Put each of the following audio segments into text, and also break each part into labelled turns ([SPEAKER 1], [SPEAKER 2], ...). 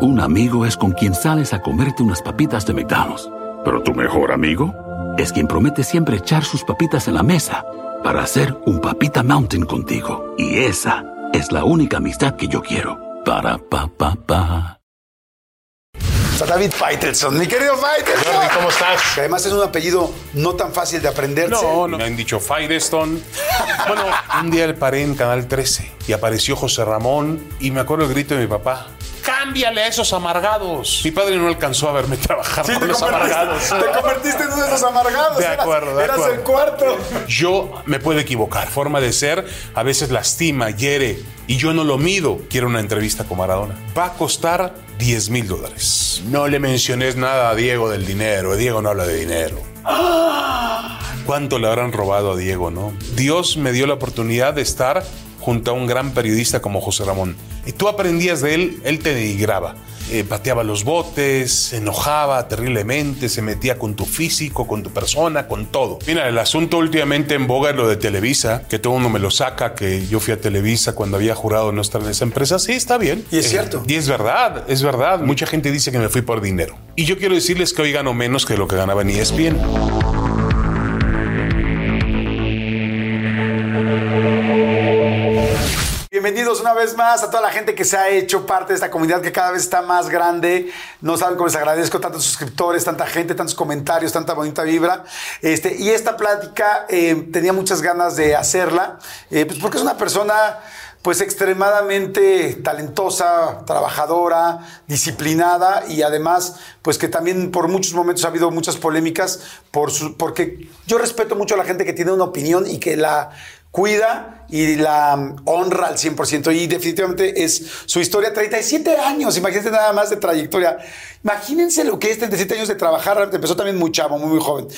[SPEAKER 1] Un amigo es con quien sales a comerte unas papitas de McDonald's. Pero tu mejor amigo es quien promete siempre echar sus papitas en la mesa para hacer un papita mountain contigo. Y esa es la única amistad que yo quiero. Para pa pa pa.
[SPEAKER 2] David Faitelson, mi querido Faitelson.
[SPEAKER 3] Jordi, ¿cómo estás?
[SPEAKER 2] Que además es un apellido no tan fácil de aprenderse.
[SPEAKER 3] No, no. Me han dicho Firestone. bueno, un día le paré en Canal 13 y apareció José Ramón y me acuerdo el grito de mi papá. ¡Cámbiale a esos amargados! Mi padre no alcanzó a verme trabajar
[SPEAKER 2] Sí,
[SPEAKER 3] con los amargados.
[SPEAKER 2] te convertiste en uno de esos amargados.
[SPEAKER 3] De
[SPEAKER 2] Eras-
[SPEAKER 3] acuerdo, de
[SPEAKER 2] eras
[SPEAKER 3] acuerdo.
[SPEAKER 2] el cuarto.
[SPEAKER 3] Yo me puedo equivocar. Forma de ser a veces lastima, hiere y yo no lo mido. Quiero una entrevista con Maradona. Va a costar 10 mil dólares. No le menciones nada a Diego del dinero. Diego no habla de dinero. ¿Cuánto le habrán robado a Diego, no? Dios me dio la oportunidad de estar junto a un gran periodista como José Ramón. Y tú aprendías de él, él te denigraba. Eh, pateaba los botes, se enojaba terriblemente, se metía con tu físico, con tu persona, con todo. Mira, el asunto últimamente en boga es lo de Televisa, que todo uno me lo saca, que yo fui a Televisa cuando había jurado no estar en esa empresa. Sí, está bien.
[SPEAKER 2] Y es cierto.
[SPEAKER 3] Y es verdad, es verdad. Mucha gente dice que me fui por dinero. Y yo quiero decirles que hoy gano menos que lo que ganaba en ESPN.
[SPEAKER 2] Bienvenidos una vez más a toda la gente que se ha hecho parte de esta comunidad que cada vez está más grande. No saben cómo les agradezco tantos suscriptores, tanta gente, tantos comentarios, tanta bonita vibra. Este, y esta plática eh, tenía muchas ganas de hacerla, eh, pues porque es una persona pues extremadamente talentosa, trabajadora, disciplinada y además pues que también por muchos momentos ha habido muchas polémicas por su- porque yo respeto mucho a la gente que tiene una opinión y que la cuida y la honra al 100% y definitivamente es su historia, 37 años, imagínense nada más de trayectoria, imagínense lo que es 37 años de trabajar, empezó también muy chavo, muy, muy joven.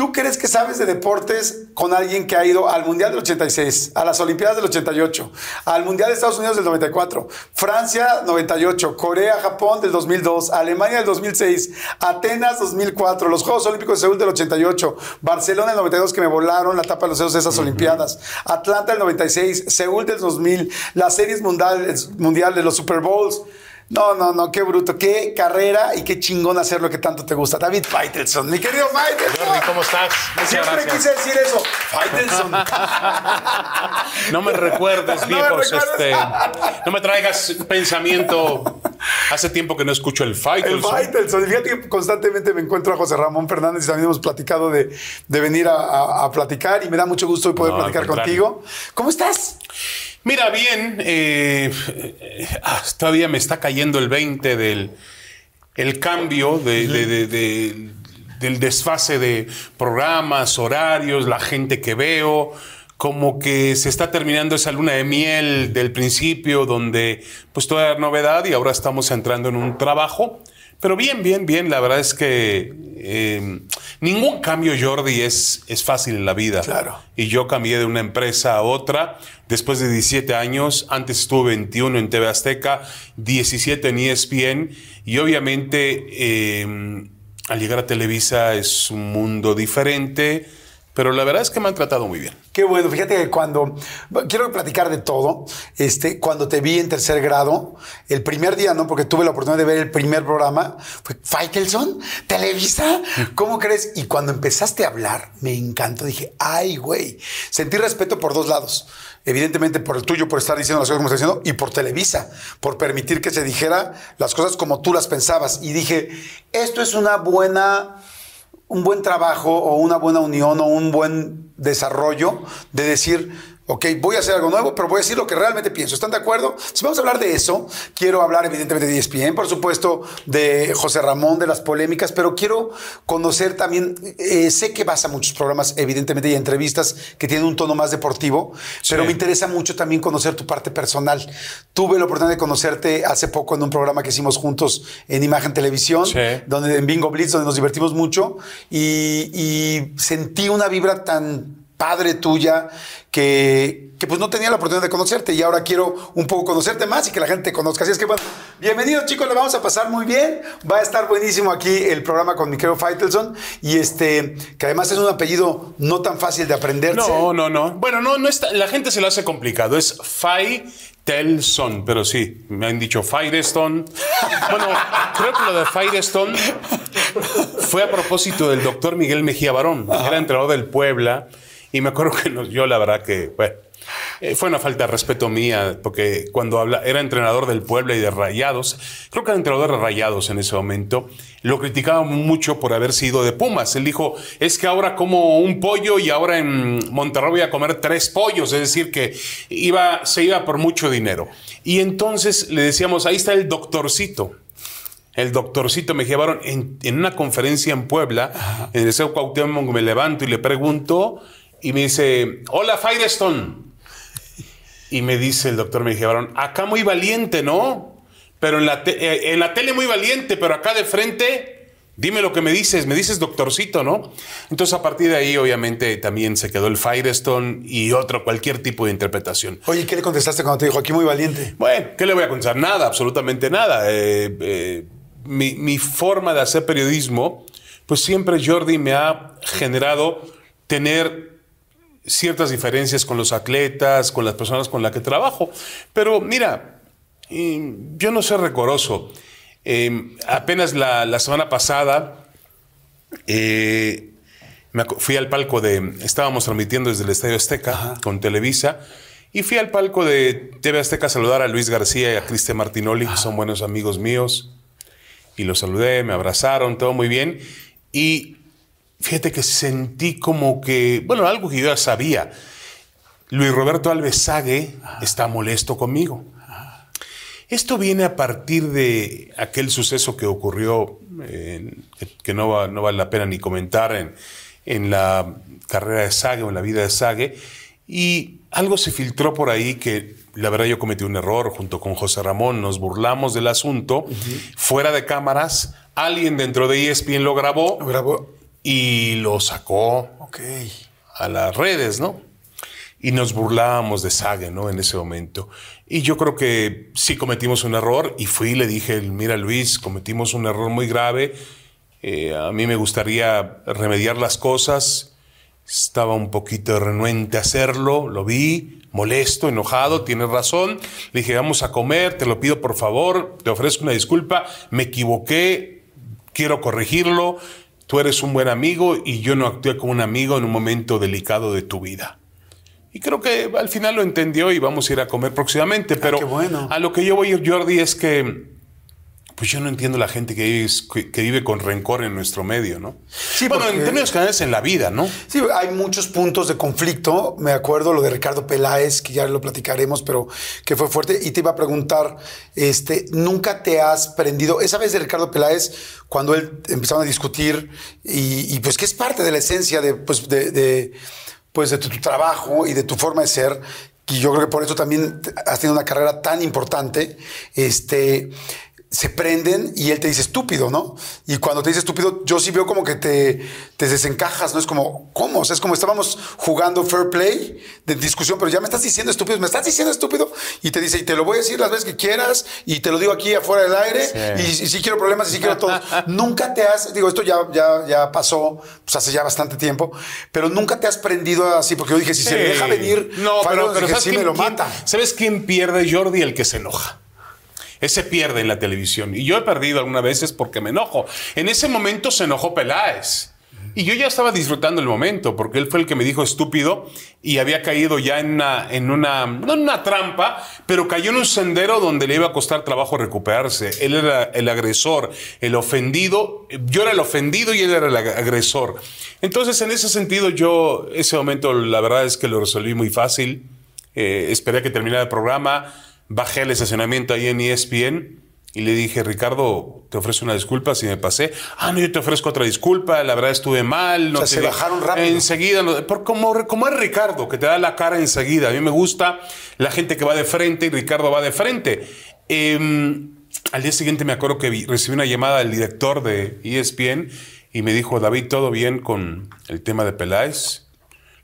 [SPEAKER 2] ¿Tú crees que sabes de deportes con alguien que ha ido al Mundial del 86, a las Olimpiadas del 88, al Mundial de Estados Unidos del 94, Francia 98, Corea, Japón del 2002, Alemania del 2006, Atenas 2004, los Juegos Olímpicos de Seúl del 88, Barcelona del 92 que me volaron la tapa de los dedos de esas Olimpiadas, Atlanta del 96, Seúl del 2000, las series mundial, mundial de los Super Bowls. No, no, no, qué bruto, qué carrera y qué chingón hacer lo que tanto te gusta. David Faitelson, mi querido Faitelson.
[SPEAKER 3] Jordi, ¿cómo estás? Muchas
[SPEAKER 2] Siempre
[SPEAKER 3] gracias.
[SPEAKER 2] quise decir eso. Faitelson.
[SPEAKER 3] No me recuerdes,
[SPEAKER 2] No me
[SPEAKER 3] viejos. este, no me traigas pensamiento. Hace tiempo que no escucho el fight.
[SPEAKER 2] El Faitelson. Fíjate que constantemente me encuentro a José Ramón Fernández y también hemos platicado de, de venir a, a- a platicar y me da mucho gusto hoy poder
[SPEAKER 3] No,
[SPEAKER 2] platicar contigo. ¿Cómo estás?
[SPEAKER 3] Mira, bien, eh, eh, ah, todavía me está cayendo el 20 del el cambio de- de- de- de- del desfase de programas, horarios, la gente que veo, como que se está terminando esa luna de miel del principio, donde pues toda novedad y ahora estamos entrando en un trabajo. Pero bien, bien, bien, la verdad es que eh, ningún cambio, Jordi, es, es fácil en la vida.
[SPEAKER 2] Claro.
[SPEAKER 3] Y yo cambié de una empresa a otra después de 17 años. Antes estuve 21 en TV Azteca, 17 en ESPN. Y obviamente eh, al llegar a Televisa es un mundo diferente. Pero la verdad es que me han tratado muy bien.
[SPEAKER 2] Qué bueno, fíjate que cuando quiero platicar de todo, este, cuando te vi en tercer grado, el primer día, ¿no? Porque tuve la oportunidad de ver el primer programa, fue Faitelson, Televisa, ¿cómo crees? Y cuando empezaste a hablar, me encantó, dije, ay, güey, sentí respeto por dos lados. Evidentemente por el tuyo, por estar diciendo las cosas como estás diciendo, y por Televisa, por permitir que se dijera las cosas como tú las pensabas. Y dije, esto es una buena un buen trabajo o una buena unión o un buen desarrollo de decir, Ok, voy a hacer algo nuevo, pero voy a decir lo que realmente pienso. ¿Están de acuerdo? Si vamos a hablar de eso, quiero hablar evidentemente de ESPN, por supuesto, de José Ramón, de las polémicas, pero quiero conocer también, eh, sé que vas a muchos programas, evidentemente, y entrevistas que tienen un tono más deportivo, pero me interesa mucho también conocer tu parte personal. Tuve la oportunidad de conocerte hace poco en un programa que hicimos juntos en Imagen Televisión,
[SPEAKER 3] Sí.
[SPEAKER 2] donde en Bingo Blitz, donde nos divertimos mucho, y, y sentí una vibra tan padre tuya que, que pues no tenía la oportunidad de conocerte y ahora quiero un poco conocerte más y que la gente te conozca. Así es que bueno, bienvenidos chicos, lo vamos a pasar muy bien. Va a estar buenísimo aquí el programa con Miquel Faitelson y este, que además es un apellido no tan fácil de aprenderse.
[SPEAKER 3] No, no, no. Bueno, no, no está, la gente se lo hace complicado. Es Faitelson, pero sí, me han dicho Firestone. Bueno, creo que lo de Firestone fue a propósito del doctor Miguel Mejía Barón, que era entrenador del Puebla. Y me acuerdo que nos- yo, la verdad, que bueno, eh, fue una falta de respeto mía, porque cuando habla, era entrenador del Puebla y de Rayados, creo que era entrenador de Rayados en ese momento, lo criticaba mucho por haber sido de Pumas. Él dijo, es que ahora como un pollo y ahora en Monterrey voy a comer tres pollos, es decir, que iba, se iba por mucho dinero. Y entonces le decíamos, ahí está el doctorcito. El doctorcito me llevaron en, en una conferencia en Puebla, en el Seu Cuauhtémoc, me levanto y le pregunto, y me dice, hola Firestone. Y me dice el doctor, me llevaron, acá muy valiente, ¿no? Pero en la, te- eh, en la tele muy valiente, pero acá de frente, dime lo que me dices, me dices doctorcito, ¿no? Entonces a partir de ahí, obviamente, también se quedó el Firestone y otro, cualquier tipo de interpretación.
[SPEAKER 2] Oye, ¿qué le contestaste cuando te dijo aquí muy valiente?
[SPEAKER 3] Bueno, ¿qué le voy a contar? Nada, absolutamente nada. Eh, eh, mi, mi forma de hacer periodismo, pues siempre Jordi me ha generado tener ciertas diferencias con los atletas, con las personas con las que trabajo. Pero mira, yo no soy recoroso. Eh, apenas la, la semana pasada eh, me fui al palco de. Estábamos transmitiendo desde el Estadio Azteca con Televisa. Y fui al palco de TV Azteca a saludar a Luis García y a Cristian Martinoli, que son buenos amigos míos. Y los saludé, me abrazaron, todo muy bien. Y fíjate que sentí como que, bueno, algo que yo ya sabía. Luis Roberto Alves Sague está molesto conmigo. Esto viene a partir de aquel suceso que ocurrió, eh, que, que no, va- no vale la pena ni comentar en, en la carrera de Sague o en la vida de Sague. Y algo se filtró por ahí que la verdad yo cometí un error junto con José Ramón, nos burlamos del asunto, fuera de cámaras, alguien dentro de ESPN lo grabó
[SPEAKER 2] Lo grabó.
[SPEAKER 3] Y lo sacó a las redes, ¿no? Y nos burlábamos de Sague, ¿no? En ese momento. Y yo creo que sí cometimos un error y fui y le dije, mira Luis, cometimos un error muy grave. Eh, a mí me gustaría remediar las cosas. Estaba un poquito renuente a hacerlo, lo vi, molesto, enojado, tienes razón. Le dije, vamos a comer, te lo pido por favor, te ofrezco una disculpa, me equivoqué, quiero corregirlo, tú eres un buen amigo y yo no actué como un amigo en un momento delicado de tu vida. Y creo que al final lo entendió y vamos a ir a comer próximamente, pero
[SPEAKER 2] qué bueno.
[SPEAKER 3] a lo que yo voy, Jordi, es que pues yo no entiendo la gente que vive, que, que vive con rencor en nuestro medio, ¿no?
[SPEAKER 2] Sí,
[SPEAKER 3] bueno,
[SPEAKER 2] porque-
[SPEAKER 3] en términos generales en la vida, ¿no?
[SPEAKER 2] Sí, hay muchos puntos de conflicto. Me acuerdo lo de Ricardo Peláez, que ya lo platicaremos, pero que fue fuerte. Y te iba a preguntar, este, ¿nunca te has prendido? Esa vez de Ricardo Peláez, cuando él empezaron a discutir, y, y pues que es parte de la esencia de, pues, de, de, pues, de tu, tu trabajo y de tu forma de ser. Y yo creo que por eso también has tenido una carrera tan importante. Este se prenden y él te dice estúpido, ¿no? Y cuando te dice estúpido, yo sí veo como que te, te desencajas, ¿no? Es como, ¿cómo? O sea, es como estábamos jugando fair play de discusión, pero ya me estás diciendo estúpido, me estás diciendo estúpido, y te dice, y te lo voy a decir las veces que quieras, y te lo digo aquí afuera del aire, y, y si quiero problemas, y si quiero todo. nunca te has, digo, esto ya, ya, ya pasó, pues hace ya bastante tiempo, pero nunca te has prendido así, porque yo dije, si se le deja
[SPEAKER 3] Sí.
[SPEAKER 2] venir,
[SPEAKER 3] No, pero, pero
[SPEAKER 2] dije,
[SPEAKER 3] ¿sabes,
[SPEAKER 2] sí
[SPEAKER 3] quién,
[SPEAKER 2] me lo mata.
[SPEAKER 3] ¿sabes quién pierde, Jordi? El que se enoja. Ese pierde en la televisión. Y yo he perdido algunas veces porque me enojo. En ese momento se enojó Peláez. Y yo ya estaba disfrutando el momento, porque él fue el que me dijo estúpido y había caído ya en una, en una, no en una trampa, pero cayó en un sendero donde le iba a costar trabajo recuperarse. Él era el agresor, el ofendido, yo era el ofendido y él era el ag- agresor. Entonces, en ese sentido, yo ese momento la verdad es que lo resolví muy fácil. eh, esperé a que terminara el programa, bajé al estacionamiento ahí en ESPN y le dije, Ricardo, te ofrezco una disculpa si me pasé. Ah, no, yo te ofrezco otra disculpa, la verdad estuve mal. No
[SPEAKER 2] O sea, se bajaron rápido.
[SPEAKER 3] Enseguida, no- por, como, como es Ricardo, que te da la cara enseguida. A mí me gusta la gente que va de frente y Ricardo va de frente. Em, al día siguiente me acuerdo que vi- recibí una llamada del director de ESPN y me dijo, David, ¿todo bien con el tema de Peláez?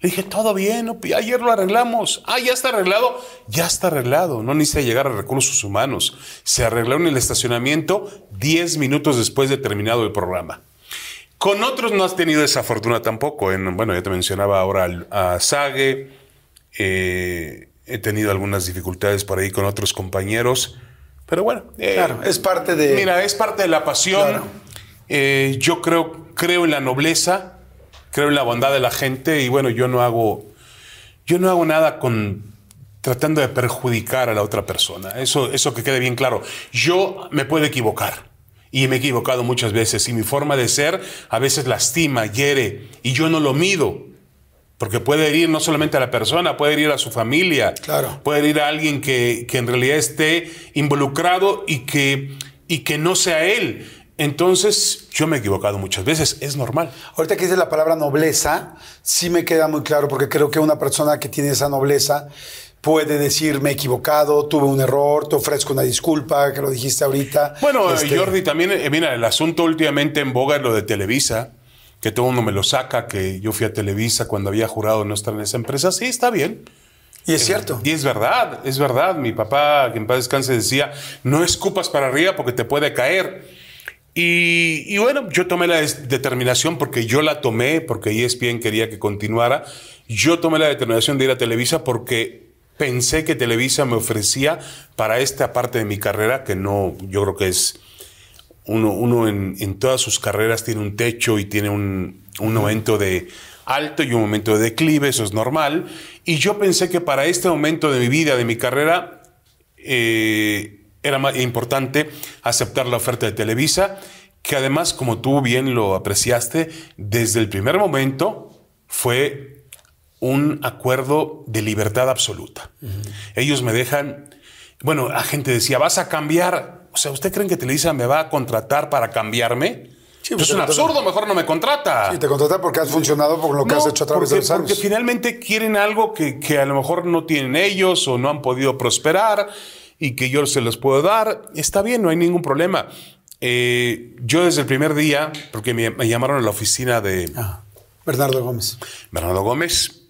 [SPEAKER 3] Le dije, todo bien, ¿no? ayer lo arreglamos. Ah, ya está arreglado. Ya está arreglado. No necesita llegar a recursos humanos. Se arregló en el estacionamiento 10 minutos después de terminado el programa. Con otros no has tenido esa fortuna tampoco. En, bueno, ya te mencionaba ahora a Sage. eh, he tenido algunas dificultades por ahí con otros compañeros. Pero bueno. eh,
[SPEAKER 2] Claro, es parte de-
[SPEAKER 3] Mira, es parte de la pasión.
[SPEAKER 2] Claro.
[SPEAKER 3] Eh, yo creo, creo en la nobleza, creo en la bondad de la gente y bueno, yo no hago, yo no hago nada con tratando de perjudicar a la otra persona. Eso, eso que quede bien claro. Yo me puedo equivocar y me he equivocado muchas veces y mi forma de ser a veces lastima, hiere y yo no lo mido. Porque puede herir no solamente a la persona, puede herir a su familia,
[SPEAKER 2] Claro.
[SPEAKER 3] puede herir a alguien que, que en realidad esté involucrado y que, y que no sea él. Entonces, yo me he equivocado muchas veces, es normal.
[SPEAKER 2] Ahorita que dices la palabra nobleza, sí me queda muy claro, porque creo que una persona que tiene esa nobleza puede decir, me he equivocado, tuve un error, te ofrezco una disculpa, que lo dijiste ahorita.
[SPEAKER 3] Bueno,
[SPEAKER 2] Este,
[SPEAKER 3] Jordi, también, eh, mira, el asunto últimamente en boga es lo de Televisa, que todo el mundo me lo saca, que yo fui a Televisa cuando había jurado no estar en esa empresa. Sí, está bien.
[SPEAKER 2] Y es cierto.
[SPEAKER 3] Y es verdad, es verdad. Mi papá, que en paz descanse, decía, no escupas para arriba porque te puede caer. Y, y bueno, yo tomé la determinación porque yo la tomé, porque ESPN quería que continuara. Yo tomé la determinación de ir a Televisa porque pensé que Televisa me ofrecía para esta parte de mi carrera, que no, yo creo que es uno, uno en, en todas sus carreras tiene un techo y tiene un, un momento de alto y un momento de declive, eso es normal. Y yo pensé que para este momento de mi vida, de mi carrera, eh, era más importante aceptar la oferta de Televisa, que además, como tú bien lo apreciaste, desde el primer momento fue un acuerdo de libertad absoluta. Ellos me dejan, bueno, la gente decía, vas a cambiar. O sea, ¿usted creen que Televisa me va a contratar para cambiarme?
[SPEAKER 2] Sí,
[SPEAKER 3] Pues es un absurdo, mejor no me contrata.
[SPEAKER 2] Y te contratan porque has funcionado por lo que
[SPEAKER 3] No,
[SPEAKER 2] has hecho a través
[SPEAKER 3] porque,
[SPEAKER 2] de los
[SPEAKER 3] porque
[SPEAKER 2] años.
[SPEAKER 3] finalmente quieren algo que, que a lo mejor no tienen ellos o no han podido prosperar y que yo se los puedo dar. Está bien, no hay ningún problema. Eh, yo desde el primer día, porque me, me llamaron a la oficina de
[SPEAKER 2] Ah, Bernardo Gómez.
[SPEAKER 3] Bernardo Gómez,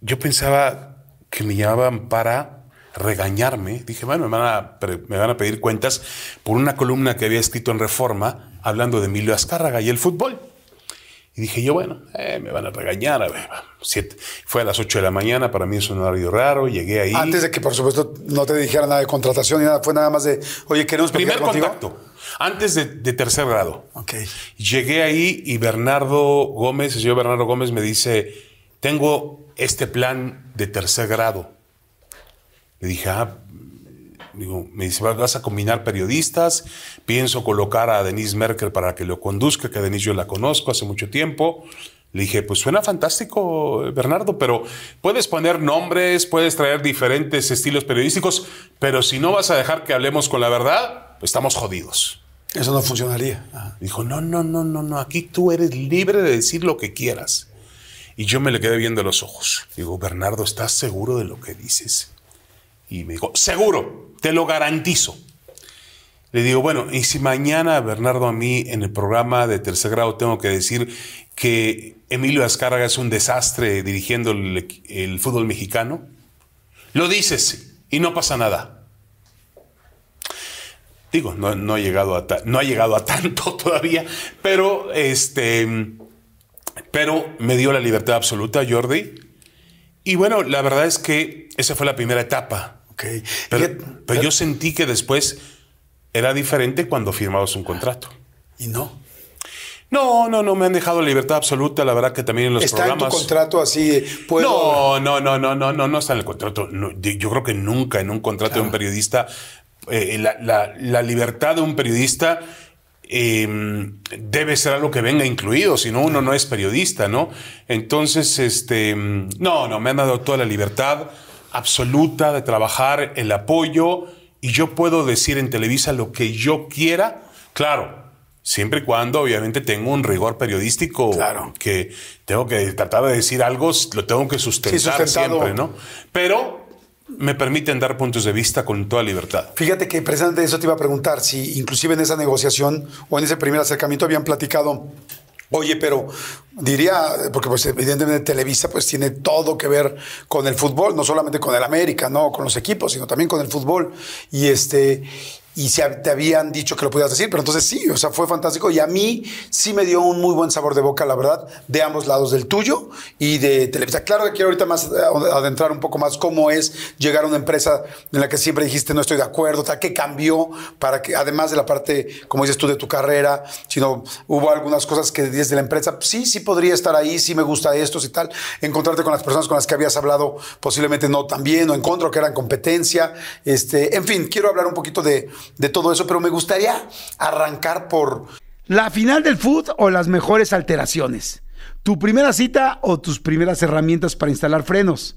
[SPEAKER 3] yo pensaba que me llamaban para regañarme. Dije, bueno, me van, a, me van a pedir cuentas por una columna que había escrito en Reforma hablando de Emilio Azcárraga y el fútbol. Y dije yo, bueno, eh, me van a regañar. A ver, siete. Fue a las 8 de la mañana, para mí es un horario raro, llegué ahí.
[SPEAKER 2] Antes de que, por supuesto, no te dijera nada de contratación ni nada, fue nada más de, oye, queremos
[SPEAKER 3] Primer
[SPEAKER 2] contigo.
[SPEAKER 3] contacto, antes de, de tercer grado.
[SPEAKER 2] Ok.
[SPEAKER 3] Llegué ahí y Bernardo Gómez, el señor Bernardo Gómez me dice, tengo este plan de tercer grado. Le dije, ah, digo, me dice, vas a combinar periodistas, pienso colocar a Denise Merkel para que lo conduzca, que a Denise yo la conozco hace mucho tiempo. Le dije, pues suena fantástico, Bernardo, pero puedes poner nombres, puedes traer diferentes estilos periodísticos, pero si no vas a dejar que hablemos con la verdad, pues estamos jodidos.
[SPEAKER 2] Eso no funcionaría.
[SPEAKER 3] Dijo, no, no, no, no, no, aquí tú eres libre de decir lo que quieras. Y yo me le quedé viendo los ojos. Digo, Bernardo, ¿estás seguro de lo que dices? Y me dijo, seguro, te lo garantizo. Le digo, bueno, y si mañana, Bernardo, a mí en el programa de tercer grado tengo que decir que Emilio Azcárraga es un desastre dirigiendo el, fútbol mexicano, lo dices y no pasa nada. Digo, no, no, ha llegado a no ha llegado a tanto todavía, pero este, pero me dio la libertad absoluta, Jordi. Y bueno, la verdad es que esa fue la primera etapa.
[SPEAKER 2] Ok.
[SPEAKER 3] Pero, yo sentí que después era diferente cuando firmabas un contrato.
[SPEAKER 2] Y no.
[SPEAKER 3] No, no, no, me han dejado libertad absoluta. La verdad que también en los
[SPEAKER 2] Está en tu
[SPEAKER 3] programas.
[SPEAKER 2] contrato así, puedo...
[SPEAKER 3] No, no, no, no, no, no, no está en el contrato. No, yo creo que nunca en un contrato de un periodista, eh, la, la- la libertad de un periodista eh, debe ser algo que venga incluido, si no uno no es periodista, ¿no? Entonces, este, no, no, me han dado toda la libertad. Absoluta de trabajar el apoyo y yo puedo decir en Televisa lo que yo quiera. Claro, siempre y cuando obviamente tengo un rigor periodístico
[SPEAKER 2] Claro.
[SPEAKER 3] que tengo que tratar de decir algo, lo tengo que sustentar siempre, ¿no? Pero me permiten dar puntos de vista con toda libertad.
[SPEAKER 2] Fíjate que precisamente eso te iba a preguntar, si inclusive en esa negociación o en ese primer acercamiento habían platicado, oye, pero diría, porque pues evidentemente Televisa pues tiene todo que ver con el fútbol, no solamente con el América, no con los equipos, sino también con el fútbol. Y este y se, te habían dicho que lo podías decir, pero entonces sí, o sea, fue fantástico y a mí sí me dio un muy buen sabor de boca, la verdad, de ambos lados, del tuyo y de Televisa. Claro que quiero ahorita más adentrar un poco más cómo es llegar a una empresa en la que siempre dijiste no estoy de acuerdo, tal, qué cambió para que, además de la parte, como dices tú, de tu carrera, sino hubo algunas cosas que desde la empresa, sí, sí podría estar ahí, sí me gusta esto y tal, encontrarte con las personas con las que habías hablado posiblemente no tan bien o en contra, o que eran competencia, este, en fin, quiero hablar un poquito de, de todo eso, pero me gustaría arrancar por
[SPEAKER 4] La final del food o las mejores alteraciones. Tu primera cita o tus primeras herramientas para instalar frenos.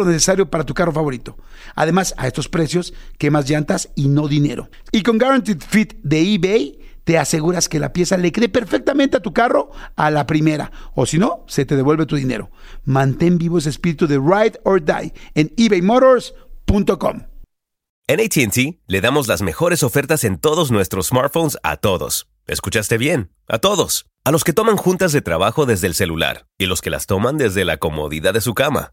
[SPEAKER 4] lo necesario para tu carro favorito. Además, a estos precios, quemas llantas y no dinero. Y con Guaranteed Fit de eBay, te aseguras que la pieza le quede perfectamente a tu carro a la primera, o si no, se te devuelve tu dinero. Mantén vivo ese espíritu de ride or die en ebaymotors.com.
[SPEAKER 5] En ATT le damos las mejores ofertas en todos nuestros smartphones a todos. ¿Escuchaste bien? A todos. A los que toman juntas de trabajo desde el celular y los que las toman desde la comodidad de su cama.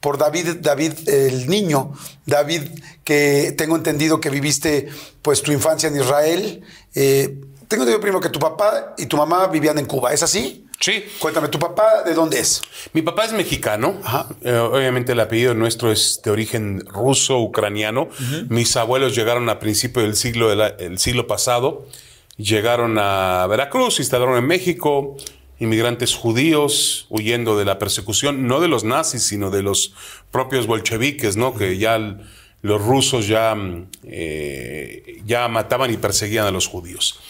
[SPEAKER 2] Por David, David el niño, David que tengo entendido que viviste pues tu infancia en Israel. Eh, tengo entendido primero que tu papá y tu mamá vivían en Cuba, ¿es así?
[SPEAKER 3] Sí.
[SPEAKER 2] Cuéntame, ¿tu papá de dónde es?
[SPEAKER 3] Mi papá es mexicano. Eh, obviamente el apellido nuestro es de origen ruso, ucraniano. Mis abuelos llegaron a principios del siglo, de la- el siglo pasado. Llegaron a Veracruz, se instalaron en México. Inmigrantes judíos huyendo de la persecución, no de los nazis, sino de los propios bolcheviques, ¿no? Que ya el- los rusos ya, mm, eh, ya mataban y perseguían a los judíos.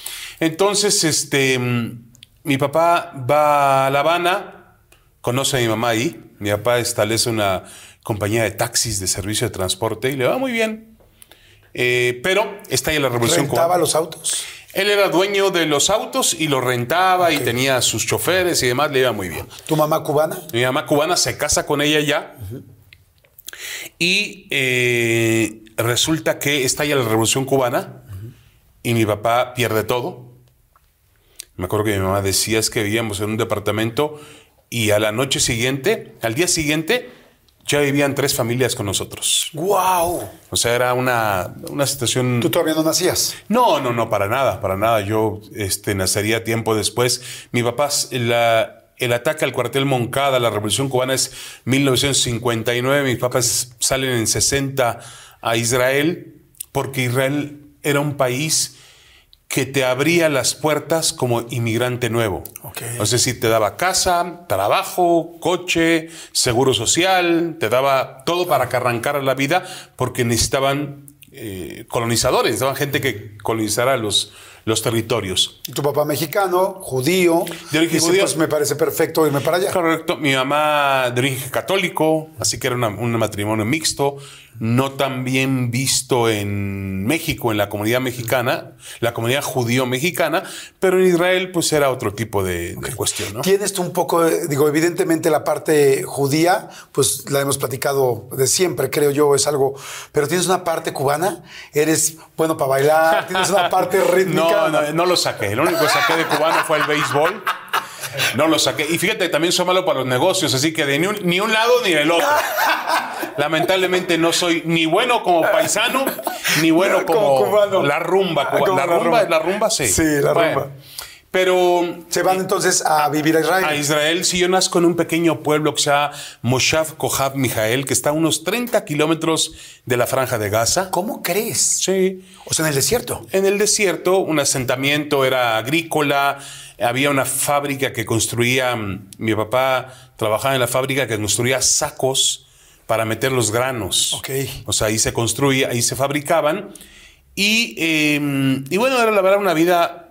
[SPEAKER 3] Entonces, este, mm, mi papá va a La Habana, conoce a mi mamá ahí. Mi papá establece una compañía de taxis de servicio de transporte y le va muy bien. Eh, pero está ahí la revolución
[SPEAKER 2] ¿Rentaba los autos?
[SPEAKER 3] Él era dueño de los autos y los rentaba y tenía sus choferes y demás, le iba muy bien.
[SPEAKER 2] ¿Tu mamá cubana?
[SPEAKER 3] Mi mamá cubana se casa con ella ya. Y eh, resulta que está ya la revolución cubana y mi papá pierde todo. Me acuerdo que mi mamá decía es que vivíamos en un departamento y a la noche siguiente, al día siguiente, ya vivían tres familias con nosotros.
[SPEAKER 2] ¡Wow!
[SPEAKER 3] O sea, era una, una situación...
[SPEAKER 2] ¿Tú todavía no nacías?
[SPEAKER 3] No, no, no, para nada, para nada. Yo este, nacería tiempo después. Mi papá, la- el ataque al cuartel Moncada, la revolución cubana es 1959. Mis papás salen en 60 a Israel porque Israel era un país que te abría las puertas como inmigrante nuevo.
[SPEAKER 2] Ok.
[SPEAKER 3] Es decir, te daba casa, trabajo, coche, seguro social, te daba todo para que arrancara la vida porque necesitaban eh, colonizadores, necesitaban gente que colonizara los, los territorios.
[SPEAKER 2] Y tu papá mexicano, judío.
[SPEAKER 3] De origen judío.
[SPEAKER 2] Pues me parece perfecto irme para allá.
[SPEAKER 3] Correcto. Mi mamá de origen católico, así que era una- un matrimonio mixto. No tan bien visto en México, en la comunidad mexicana, la comunidad judío-mexicana, pero en Israel pues era otro tipo de, de cuestión, ¿no?
[SPEAKER 2] Tienes tú un poco, digo, evidentemente la parte judía, pues la hemos platicado de siempre, creo yo, es algo, pero tienes una parte cubana, eres bueno para bailar, tienes una parte rítmica.
[SPEAKER 3] No, no, no lo saqué. Lo único que saqué de cubano fue el béisbol. No lo saqué. Y fíjate, también soy malo para los negocios, así que de ni un, ni un lado ni del otro. Lamentablemente no soy ni bueno como paisano, ni bueno
[SPEAKER 2] Como
[SPEAKER 3] como,
[SPEAKER 2] cubano.
[SPEAKER 3] la rumba. cuba-
[SPEAKER 2] Como
[SPEAKER 3] la,
[SPEAKER 2] la
[SPEAKER 3] rumba,
[SPEAKER 2] rumba.
[SPEAKER 3] la rumba sí.
[SPEAKER 2] Sí, la
[SPEAKER 3] Bueno,
[SPEAKER 2] rumba.
[SPEAKER 3] Pero
[SPEAKER 2] Se van entonces a vivir a Israel.
[SPEAKER 3] a Israel, si yo nazco en un pequeño pueblo que se llama Moshav Kohav Mijael, que está a unos 30 kilómetros de la franja de Gaza.
[SPEAKER 2] ¿Cómo crees?
[SPEAKER 3] Sí.
[SPEAKER 2] O sea, en el desierto.
[SPEAKER 3] En el desierto, un asentamiento era agrícola, había una fábrica que construía, mm, mi papá trabajaba en la fábrica que construía sacos para meter los granos.
[SPEAKER 2] Ok.
[SPEAKER 3] O sea, ahí se construía, ahí se fabricaban. Y, eh, y bueno, era la verdad una vida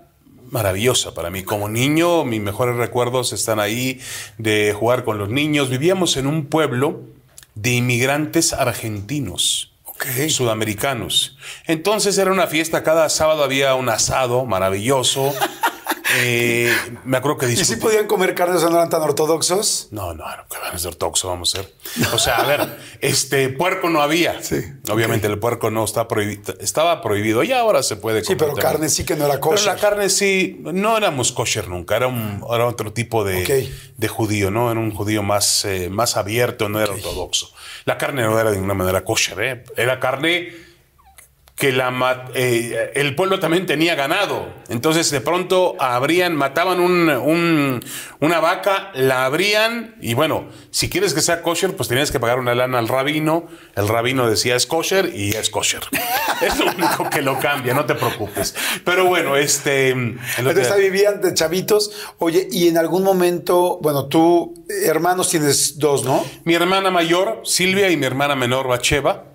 [SPEAKER 3] maravillosa para mí. Como niño, mis mejores recuerdos están ahí de jugar con los niños. Vivíamos en un pueblo de inmigrantes argentinos
[SPEAKER 2] Ok.
[SPEAKER 3] sudamericanos. Entonces era una fiesta, cada sábado había un asado maravilloso. Eh, me acuerdo que
[SPEAKER 2] ¿Y si podían comer carnes o no eran tan ortodoxos?
[SPEAKER 3] No, no, no, que van a ser ortodoxo, vamos a ser. O sea, a ver, este puerco no había.
[SPEAKER 2] Sí,
[SPEAKER 3] Obviamente el puerco no está prohibido, estaba prohibido y ahora se puede
[SPEAKER 2] Sí, pero carne sí que no era
[SPEAKER 3] Pero
[SPEAKER 2] kosher.
[SPEAKER 3] la carne sí, no éramos kosher nunca, era, un, era otro tipo de, de judío, ¿no? Era un judío más, eh, más abierto, no era ortodoxo. La carne no era de ninguna manera kosher, ¿eh? Era carne que la eh, el pueblo también tenía ganado. Entonces de pronto abrían, mataban un- un- una vaca, la abrían y bueno, si quieres que sea kosher, pues tenías que pagar una lana al rabino. El rabino decía es kosher y es kosher. es lo único que lo cambia, no te preocupes. Pero bueno, este...
[SPEAKER 2] Entonces ahí vivían de chavitos. Oye, y en algún momento, bueno, tú, hermanos tienes dos, ¿no?
[SPEAKER 3] Mi hermana mayor, Silvia, y mi hermana menor, Bacheva.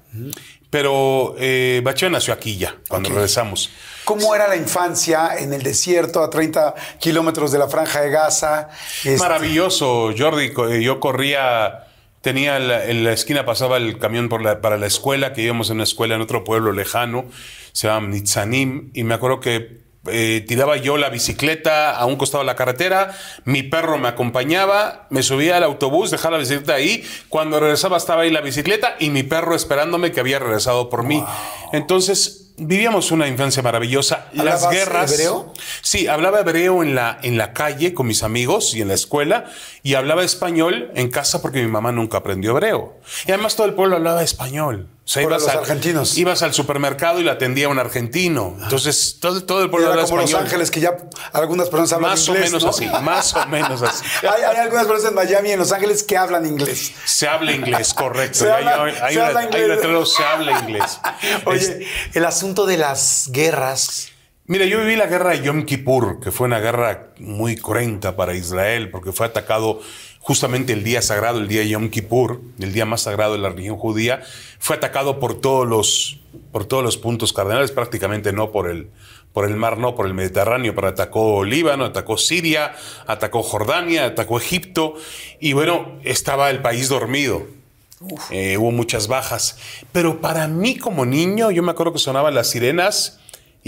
[SPEAKER 3] Pero eh, Bacheva nació aquí ya, cuando regresamos.
[SPEAKER 2] ¿Cómo era la infancia en el desierto a 30 kilómetros de la franja de Gaza? Este,
[SPEAKER 3] Maravilloso, Jordi. Eh, Yo corría, tenía la- en la esquina pasaba el camión por la- para la escuela, que íbamos a una escuela en otro pueblo lejano, se llama Nitzanim, y me acuerdo que eh, tiraba yo la bicicleta a un costado de la carretera, mi perro me acompañaba, me subía al autobús, dejaba la bicicleta ahí, cuando regresaba estaba ahí la bicicleta y mi perro esperándome que había regresado por mí. Entonces, vivíamos una infancia maravillosa. Las
[SPEAKER 2] ¿Hablabas
[SPEAKER 3] guerras...
[SPEAKER 2] hebreo?
[SPEAKER 3] Sí, hablaba hebreo en la, en la calle con mis amigos y en la escuela y hablaba español en casa porque mi mamá nunca aprendió hebreo. Y además todo el pueblo hablaba español. O sea, ibas
[SPEAKER 2] los
[SPEAKER 3] al-
[SPEAKER 2] argentinos.
[SPEAKER 3] Ibas al supermercado y la atendía un argentino. Entonces todo, todo el pueblo
[SPEAKER 2] Era como Los
[SPEAKER 3] español.
[SPEAKER 2] Ángeles, que ya algunas personas hablan
[SPEAKER 3] Más
[SPEAKER 2] inglés,
[SPEAKER 3] o menos
[SPEAKER 2] ¿no?
[SPEAKER 3] así, más o menos así.
[SPEAKER 2] hay, hay algunas personas en Miami y en Los Ángeles que hablan inglés.
[SPEAKER 3] Se habla inglés, correcto.
[SPEAKER 2] Se habla-
[SPEAKER 3] hay, hay
[SPEAKER 2] se
[SPEAKER 3] una-
[SPEAKER 2] habla
[SPEAKER 3] hay
[SPEAKER 2] inglés.
[SPEAKER 3] un letrero, se habla inglés.
[SPEAKER 2] Oye,
[SPEAKER 3] Es-
[SPEAKER 2] el asunto de las guerras.
[SPEAKER 3] Mira, yo viví la guerra de Yom Kippur, que fue una guerra muy cruenta para Israel, porque fue atacado justamente el día sagrado, el día Yom Kippur, el día más sagrado de la religión judía, fue atacado por todos los, por todos los puntos cardenales, prácticamente no por el, por el mar, no por el Mediterráneo, pero atacó Líbano, atacó Siria, atacó Jordania, atacó Egipto, y bueno, estaba el país dormido. Eh, hubo muchas bajas. Pero para mí como niño, yo me acuerdo que sonaban las sirenas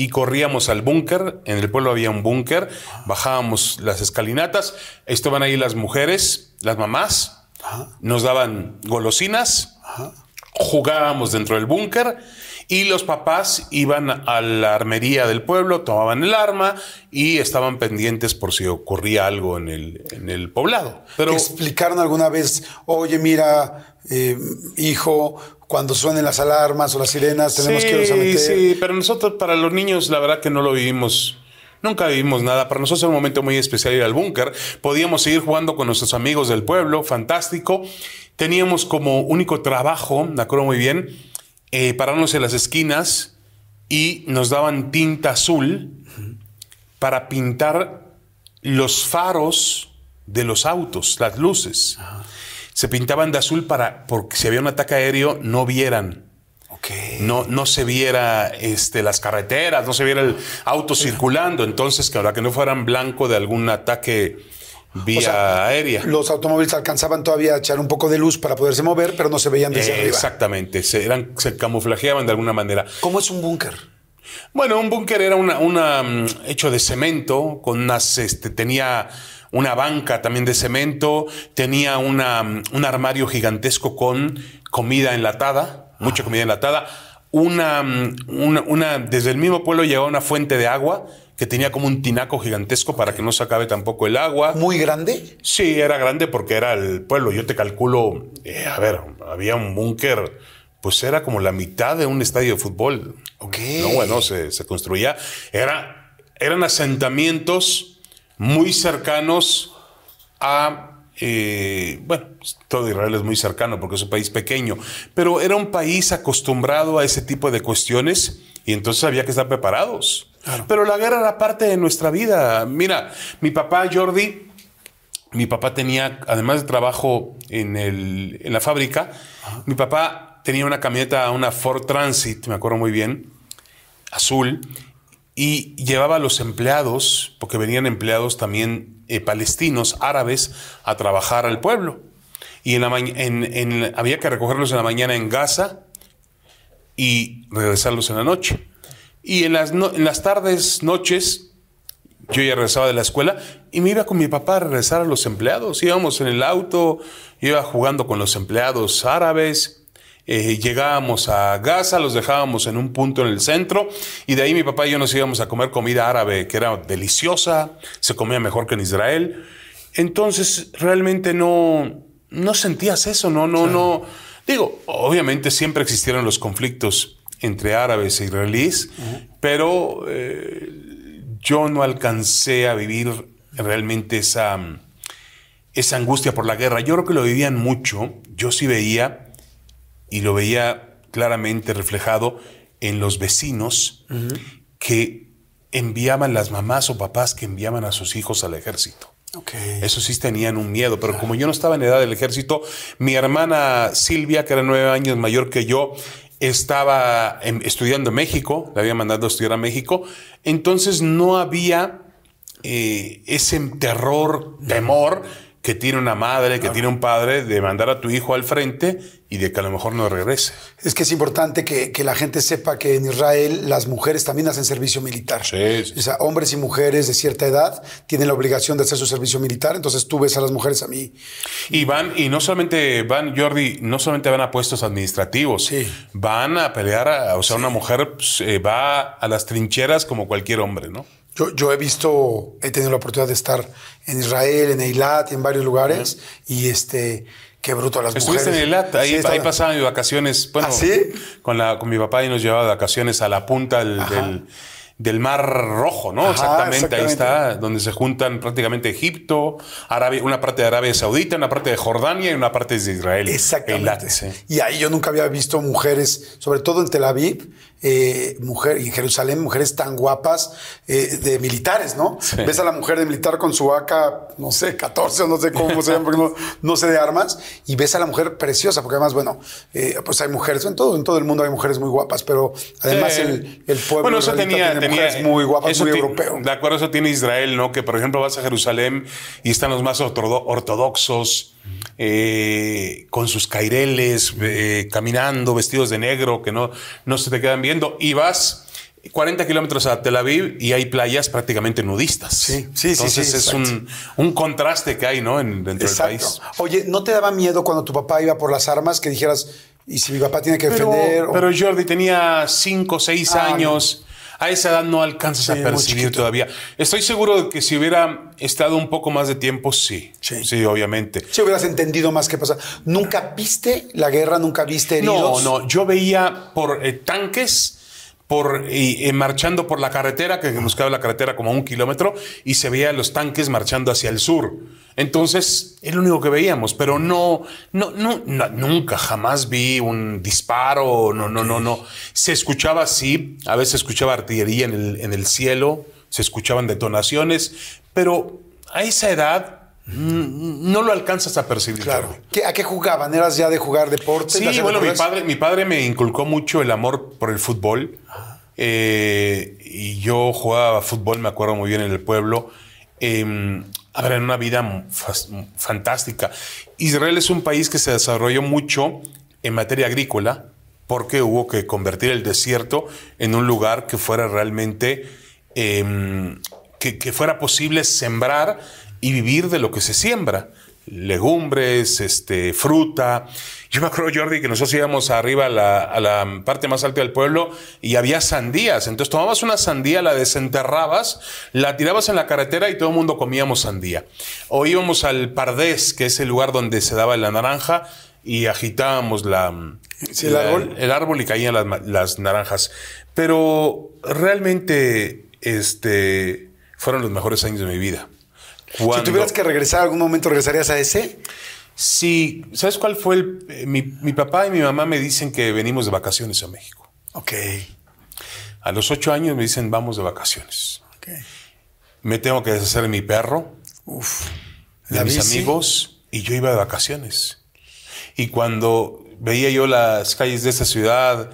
[SPEAKER 3] y corríamos al búnker. En el pueblo había un búnker. Bajábamos las escalinatas. Estaban ahí las mujeres, las mamás. Nos daban golosinas. Jugábamos dentro del búnker. Y los papás iban a la armería del pueblo, tomaban el arma y estaban pendientes por si ocurría algo en el, en el poblado. Pero
[SPEAKER 2] ¿Te explicaron alguna vez, oye, mira, eh, hijo, cuando suenen las alarmas o las sirenas, tenemos que irnos a meter?
[SPEAKER 3] Sí, pero nosotros, para los niños, la verdad que no lo vivimos. Nunca vivimos nada. Para nosotros era un momento muy especial ir al búnker. Podíamos seguir jugando con nuestros amigos del pueblo, fantástico. Teníamos como único trabajo, me acuerdo muy bien, eh, pararnos en las esquinas y nos daban tinta azul para pintar los faros de los autos, las luces. Se pintaban de azul para, porque si había un ataque aéreo, no vieran no, no se viera este, las carreteras, no se viera el auto circulando. Entonces, que ahora que no fueran blanco de algún ataque vía
[SPEAKER 2] O sea,
[SPEAKER 3] aérea.
[SPEAKER 2] Los automóviles alcanzaban todavía a echar un poco de luz para poderse mover, pero no se veían desde
[SPEAKER 3] Eh,
[SPEAKER 2] arriba.
[SPEAKER 3] exactamente, se, eran, se camuflajeaban de alguna manera.
[SPEAKER 2] ¿Cómo es un búnker?
[SPEAKER 3] Bueno, un búnker era una, una, mm, hecho de cemento, con unas, este, tenía una banca también de cemento, tenía una, mm, un armario gigantesco con comida enlatada, mucha comida enlatada, una, mm, una, una- desde el mismo pueblo llegaba una fuente de agua que tenía como un tinaco gigantesco para que no se acabe tampoco el agua.
[SPEAKER 2] ¿Muy grande?
[SPEAKER 3] Sí, era grande porque era el pueblo. Yo te calculo, eh, a ver, había un búnker, pues era como la mitad de un estadio de fútbol.
[SPEAKER 2] Ok.
[SPEAKER 3] No, bueno, se, se construía. Era, eran asentamientos muy cercanos a. eh, bueno, todo Israel es muy cercano porque es un país pequeño, pero era un país acostumbrado a ese tipo de cuestiones y entonces había que estar preparados. Pero la guerra era parte de nuestra vida. Mira, mi papá Jordi, mi papá tenía, además de trabajo en, el, en la fábrica, mi papá tenía una camioneta, una Ford Transit, me acuerdo muy bien, azul, y llevaba a los empleados, porque venían empleados también eh, palestinos, árabes, a trabajar al pueblo. Y en la en- en- había que recogerlos en la mañana en Gaza y regresarlos en la noche. Y en las, no- en las tardes, noches, yo ya regresaba de la escuela y me iba con mi papá a regresar a los empleados. Íbamos en el auto, iba jugando con los empleados árabes. eh, llegábamos a Gaza, los dejábamos en un punto en el centro y de ahí mi papá y yo nos íbamos a comer comida árabe que era deliciosa, se comía mejor que en Israel. Entonces realmente no, no sentías eso, no, no, no. Digo, obviamente siempre existieron los conflictos entre árabes e israelíes, pero eh, yo no alcancé a vivir realmente esa, esa angustia por la guerra. Yo creo que lo vivían mucho. Yo sí veía, y lo veía claramente reflejado en los vecinos que enviaban las mamás o papás que enviaban a sus hijos al ejército. Eso sí tenían un miedo, pero como yo no estaba en edad del ejército, mi hermana Silvia, que era nueve años mayor que yo, estaba en- estudiando en México, la había mandado a estudiar a México, entonces no había eh, ese terror, temor que tiene una madre, que tiene un padre de mandar a tu hijo al frente y de que a lo mejor no regrese.
[SPEAKER 2] Es que es importante que, que la gente sepa que en Israel las mujeres también hacen servicio militar.
[SPEAKER 3] Sí, sí.
[SPEAKER 2] O sea, hombres y mujeres de cierta edad tienen la obligación de hacer su servicio militar. Entonces tú ves a las mujeres a mí.
[SPEAKER 3] Y van, y no solamente van, Jordi, no solamente van a puestos administrativos,
[SPEAKER 2] Sí.
[SPEAKER 3] van a pelear, a- o sea, una mujer pues, eh, va a las trincheras como cualquier hombre, ¿no?
[SPEAKER 2] Yo, yo he visto, he tenido la oportunidad de estar en Israel, en Eilat y en varios lugares. Y este, qué bruto las
[SPEAKER 3] Estuviste
[SPEAKER 2] mujeres.
[SPEAKER 3] en el ahí,
[SPEAKER 2] Sí,
[SPEAKER 3] ahí pasaba mis vacaciones, bueno,
[SPEAKER 2] ¿Ah, sí?
[SPEAKER 3] con, la, con mi papá y nos llevaba de vacaciones a la punta del, del, del Mar Rojo, ¿no?
[SPEAKER 2] Ajá,
[SPEAKER 3] exactamente, ahí está, donde se juntan prácticamente Egipto, Arabia, una parte de Arabia Saudita, una parte de Jordania y una parte de Israel.
[SPEAKER 2] Exactamente.
[SPEAKER 3] Sí.
[SPEAKER 2] Y ahí yo nunca había visto mujeres, sobre todo en Tel Aviv, eh, mujer, y en Jerusalén, mujeres tan guapas eh, de militares, ¿no? Ves a la mujer de militar con su AK, no sé, 14 o no sé cómo se llama, porque no, no sé de armas, y ves a la mujer preciosa, porque además, bueno, eh, pues hay mujeres, en todo, en todo el mundo hay mujeres muy guapas, pero además
[SPEAKER 3] Eh,
[SPEAKER 2] el, el pueblo
[SPEAKER 3] bueno, eso tenía, tenía-
[SPEAKER 2] mujeres muy guapas,
[SPEAKER 3] eso
[SPEAKER 2] muy europeo.
[SPEAKER 3] De acuerdo, eso tiene Israel, ¿no? Que por ejemplo vas a Jerusalén y están los más ortodo- ortodoxos, eh, con sus caireles, eh, caminando, vestidos de negro, que no, no se te quedan viendo, y vas 40 kilómetros a Tel Aviv y hay playas prácticamente nudistas.
[SPEAKER 2] Sí, sí, sí,
[SPEAKER 3] Entonces
[SPEAKER 2] sí,
[SPEAKER 3] es
[SPEAKER 2] exacto.
[SPEAKER 3] un, un contraste que hay, ¿no? En, dentro
[SPEAKER 2] Exacto.
[SPEAKER 3] del país.
[SPEAKER 2] Oye, ¿no te daba miedo cuando tu papá iba por las armas que dijeras, y si mi papá tiene que
[SPEAKER 3] Pero,
[SPEAKER 2] defender? o-
[SPEAKER 3] pero Jordi tenía 5 6
[SPEAKER 2] Ah,
[SPEAKER 3] años. A esa edad no alcanzas
[SPEAKER 2] Sí,
[SPEAKER 3] a percibir todavía. Estoy seguro de que si hubiera estado un poco más de tiempo, sí.
[SPEAKER 2] Sí.
[SPEAKER 3] Sí, obviamente.
[SPEAKER 2] Si hubieras entendido más qué pasa. ¿Nunca viste la guerra? ¿Nunca viste
[SPEAKER 3] No,
[SPEAKER 2] heridos?
[SPEAKER 3] no. Yo veía por eh, tanques. Por, y, eh, marchando por la carretera, que nos queda la carretera como un kilómetro, y se veía los tanques marchando hacia el sur. Entonces, es lo único que veíamos, pero no, no, no, no, nunca, jamás vi un disparo, no, no, no, no. Se escuchaba así, a veces escuchaba artillería en el, en el cielo, se escuchaban detonaciones, pero a esa edad no lo alcanzas a percibir.
[SPEAKER 2] Claro.
[SPEAKER 3] Jordi.
[SPEAKER 2] ¿Qué- ¿A qué jugaban? ¿Eras ya de jugar deporte? de
[SPEAKER 3] Sí, bueno, mi padre, mi padre me inculcó mucho el amor por el fútbol. Eh, y yo jugaba fútbol, me acuerdo muy bien en el pueblo. Eh, a ver, en una vida fantástica. Israel es un país que se desarrolló mucho en materia agrícola porque hubo que convertir el desierto en un lugar que fuera realmente, em, que, que fuera posible sembrar y vivir de lo que se siembra. Legumbres, este, fruta. Yo me acuerdo, Jordi, que nosotros íbamos arriba a la, a la parte más alta del pueblo y había sandías. Entonces tomabas una sandía, la desenterrabas, la tirabas en la carretera y todo el mundo comíamos sandía. O íbamos al Pardés, que es el lugar donde se daba la naranja, y agitábamos la,
[SPEAKER 2] Sí, el
[SPEAKER 3] la-
[SPEAKER 2] árbol.
[SPEAKER 3] el árbol y caían las, las naranjas. Pero realmente este, fueron los mejores años de mi vida.
[SPEAKER 2] Si
[SPEAKER 3] Cuando-
[SPEAKER 2] tuvieras que regresar algún momento, ¿regresarías a ese?
[SPEAKER 3] Sí, ¿sabes cuál fue el... eh, mi, mi papá y mi mamá me dicen que venimos de vacaciones a México.
[SPEAKER 2] Ok.
[SPEAKER 3] A los ocho años me dicen vamos de vacaciones.
[SPEAKER 2] ok.
[SPEAKER 3] Me tengo que deshacer de mi perro,
[SPEAKER 2] Uf.
[SPEAKER 3] de
[SPEAKER 2] La
[SPEAKER 3] mis
[SPEAKER 2] bici.
[SPEAKER 3] amigos y yo iba de vacaciones. Y cuando veía yo las calles de esta ciudad,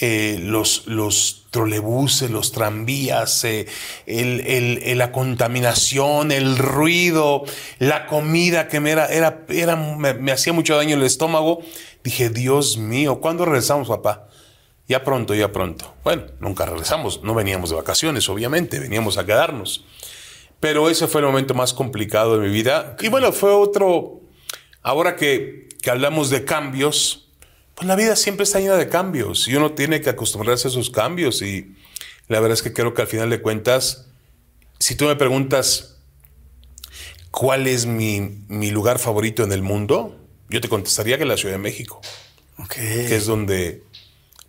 [SPEAKER 3] eh, los, los trolebuses, los tranvías, eh, el- el- el- la contaminación, el ruido, la comida que me, era, era, era, me, me hacía mucho daño el estómago, dije, Dios mío, ¿cuándo regresamos, papá? Ya pronto, ya pronto. Bueno, nunca regresamos, no veníamos de vacaciones, obviamente, veníamos a quedarnos. Pero ese fue el momento más complicado de mi vida. Y bueno, fue otro, ahora que, que hablamos de cambios, pues la vida siempre está llena de cambios y uno tiene que acostumbrarse a esos cambios. Y la verdad es que creo que al final de cuentas, si tú me preguntas cuál es mi, mi lugar favorito en el mundo, yo te contestaría que la Ciudad de México que es donde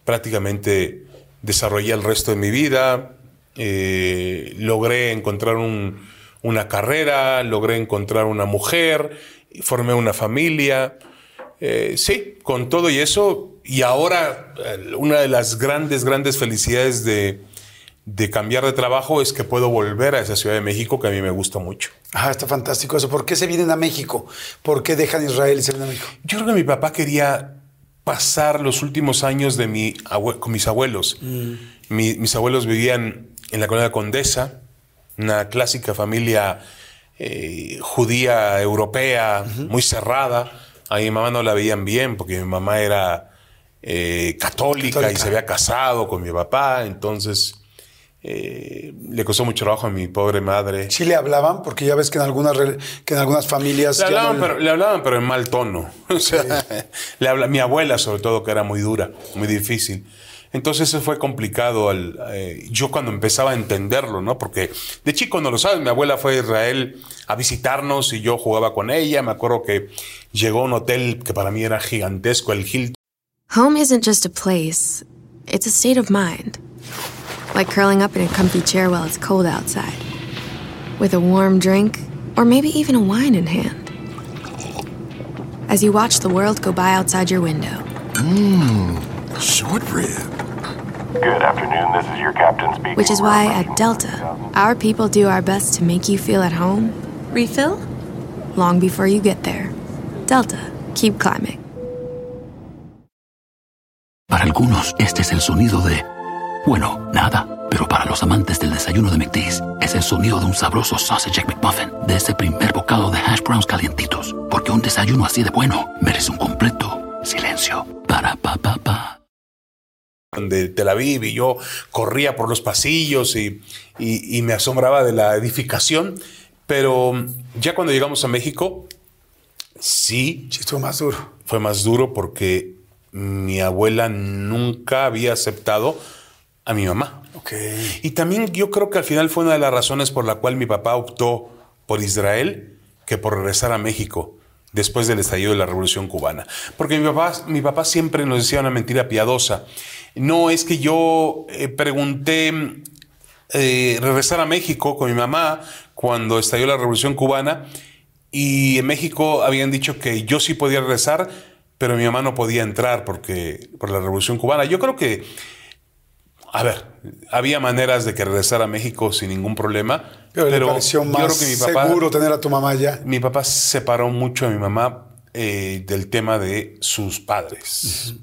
[SPEAKER 3] prácticamente desarrollé el resto de mi vida, eh, logré encontrar un- una carrera, logré encontrar una mujer, formé una familia, eh, sí, con todo y eso, y ahora una de las grandes, grandes felicidades de, de cambiar de trabajo es que puedo volver a esa Ciudad de México que a mí me gusta mucho.
[SPEAKER 2] Ah, está fantástico eso. ¿Por qué se vienen a México? ¿Por qué dejan Israel y se vienen a México?
[SPEAKER 3] Yo creo que mi papá quería pasar los últimos años de mi con mis abuelos. Mi- mis abuelos vivían en la colonia Condesa, una clásica familia eh, judía europea, muy cerrada. A mi mamá no la veían bien porque mi mamá era eh, católica, y se había casado con mi papá, entonces eh, le costó mucho trabajo a mi pobre madre.
[SPEAKER 2] Sí le hablaban, porque ya ves que en algunas, que en algunas familias...
[SPEAKER 3] Le hablaban,
[SPEAKER 2] no-
[SPEAKER 3] pero, le hablaban, pero en mal tono. O sea, le habla, mi abuela, sobre todo, que era muy dura, muy difícil. Entonces, eso fue complicado. al- eh, yo cuando empezaba a entenderlo, ¿no? Porque de chico, no lo sabes, mi abuela fue a Israel a visitarnos y yo jugaba con ella. Me acuerdo que llegó a un hotel que para mí era gigantesco, el Hilton.
[SPEAKER 6] Home isn't just a place, it's a state of mind. Like curling up in a comfy chair while it's cold outside, with a warm drink, or maybe even a wine in hand. As you watch the world go by outside your window,
[SPEAKER 7] Short rib.
[SPEAKER 8] Good afternoon, this is your captain speaking.
[SPEAKER 6] which is why at Delta, our people do our best to make you feel at home
[SPEAKER 9] Refill?
[SPEAKER 6] long before you get there. Delta, keep climbing.
[SPEAKER 1] Para algunos, este es el sonido de... Bueno, nada. Pero para los amantes del desayuno de McDee's, es el sonido de un sabroso sausage McMuffin, de ese primer bocado de hash browns calientitos. Porque un desayuno así de bueno merece un completo silencio. Para pa pa pa.
[SPEAKER 3] De Tel Aviv y yo corría por los pasillos y, y- y me asombraba de la edificación. Pero ya cuando llegamos a México, sí
[SPEAKER 2] Sí, estuvo más duro.
[SPEAKER 3] fue más duro porque mi abuela nunca había aceptado a mi mamá.
[SPEAKER 2] Ok.
[SPEAKER 3] Y también yo creo que al final fue una de las razones por la cual mi papá optó por Israel que por regresar a México después del estallido de la Revolución Cubana. Porque mi papá, mi papá siempre nos decía una mentira piadosa. No es que yo eh, pregunté eh, regresar a México con mi mamá cuando estalló la Revolución Cubana y en México habían dicho que yo sí podía regresar, pero mi mamá no podía entrar porque por la Revolución Cubana. Yo creo que a ver, había maneras de que regresara a México sin ningún problema,
[SPEAKER 2] Pero,
[SPEAKER 3] pero,
[SPEAKER 2] le pareció
[SPEAKER 3] yo
[SPEAKER 2] más
[SPEAKER 3] creo que mi papá,
[SPEAKER 2] seguro tener a tu mamá ya.
[SPEAKER 3] mi papá separó mucho a mi mamá eh, del tema de sus padres.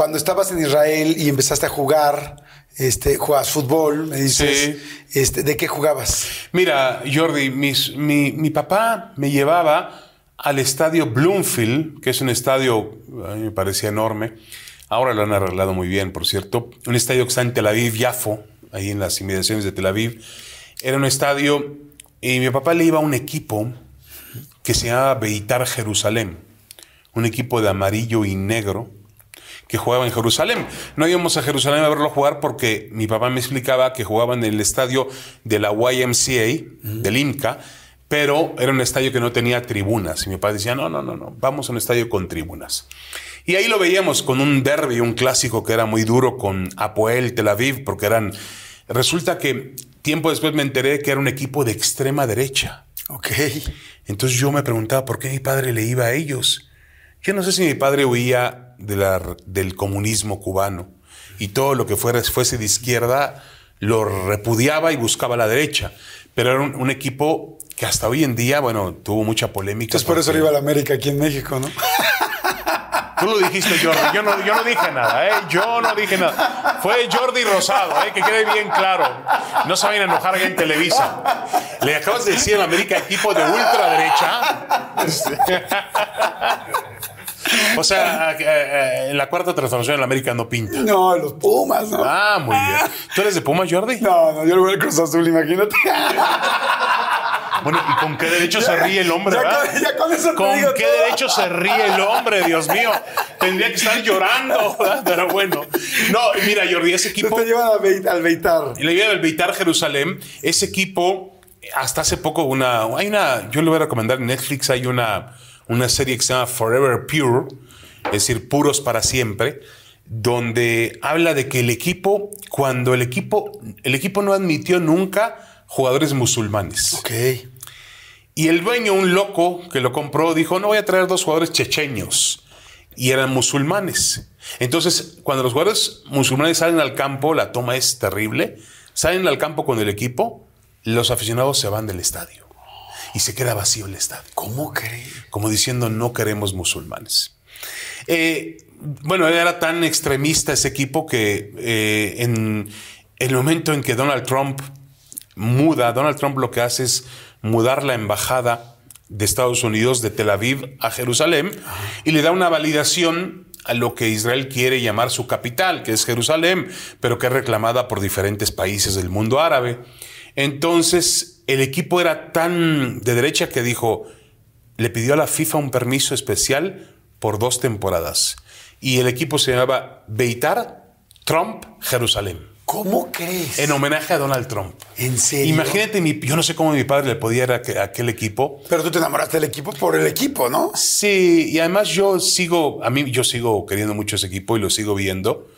[SPEAKER 2] Cuando estabas en Israel y empezaste a jugar Este, jugabas fútbol, me dices.
[SPEAKER 3] Sí.
[SPEAKER 2] Este, ¿De qué jugabas?
[SPEAKER 3] Mira, Jordi, mis- mi, mi papá me llevaba al estadio Bloomfield, que es un estadio, a mí me parecía enorme. Ahora lo han arreglado muy bien, por cierto. Un estadio que está en Tel Aviv, Yafo, ahí en las inmediaciones de Tel Aviv. Era un estadio y mi papá le iba a un equipo que se llamaba Beitar Jerusalén, un equipo de amarillo y negro que jugaba en Jerusalén. No íbamos a Jerusalén a verlo jugar porque mi papá me explicaba que jugaba en el estadio de la YMCA, del IMCA, pero era un estadio que no tenía tribunas. Y mi papá decía, no, no, no, no, vamos a un estadio con tribunas. Y ahí lo veíamos con un derby, un clásico que era muy duro con Apoel, Tel Aviv, porque eran... Resulta que tiempo después me enteré que era un equipo de extrema derecha.
[SPEAKER 2] Ok.
[SPEAKER 3] Entonces yo me preguntaba por qué mi padre le iba a ellos. Yo no sé si mi padre huía de la- del comunismo cubano y todo lo que fuera, fuese de izquierda lo repudiaba y buscaba la derecha. Pero era un, un equipo que hasta hoy en día, bueno, tuvo mucha polémica.
[SPEAKER 2] Entonces por eso iba a la América aquí en México, ¿no?
[SPEAKER 3] Tú lo dijiste, Jordi. Yo no, yo no dije nada, ¿eh? Yo no dije nada. Fue Jordi Rosado, ¿eh? Que quede bien claro. No se vayan a enojar en Televisa. Le acabas de decir en América equipo de ultraderecha. O sea, eh, eh, en la cuarta transformación en la América no pinta.
[SPEAKER 2] No, los Pumas, ¿no?
[SPEAKER 3] Ah, muy bien. ¿Tú eres de Pumas, Jordi?
[SPEAKER 2] No, no, yo le voy al Cruz Azul, imagínate.
[SPEAKER 3] Bueno, ¿y con qué derecho se ríe el hombre,
[SPEAKER 2] Ya
[SPEAKER 3] verdad?
[SPEAKER 2] con- ya con eso te
[SPEAKER 3] ¿Con qué
[SPEAKER 2] todo.
[SPEAKER 3] derecho se ríe el hombre, Dios mío? Tendría que estar llorando, ¿verdad? pero bueno. No, mira, Jordi, ese equipo...
[SPEAKER 2] te llevan Beit- al Beitar.
[SPEAKER 3] Y la vida del Beitar Jerusalén, ese equipo, hasta hace poco, una, hay una, yo le voy a recomendar en Netflix, hay una, una serie que se llama Forever Pure, es decir, puros para siempre, donde habla de que el equipo, cuando el equipo, el equipo no admitió nunca jugadores musulmanes.
[SPEAKER 2] Ok.
[SPEAKER 3] Y el dueño, un loco que lo compró, dijo, no voy a traer dos jugadores checheños. Y eran musulmanes. Entonces, cuando los jugadores musulmanes salen al campo, la toma es terrible. Salen al campo con el equipo, los aficionados se van del estadio. Y se queda vacío el estadio.
[SPEAKER 2] ¿Cómo crees?
[SPEAKER 3] Como diciendo, no queremos musulmanes. Eh, bueno, era tan extremista ese equipo que eh, en el momento en que Donald Trump muda, Donald Trump lo que hace es mudar la embajada de Estados Unidos de Tel Aviv a Jerusalén y le da una validación a lo que Israel quiere llamar su capital, que es Jerusalén, pero que es reclamada por diferentes países del mundo árabe. Entonces, el equipo era tan de derecha que dijo, le pidió a la FIFA un permiso especial por dos temporadas. Y el equipo se llamaba Beitar Trump Jerusalén.
[SPEAKER 2] ¿Cómo crees?
[SPEAKER 3] En homenaje a Donald Trump.
[SPEAKER 2] ¿En serio?
[SPEAKER 3] Imagínate, mi- yo no sé cómo mi padre le podía ir a, que- a aquel equipo.
[SPEAKER 2] Pero tú te enamoraste del equipo por el equipo, ¿no?
[SPEAKER 3] Sí, y además yo sigo, a mí yo sigo queriendo mucho ese equipo y lo sigo viendo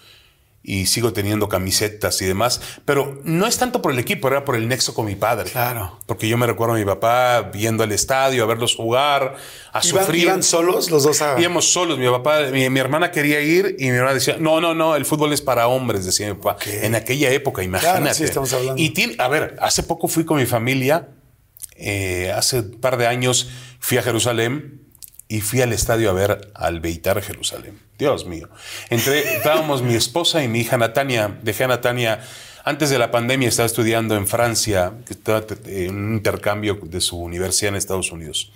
[SPEAKER 3] y sigo teniendo camisetas y demás, pero no es tanto por el equipo, era por el nexo con mi padre.
[SPEAKER 2] Claro.
[SPEAKER 3] Porque yo me recuerdo a mi papá viendo al estadio, a verlos jugar, a
[SPEAKER 2] ¿Iban,
[SPEAKER 3] sufrir.
[SPEAKER 2] iban solos los dos a...
[SPEAKER 3] Íbamos solos, mi papá, mi, mi hermana quería ir y mi hermana decía, no, no, no, el fútbol es para hombres, decía mi papá. En aquella época, imagínate.
[SPEAKER 2] sí, estamos hablando.
[SPEAKER 3] Y tiene- a ver, hace poco fui con mi familia, eh, hace un par de años fui a Jerusalén y fui al estadio a ver al Beitar Jerusalén. Dios mío. Entre, estábamos mi esposa y mi hija Natania. Dejé a Natania antes de la pandemia, estaba estudiando en Francia, estaba eh, en un intercambio de su universidad en Estados Unidos.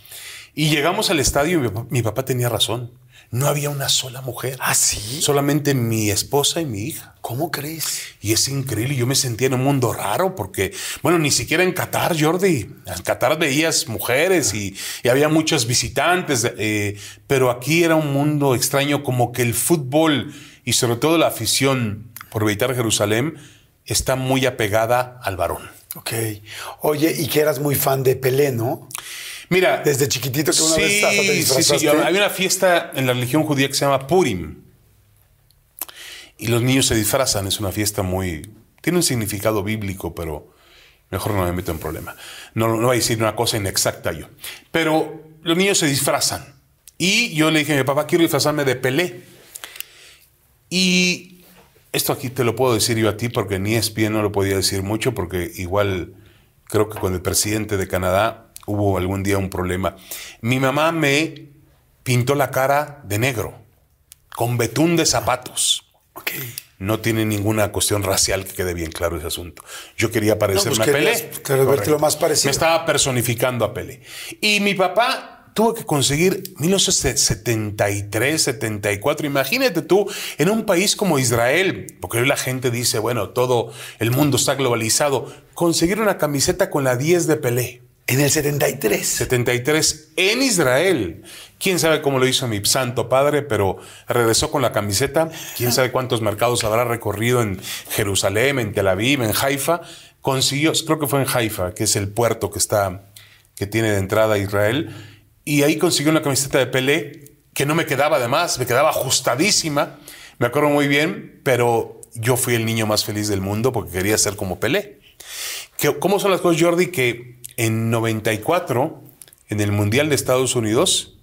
[SPEAKER 3] Y llegamos al estadio y mi papá tenía razón. No había una sola mujer.
[SPEAKER 2] ¿Ah, sí?
[SPEAKER 3] Solamente mi esposa y mi hija.
[SPEAKER 2] ¿Cómo crees?
[SPEAKER 3] Y es increíble, yo me sentía en un mundo raro porque, bueno, ni siquiera en Qatar, Jordi. En Qatar veías mujeres y, y había muchos visitantes, eh, pero aquí era un mundo extraño como que el fútbol y sobre todo la afición por Beitar Jerusalén está muy apegada al varón.
[SPEAKER 2] Ok. Oye, y que eras muy fan de Pelé, ¿no?
[SPEAKER 3] Mira,
[SPEAKER 2] Desde chiquitito que una
[SPEAKER 3] sí,
[SPEAKER 2] vez hasta te
[SPEAKER 3] sí, sí, hay una fiesta en la religión judía que se llama Purim. Y los niños se disfrazan, es una fiesta muy... Tiene un significado bíblico, pero mejor no me meto en problema. No, no voy a decir una cosa inexacta yo. Pero los niños se disfrazan. Y yo le dije a mi papá, quiero disfrazarme de Pelé. Y esto aquí te lo puedo decir yo a ti porque ni ESPN no lo podía decir mucho porque igual creo que con el presidente de Canadá hubo algún día un problema. Mi mamá me pintó la cara de negro con betún de zapatos.
[SPEAKER 2] Ok.
[SPEAKER 3] no tiene ninguna cuestión racial que quede bien claro ese asunto. Yo quería parecerme
[SPEAKER 2] pues
[SPEAKER 3] a Pelé.
[SPEAKER 2] querías, lo más parecido.
[SPEAKER 3] Me estaba personificando a Pelé. Y mi papá tuvo que conseguir 1973, 74. Imagínate tú en un país como Israel, porque hoy la gente dice, bueno, todo el mundo está globalizado, conseguir una camiseta con la 10 de Pelé.
[SPEAKER 2] En el 73.
[SPEAKER 3] 73 en Israel. Quién sabe cómo lo hizo mi santo padre, pero regresó con la camiseta. Quién sabe cuántos mercados habrá recorrido en Jerusalén, en Tel Aviv, en Haifa. Consiguió, creo que fue en Haifa, que es el puerto que está, que tiene de entrada a Israel. Y ahí consiguió una camiseta de Pelé que no me quedaba además, me quedaba ajustadísima. Me acuerdo muy bien, pero yo fui el niño más feliz del mundo porque quería ser como Pelé. ¿Qué- ¿Cómo son las cosas, Jordi? Que en 94, en el Mundial de Estados Unidos,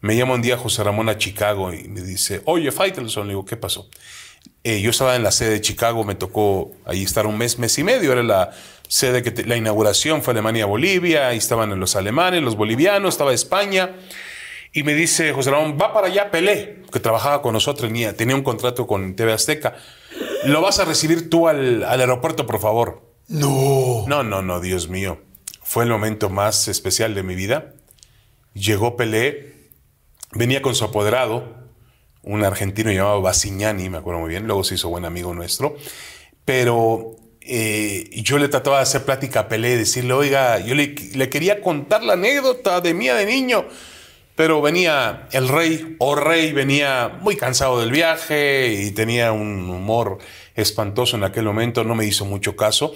[SPEAKER 3] me llama un día José Ramón a Chicago y me dice, oye, Faitelson, le digo, ¿qué pasó? Eh, yo estaba en la sede de Chicago, me tocó ahí estar un mes, mes y medio, era la sede que te- la inauguración fue Alemania-Bolivia, ahí estaban los alemanes, los bolivianos, estaba España, y me dice José Ramón, va para allá Pelé, que trabajaba con nosotros, tenía, un contrato con TV Azteca, lo vas a recibir tú al, al aeropuerto, por favor.
[SPEAKER 2] No.
[SPEAKER 3] No, no, no, Dios mío. Fue el momento más especial de mi vida. Llegó Pelé, venía con su apoderado, un argentino llamado Basignani, me acuerdo muy bien, luego se hizo buen amigo nuestro, pero eh, yo le trataba de hacer plática a Pelé, decirle, oiga, yo le, le quería contar la anécdota de mía de niño, pero venía el rey, o rey, venía muy cansado del viaje y tenía un humor espantoso en aquel momento, no me hizo mucho caso,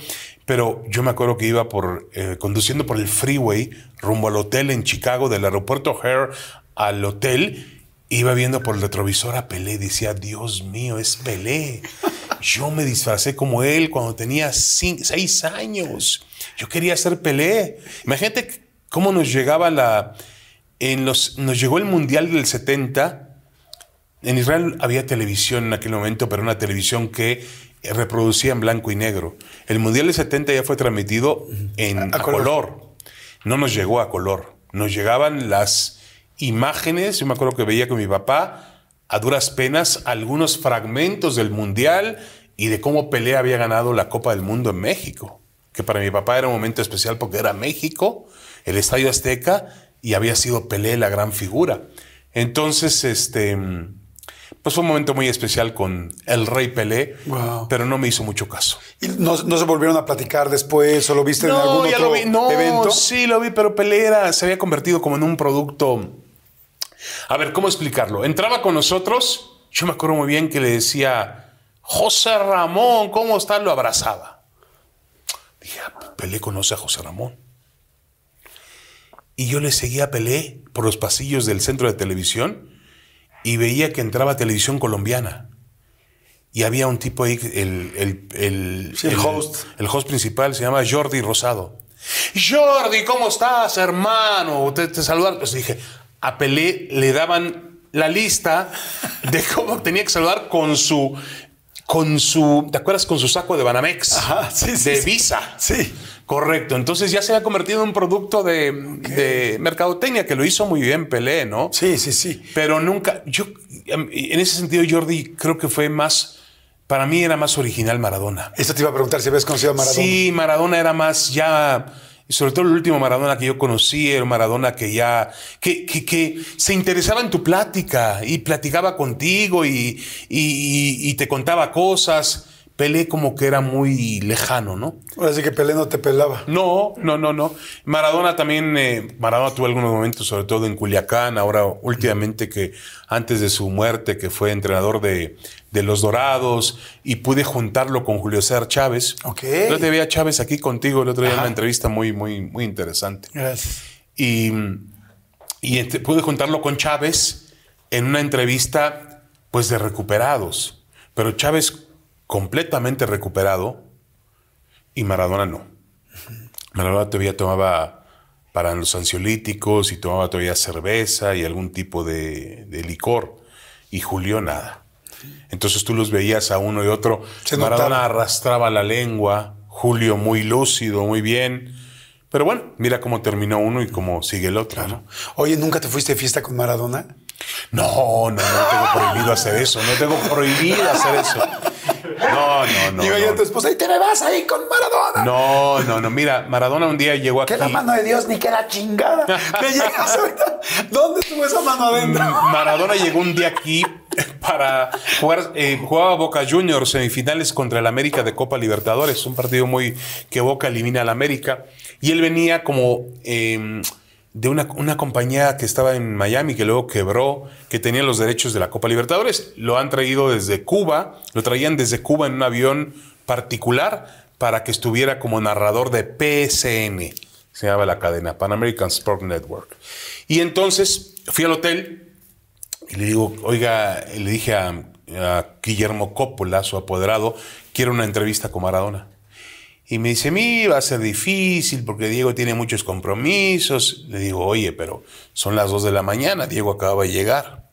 [SPEAKER 3] pero yo me acuerdo que iba por, eh, conduciendo por el freeway rumbo al hotel en Chicago, del aeropuerto O'Hare al hotel, iba viendo por el retrovisor a Pelé, decía, Dios mío, es Pelé. Yo me disfracé como él cuando tenía cin- seis años. Yo quería ser Pelé. Imagínate cómo nos llegaba la... En los, nos llegó el Mundial del 70. En Israel había televisión en aquel momento, pero una televisión que reproducía en blanco y negro. El Mundial del 70 ya fue transmitido en, a,
[SPEAKER 2] A color.
[SPEAKER 3] color. No nos llegó a color. Nos llegaban las imágenes. Yo me acuerdo que veía con mi papá a duras penas algunos fragmentos del Mundial y de cómo Pelé había ganado la Copa del Mundo en México. Que para mi papá era un momento especial porque era México, el Estadio Azteca, y había sido Pelé la gran figura. Entonces, este, pues fue un momento muy especial con el Rey Pelé,
[SPEAKER 2] Wow.
[SPEAKER 3] pero no me hizo mucho caso.
[SPEAKER 2] ¿Y no, no se volvieron a platicar después o lo viste en algún
[SPEAKER 3] ya
[SPEAKER 2] otro
[SPEAKER 3] lo vi. No,
[SPEAKER 2] evento?
[SPEAKER 3] sí lo vi, pero Pelé era- se había convertido como en un producto. A ver, ¿cómo explicarlo? Entraba con nosotros, yo me acuerdo muy bien que le decía, José Ramón, ¿cómo estás? Lo abrazaba. Dije, "Ah, Pelé conoce a José Ramón. Y yo le seguía a Pelé por los pasillos del centro de televisión y veía que entraba televisión colombiana. Y había un tipo ahí, el, el, el,
[SPEAKER 2] Sí, el host.
[SPEAKER 3] el host principal se llama Jordi Rosado. Jordi, ¿cómo estás, hermano? Te, te saludar. Pues dije, a Pelé le daban la lista de cómo tenía que saludar con su, con su, ¿te acuerdas? Con su saco de Banamex.
[SPEAKER 2] Ajá, sí, sí,
[SPEAKER 3] De
[SPEAKER 2] sí.
[SPEAKER 3] Visa.
[SPEAKER 2] Sí.
[SPEAKER 3] Correcto. Entonces ya se había convertido en un producto de, de mercadotecnia que lo hizo muy bien Pelé, ¿no?
[SPEAKER 2] Sí, sí, sí.
[SPEAKER 3] Pero nunca, yo, en ese sentido, Jordi, creo que fue más, para mí era más original Maradona.
[SPEAKER 2] Esto te iba a preguntar si habías conocido a Maradona.
[SPEAKER 3] Sí, Maradona era más ya, y sobre todo el último Maradona que yo conocí, el Maradona que ya, que, que, que se interesaba en tu plática y platicaba contigo y, y, y te contaba cosas. Pelé como que era muy lejano, ¿no?
[SPEAKER 2] Ahora sí que Pelé no te pelaba.
[SPEAKER 3] No, no, no, no. Maradona también, eh, Maradona tuvo algunos momentos, sobre todo en Culiacán, ahora últimamente que antes de su muerte, que fue entrenador de, de Los Dorados, y pude juntarlo con Julio César Chávez.
[SPEAKER 2] Ok.
[SPEAKER 3] Yo te vi a Chávez aquí contigo el otro día en una entrevista muy, muy, muy interesante.
[SPEAKER 2] Gracias.
[SPEAKER 3] Y, y ent- pude juntarlo con Chávez en una entrevista, pues, de recuperados. Pero Chávez completamente recuperado y Maradona no. Maradona todavía tomaba para los ansiolíticos y tomaba todavía cerveza y algún tipo de, de licor. Y Julio nada. Entonces tú los veías a uno y otro.
[SPEAKER 2] Se
[SPEAKER 3] Maradona
[SPEAKER 2] notaba.
[SPEAKER 3] arrastraba la lengua, Julio muy lúcido, muy bien. Pero bueno, mira cómo terminó uno y cómo sigue el otro. ¿no?
[SPEAKER 2] Oye, ¿nunca te fuiste de fiesta con Maradona?
[SPEAKER 3] No, no, no tengo prohibido hacer eso, no tengo prohibido hacer eso. No, no, no.
[SPEAKER 2] y veía a tu
[SPEAKER 3] no.
[SPEAKER 2] esposa y te me vas ahí con Maradona.
[SPEAKER 3] No, no, no. Mira, Maradona un día llegó aquí.
[SPEAKER 2] Que la mano de Dios ni que la chingada. Me llegas ahorita. ¿Dónde estuvo esa mano adentro?
[SPEAKER 3] Maradona llegó un día aquí para jugar, eh, jugaba Boca Juniors semifinales contra el América de Copa Libertadores, un partido muy que Boca elimina al América. Y él venía como eh, de una, una compañía que estaba en Miami, que luego quebró, que tenía los derechos de la Copa Libertadores. Lo han traído desde Cuba, lo traían desde Cuba en un avión particular para que estuviera como narrador de PSN, se llama la cadena, Pan American Sport Network. Y entonces fui al hotel y le digo, oiga, le dije a, a Guillermo Coppola, su apoderado, quiero una entrevista con Maradona. Y me dice, mi, va a ser difícil porque Diego tiene muchos compromisos. Le digo, oye, pero son las 2 de la mañana, Diego acaba de llegar.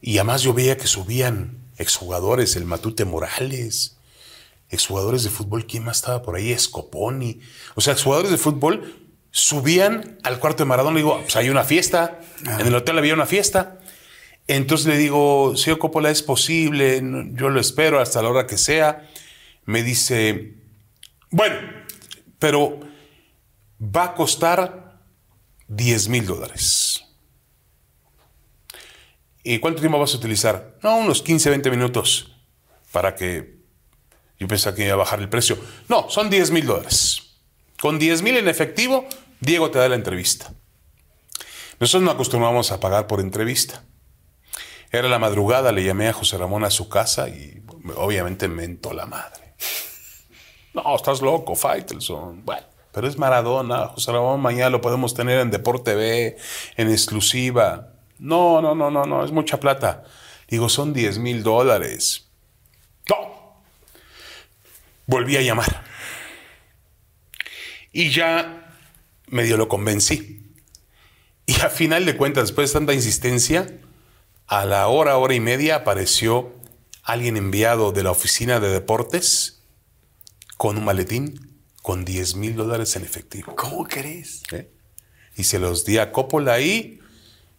[SPEAKER 3] Y además yo veía que subían exjugadores, el Matute Morales, exjugadores de fútbol, ¿quién más estaba por ahí? Escoponi. O sea, exjugadores de fútbol subían al cuarto de Maradona y digo, pues hay una fiesta, en el hotel había una fiesta. Entonces le digo, señor Coppola, es posible, yo lo espero hasta la hora que sea. Me dice, bueno, pero va a costar 10 mil dólares. ¿Y cuánto tiempo vas a utilizar? No, unos 15, 20 minutos para que yo pensaba que iba a bajar el precio. No, son 10 mil dólares. Con 10 mil en efectivo, Diego te da la entrevista. Nosotros no acostumbramos a pagar por entrevista. Era la madrugada, le llamé a José Ramón a su casa y obviamente me mentó la madre. No, estás loco, Faitelson. Bueno, pero es Maradona. José Ramón mañana lo podemos tener en Deporte B, en exclusiva. No, no, no, no, no, es mucha plata. Digo, son 10 mil dólares. No. Volví a llamar. Y ya medio lo convencí. Y a final de cuentas, después de tanta insistencia, a la hora, hora y media apareció alguien enviado de la oficina de deportes con un maletín con 10 mil dólares en efectivo.
[SPEAKER 2] ¿Cómo crees?
[SPEAKER 3] ¿eh? Y se los di a Coppola ahí.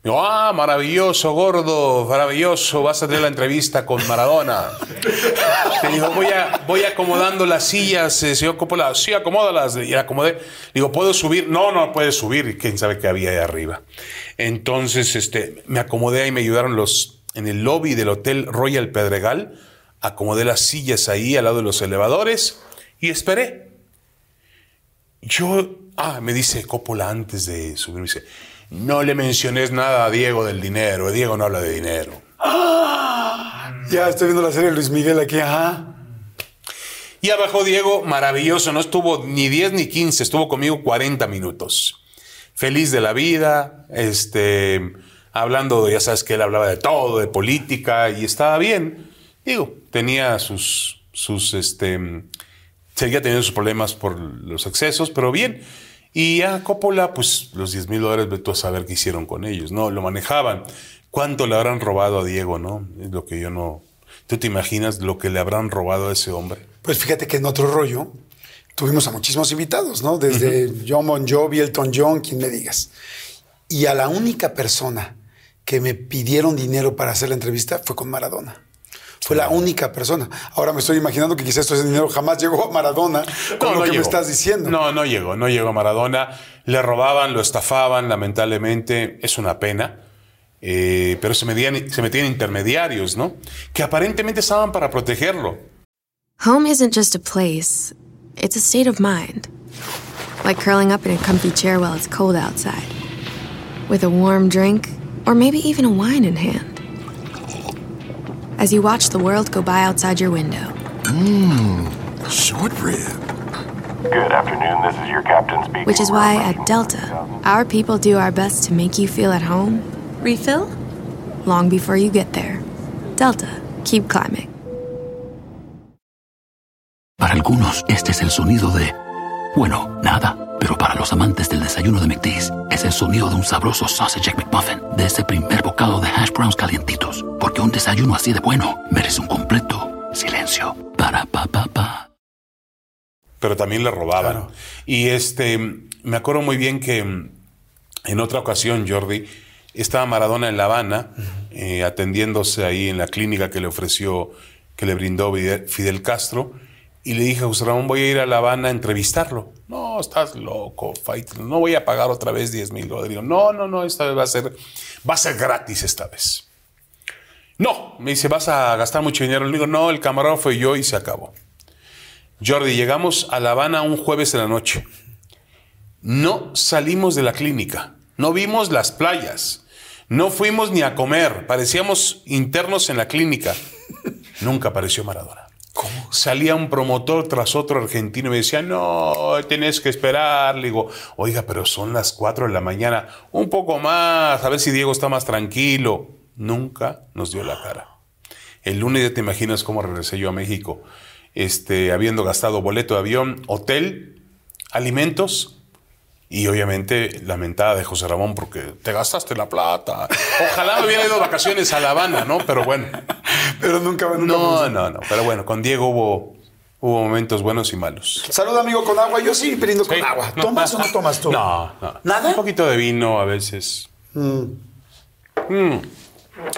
[SPEAKER 3] Dijo, ah, maravilloso, gordo, maravilloso, vas a tener la entrevista con Maradona. Te digo, voy, a, voy acomodando las sillas, eh, señor Coppola. Sí, acomódalas. Y acomodé. Digo, ¿puedo subir? No, no puedes subir. Quién sabe qué había ahí arriba. Entonces, este, me acomodé y me ayudaron los, en el lobby del Hotel Royal Pedregal. Acomodé las sillas ahí al lado de los elevadores y esperé. Yo, ah, me dice Coppola antes de subir, me dice, no le menciones nada a Diego del dinero. Diego no habla de dinero.
[SPEAKER 2] Ya estoy viendo la serie de Luis Miguel aquí, ajá.
[SPEAKER 3] Y abajo Diego, maravilloso, no estuvo ni 10 ni 15, estuvo conmigo 40 minutos. Feliz de la vida, este, hablando, ya sabes que él hablaba de todo, de política, y estaba bien. Digo, tenía sus, sus, este, seguía teniendo sus problemas por los excesos, pero bien. Y a Coppola, pues los 10 mil dólares, ve tú a saber qué hicieron con ellos, ¿no? Lo manejaban. ¿Cuánto le habrán robado a Diego, no? Es lo que yo no... ¿Tú te imaginas lo que le habrán robado a ese hombre?
[SPEAKER 2] Pues fíjate que en otro rollo tuvimos a muchísimos invitados, ¿no? Desde John Bon Jovi, Elton John, quien me digas. Y a la única persona que me pidieron dinero para hacer la entrevista fue con Maradona. Fue la única persona. Ahora me estoy imaginando que quizás ese dinero jamás llegó a Maradona con lo que me
[SPEAKER 3] llegó.
[SPEAKER 2] estás diciendo.
[SPEAKER 3] No, no llegó, no llegó a Maradona. Le robaban, lo estafaban, lamentablemente. Es una pena. Eh, pero se metían, se metían intermediarios, ¿no? Que aparentemente estaban para protegerlo.
[SPEAKER 6] Home isn't just a place, it's a state of mind. Like curling up in a comfy chair while it's cold outside, with a warm drink, or maybe even a wine in hand. As you watch the world go by outside your window, Mmm,
[SPEAKER 7] Short rib.
[SPEAKER 8] Good afternoon, this is your captain speaking.
[SPEAKER 6] which is why at Delta, our people do our best to make you feel at home. Refill? Long before you get there. Delta, keep climbing.
[SPEAKER 1] Para algunos, este es el sonido de. Bueno, nada. Pero para los amantes del desayuno de McDee's, es el sonido de un sabroso sausage McMuffin, de ese primer bocado de hash browns calientitos. Porque un desayuno así de bueno merece un completo silencio. Para pa pa pa.
[SPEAKER 3] pero también le robaban. Y este, me acuerdo muy bien que mm, en otra ocasión, Jordi, estaba Maradona en La Habana, eh, atendiéndose ahí en la clínica que le ofreció que le brindó Fidel Fidel Castro y le dije a José Ramón, voy a ir a La Habana a entrevistarlo. No, estás loco, fight. no voy a pagar otra vez 10 mil. Digo, no, no, no, esta vez va a ser, va a ser gratis esta vez. No, me dice, vas a gastar mucho dinero. Le digo, no, el camarógrafo y yo y se acabó. Jordi, llegamos a La Habana un jueves en la noche. No salimos de la clínica, no vimos las playas, no fuimos ni a comer, parecíamos internos en la clínica. Nunca apareció Maradona. Salía un promotor tras otro argentino y me decía, no, tenés que esperar. Le digo, oiga, pero son las 4 de la mañana, un poco más, a ver si Diego está más tranquilo. Nunca nos dio la cara. El lunes ya te imaginas cómo regresé yo a México, este, habiendo gastado boleto de avión, hotel, alimentos y obviamente lamentada de José Ramón porque te gastaste la plata. Ojalá me hubiera ido vacaciones a La Habana, ¿no? Pero bueno.
[SPEAKER 2] Pero nunca, nunca
[SPEAKER 3] No, no, no. Pero bueno, con Diego hubo, hubo momentos buenos y malos.
[SPEAKER 2] Salud, amigo, con agua. Yo sí brindo con agua.
[SPEAKER 3] No.
[SPEAKER 2] ¿Tomas o no tomas tú?
[SPEAKER 3] No, no.
[SPEAKER 2] ¿Nada?
[SPEAKER 3] Un poquito de vino a veces. Mm.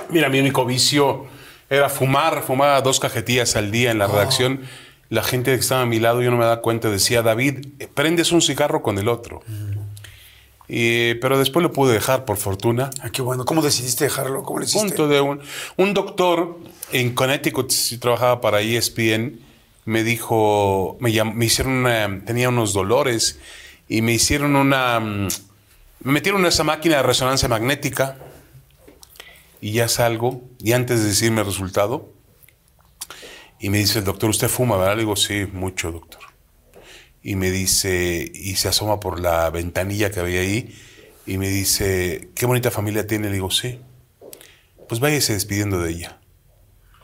[SPEAKER 3] Mira, mi único vicio era fumar. Fumaba dos cajetillas al día en la redacción. La gente que estaba a mi lado, yo no me daba cuenta, decía, David, prendes un cigarro con el otro. Y, pero después lo pude dejar, por fortuna.
[SPEAKER 2] Ah, qué bueno. ¿Cómo decidiste dejarlo? ¿Cómo hiciste?
[SPEAKER 3] Punto de un, un doctor en Connecticut, si trabajaba para ESPN, me dijo, me, llam- me hicieron una, tenía unos dolores y me hicieron una, me metieron en esa máquina de resonancia magnética y ya salgo y antes de decirme el resultado y me dice el doctor, ¿usted fuma? ¿verdad? Le digo, sí, mucho, doctor. Y me dice, y se asoma por la ventanilla que había ahí y me dice, ¿qué bonita familia tiene? Le digo, sí pues váyase despidiendo de ella.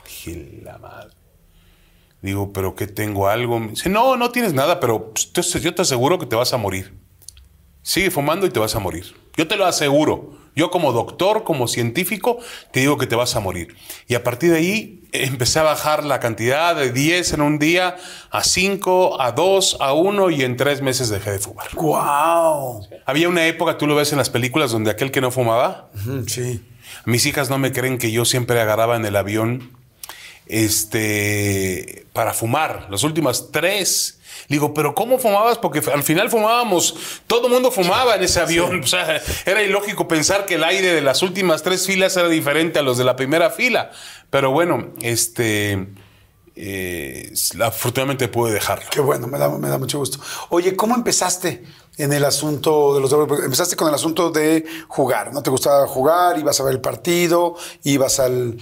[SPEAKER 3] Dije, la madre. Digo, ¿pero qué tengo algo? Me dice, no, no tienes nada, pero pues, yo te aseguro que te vas a morir. Sigue fumando y te vas a morir. Yo te lo aseguro. Yo como doctor, como científico, te digo que te vas a morir. Y a partir de ahí empecé a bajar la cantidad de 10 en un día a 5, a 2, a 1 y en 3 meses dejé de fumar.
[SPEAKER 2] ¡Guau!
[SPEAKER 3] Había una época, tú lo ves en las películas, donde aquel que no fumaba,
[SPEAKER 2] Sí.
[SPEAKER 3] mis hijas no me creen que yo siempre agarraba en el avión este, para fumar. Las últimas tres. Le Digo, pero ¿cómo fumabas? Porque al final fumábamos. Todo el mundo fumaba en ese avión. O sea, era ilógico pensar que el aire de las últimas tres filas era diferente a los de la primera fila. Pero bueno, este, eh, afortunadamente pude dejarlo.
[SPEAKER 2] Qué bueno, me da, me da mucho gusto. Oye, ¿cómo empezaste en el asunto de los Empezaste con el asunto de jugar, ¿no? ¿Te gustaba jugar? Ibas a ver el partido, ibas al,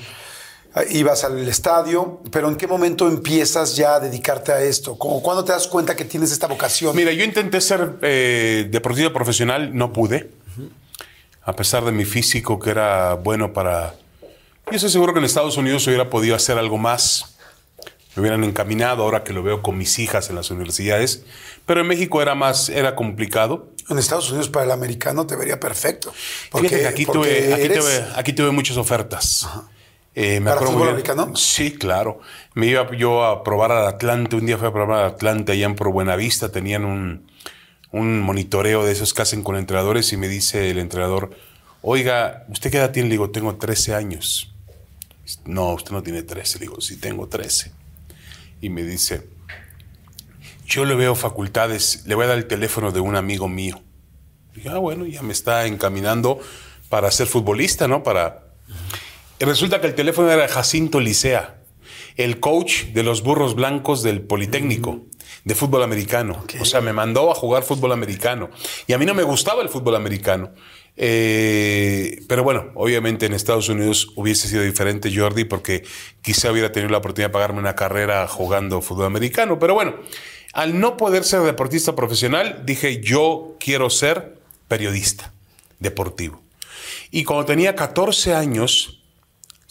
[SPEAKER 2] ibas al estadio, pero ¿en qué momento empiezas ya a dedicarte a esto? ¿Cómo, ¿Cuándo te das cuenta que tienes esta vocación?
[SPEAKER 3] Mira, yo intenté ser eh, deportista profesional, no pude. A pesar de mi físico, que era bueno para. Yo estoy seguro que en Estados Unidos hubiera podido hacer algo más. Me hubieran encaminado ahora que lo veo con mis hijas en las universidades. Pero en México era más, era complicado.
[SPEAKER 2] En Estados Unidos para el americano te vería perfecto. Porque,
[SPEAKER 3] Fíjate que aquí,
[SPEAKER 2] porque
[SPEAKER 3] tuve, aquí,
[SPEAKER 2] eres-
[SPEAKER 3] tuve, aquí tuve muchas ofertas. Eh, me
[SPEAKER 2] ¿Para
[SPEAKER 3] acuerdo
[SPEAKER 2] fútbol americano?
[SPEAKER 3] Sí, claro. Me iba yo a probar al Atlante. Un día fui a probar al Atlante allá en Por Buenavista. Tenían un, un monitoreo de esos que hacen con entrenadores y me dice el entrenador, oiga, ¿usted qué edad tiene? Le digo, tengo 13 años. No, usted no tiene 13. Le digo, sí, tengo 13. Y me dice, yo le veo facultades, le voy a dar el teléfono de un amigo mío. Dije, ah, bueno, ya me está encaminando para ser futbolista, ¿no? Para... Y resulta que el teléfono era de Jacinto Licea, el coach de los burros blancos del Politécnico, de fútbol americano. O sea, me mandó a jugar fútbol americano. Y a mí no me gustaba el fútbol americano. Eh, pero bueno, obviamente en Estados Unidos hubiese sido diferente, Jordi, porque quizá hubiera tenido la oportunidad de pagarme una carrera jugando fútbol americano. Pero bueno, al no poder ser deportista profesional, dije, yo quiero ser periodista deportivo. Y cuando tenía 14 años,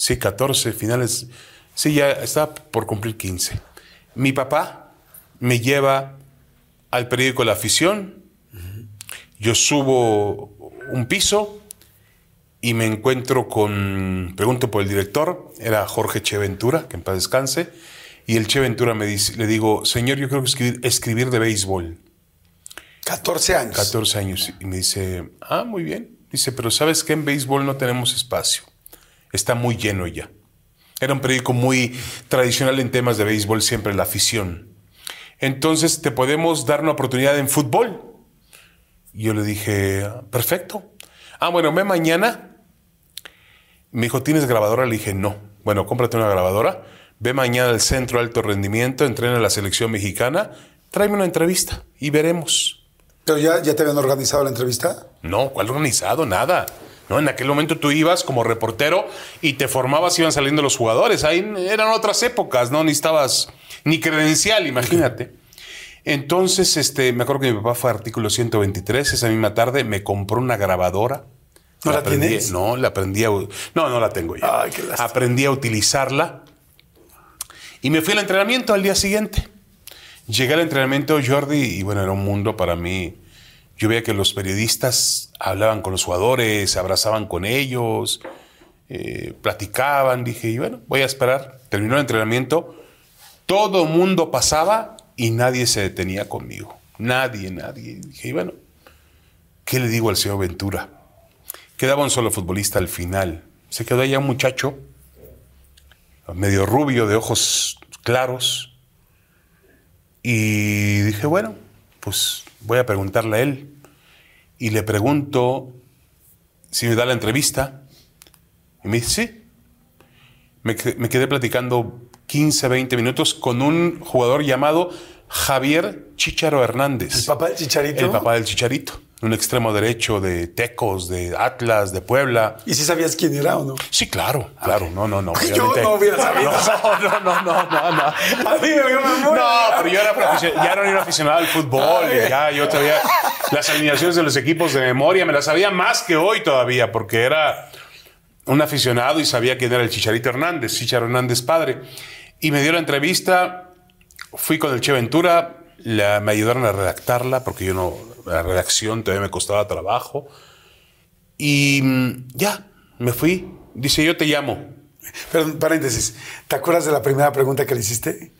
[SPEAKER 3] sí, 14 finales, sí, ya estaba por cumplir 15, mi papá me lleva al periódico La Afición, yo subo un piso y me encuentro con, pregunto por el director, era Jorge Cheventura, que en paz descanse, y el Cheventura me dice, le digo, señor, yo creo que escribir, escribir de béisbol.
[SPEAKER 2] 14 años.
[SPEAKER 3] 14 años. Y me dice, ah, muy bien. Dice, pero ¿sabes que En béisbol no tenemos espacio. Está muy lleno ya. Era un periódico muy tradicional en temas de béisbol, siempre la afición. Entonces, ¿te podemos dar una oportunidad en fútbol? Y yo le dije, perfecto. Ah, bueno, ve mañana. Me dijo, ¿tienes grabadora? Le dije, no. Bueno, cómprate una grabadora. Ve mañana al centro de alto rendimiento, entrena en la selección mexicana, tráeme una entrevista y veremos.
[SPEAKER 2] ¿Pero ya, ya te habían organizado la entrevista?
[SPEAKER 3] No, ¿cuál organizado? Nada. No, en aquel momento tú ibas como reportero y te formabas, iban saliendo los jugadores. Ahí eran otras épocas, no necesitabas ni credencial, imagínate. Entonces, este, me acuerdo que mi papá fue a artículo 123 esa misma tarde, me compró una grabadora.
[SPEAKER 2] ¿No la
[SPEAKER 3] aprendí-
[SPEAKER 2] tienes?
[SPEAKER 3] No, la aprendí a... No, no la tengo ya.
[SPEAKER 2] Ay, qué
[SPEAKER 3] aprendí a utilizarla y me fui al entrenamiento al día siguiente. Llegué al entrenamiento, Jordi, y bueno, era un mundo para mí. Yo veía que los periodistas hablaban con los jugadores, se abrazaban con ellos, eh, platicaban. Dije, y bueno, voy a esperar. Terminó el entrenamiento. Todo mundo pasaba y nadie se detenía conmigo. Nadie, nadie. Dije, y bueno, ¿qué le digo al señor Ventura? Quedaba un solo futbolista al final. Se quedó allá un muchacho, medio rubio, de ojos claros. Y dije, bueno, pues voy a preguntarle a él. Y le pregunto si me da la entrevista. Y me dice, sí. Me, que- me quedé platicando 15, 20 minutos con un jugador llamado Javier Chicharo Hernández.
[SPEAKER 2] ¿El papá del Chicharito?
[SPEAKER 3] El papá del Chicharito. Un extremo derecho de Tecos, de Atlas, de Puebla.
[SPEAKER 2] ¿Y si sabías quién era o no?
[SPEAKER 3] Sí, claro, claro. No, no, no.
[SPEAKER 2] Yo no hubiera sabido.
[SPEAKER 3] No, no, no, no, no.
[SPEAKER 2] A mí me
[SPEAKER 3] No, pero yo era profesional, ya no era aficionado al fútbol, y ya yo todavía las alineaciones de los equipos de memoria me las sabía más que hoy todavía, porque era un aficionado y sabía quién era el Chicharito Hernández, Chicharo Hernández padre. Y me dio la entrevista, fui con el Che Ventura, la- me ayudaron a redactarla, porque yo no, la redacción todavía me costaba trabajo. Y mm, ya, me fui. Dice, yo te llamo.
[SPEAKER 2] Perdón, paréntesis. ¿Te acuerdas de la primera pregunta que le hiciste?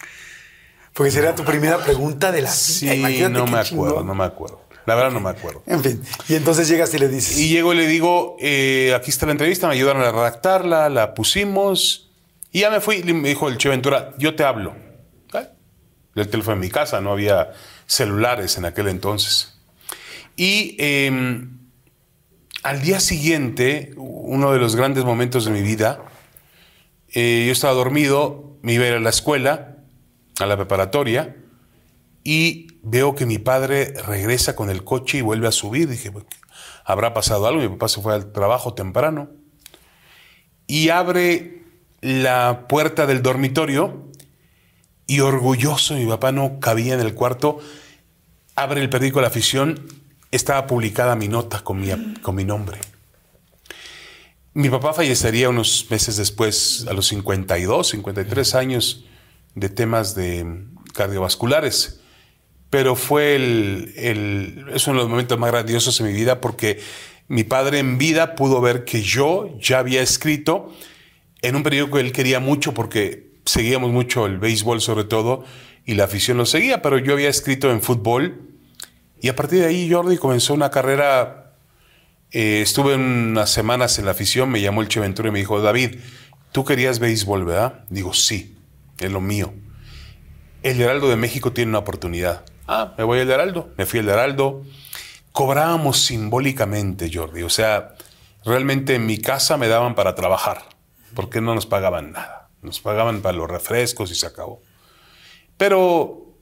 [SPEAKER 2] Porque sería tu primera pregunta de la
[SPEAKER 3] Sí.
[SPEAKER 2] Imagínate
[SPEAKER 3] no me acuerdo, no me acuerdo. La verdad no me acuerdo.
[SPEAKER 2] En fin. Y entonces llegas y le dices.
[SPEAKER 3] Y llego y le digo, eh, aquí está la entrevista, me ayudaron a redactarla, la pusimos. Y ya me fui, y me dijo el Che Ventura, yo te hablo. ¿Eh? El teléfono en mi casa, no había celulares en aquel entonces. Y eh, al día siguiente, uno de los grandes momentos de mi vida, eh, yo estaba dormido, me iba a ir a la escuela, a la preparatoria, y veo que mi padre regresa con el coche y vuelve a subir. Dije, "Pues, habrá pasado algo. Mi papá se fue al trabajo temprano. Y abre la puerta del dormitorio y orgulloso, mi papá no cabía en el cuarto, abre el periódico La Afición, estaba publicada mi nota con mi, con mi nombre. Mi papá fallecería unos meses después, a los 52, 53 años, de temas de cardiovasculares. Pero fue el, el- es uno de los momentos más grandiosos en mi vida porque mi padre en vida pudo ver que yo ya había escrito en un periódico que él quería mucho porque seguíamos mucho el béisbol sobre todo y la afición lo seguía, pero yo había escrito en fútbol y a partir de ahí Jordi comenzó una carrera eh, estuve unas semanas en la afición, me llamó el Che Ventura y me dijo, David, tú querías béisbol, ¿verdad? Digo, sí, es lo mío. El Heraldo de México tiene una oportunidad. Ah, me voy al Heraldo. Me fui al Heraldo. Cobrábamos simbólicamente, Jordi. O sea, realmente en mi casa me daban para trabajar, porque no nos pagaban nada. Nos pagaban para los refrescos y se acabó. Pero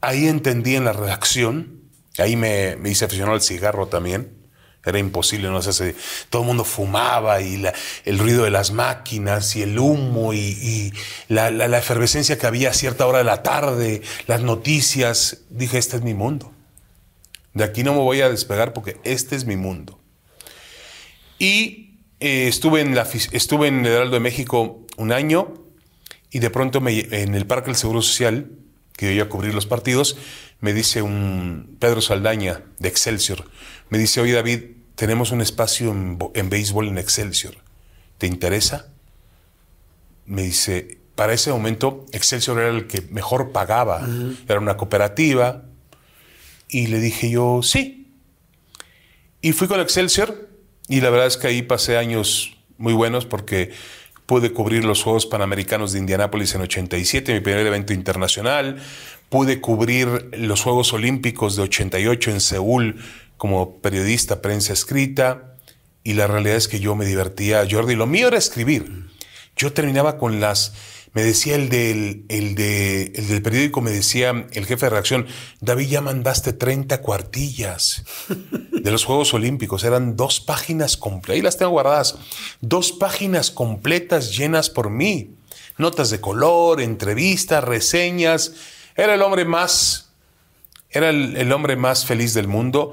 [SPEAKER 3] ahí entendí en la redacción, ahí me, hice aficionado al cigarro también. Era imposible no hacerse. Todo el mundo fumaba y el ruido de las máquinas y el humo y, la, efervescencia que había a cierta hora de la tarde, las noticias. Dije, este es mi mundo. De aquí no me voy a despegar porque este es mi mundo. Y eh, estuve en el Heraldo de México un año y de pronto me- en el Parque del Seguro Social, que yo iba a cubrir los partidos, me dice un Pedro Saldaña de Excelsior, me dice, oye David, tenemos un espacio en, en béisbol en Excelsior, ¿te interesa? Me dice, para ese momento Excelsior era el que mejor pagaba, era una cooperativa, y le dije yo, sí. Y fui con Excelsior y la verdad es que ahí pasé años muy buenos porque pude cubrir los Juegos Panamericanos de Indianápolis en 87, mi primer evento internacional, pude cubrir los Juegos Olímpicos de 88 en Seúl como periodista, prensa escrita, y la realidad es que yo me divertía, Jordi, lo mío era escribir. Yo terminaba con las me decía el del, el, de, el del periódico, me decía el jefe de redacción, David, ya mandaste 30 cuartillas de los Juegos Olímpicos. Eran dos páginas completas, ahí las tengo guardadas, dos páginas completas llenas por mí. Notas de color, entrevistas, reseñas. Era el hombre más, era el, el hombre más feliz del mundo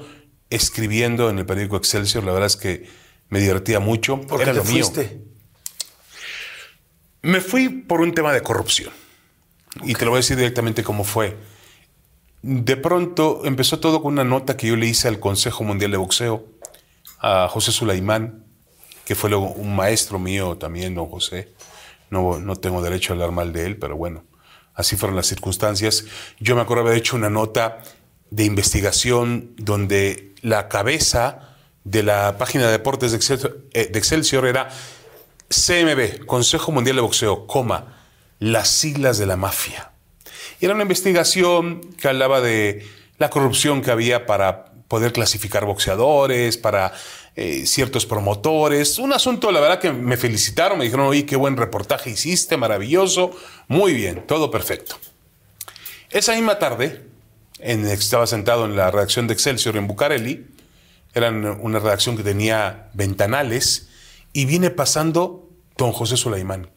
[SPEAKER 3] escribiendo en el periódico Excelsior. La verdad es que me divertía mucho.
[SPEAKER 2] ¿Por qué
[SPEAKER 3] era
[SPEAKER 2] te
[SPEAKER 3] lo mío. Me fui por un tema de corrupción. Y te lo voy a decir directamente cómo fue. De pronto empezó todo con una nota que yo le hice al Consejo Mundial de Boxeo, a José Sulaimán, que fue luego un maestro mío también, don José. No, no tengo derecho a hablar mal de él, pero bueno, así fueron las circunstancias. Yo me acuerdo haber hecho una nota de investigación donde la cabeza de la página de deportes de eh, de Excelsior era CMB, Consejo Mundial de Boxeo, coma, las siglas de la mafia. Y era una investigación que hablaba de la corrupción que había para poder clasificar boxeadores, para eh, ciertos promotores. Un asunto, la verdad, que me felicitaron, me dijeron, oye, qué buen reportaje hiciste, maravilloso, muy bien, todo perfecto. Esa misma tarde, en, estaba sentado en la redacción de Excelsior en Bucareli, era una redacción que tenía ventanales, y viene pasando don José Sulaimán.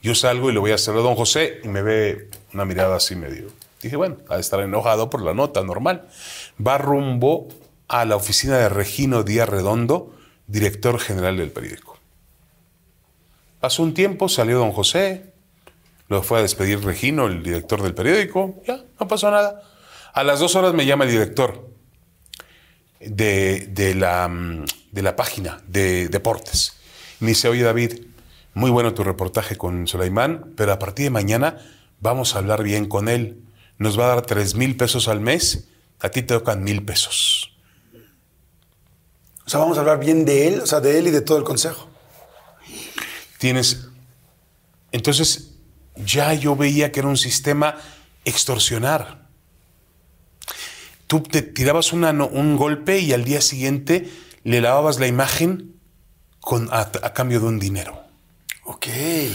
[SPEAKER 3] Yo salgo y le voy a hacer a don José y me ve una mirada así medio. Dije, bueno, ha de estar enojado por la nota, normal. Va rumbo a la oficina de Regino Díaz Redondo, director general del periódico. Pasó un tiempo, salió don José, lo fue a despedir Regino, el director del periódico, ya, no pasó nada. A las dos horas me llama el director de, de la, mm, de la página de deportes. Me dice, oye David, muy bueno tu reportaje con Sulaimán, pero a partir de mañana vamos a hablar bien con él. Nos va a dar tres mil pesos al mes, a ti te tocan mil pesos.
[SPEAKER 2] O sea, vamos a hablar bien de él, o sea, de él y de todo el consejo.
[SPEAKER 3] Tienes. Entonces, ya yo veía que era un sistema extorsionar. Tú te tirabas una un golpe y al día siguiente le lavabas la imagen con, a, a cambio de un dinero.
[SPEAKER 2] Ok.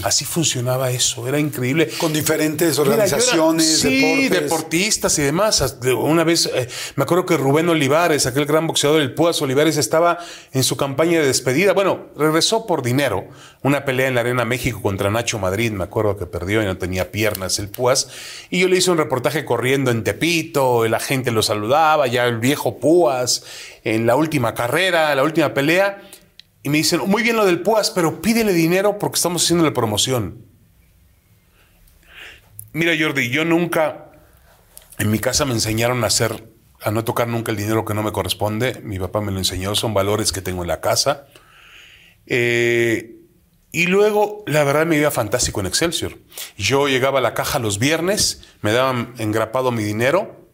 [SPEAKER 3] Así funcionaba eso, era increíble.
[SPEAKER 2] Con diferentes
[SPEAKER 3] Mira, yo era-
[SPEAKER 2] organizaciones,
[SPEAKER 3] sí,
[SPEAKER 2] deportes.
[SPEAKER 3] deportistas y demás. Una vez, eh, me acuerdo que Rubén Olivares, aquel gran boxeador, el Púas Olivares, estaba en su campaña de despedida. Bueno, regresó por dinero. Una pelea en la Arena México contra Nacho Madrid. Me acuerdo que perdió y no tenía piernas el Púas. Y yo le hice un reportaje corriendo en Tepito. La gente lo saludaba, ya el viejo Púas, en la última carrera, la última pelea. Y me dicen, muy bien lo del Púas, pero pídele dinero porque estamos haciendo la promoción. Mira, Jordi, yo nunca, en mi casa me enseñaron a hacer, a no tocar nunca el dinero que no me corresponde. Mi papá me lo enseñó, son valores que tengo en la casa. Eh, y luego, la verdad, me iba fantástico en Excelsior. Yo llegaba a la caja los viernes, me daban engrapado mi dinero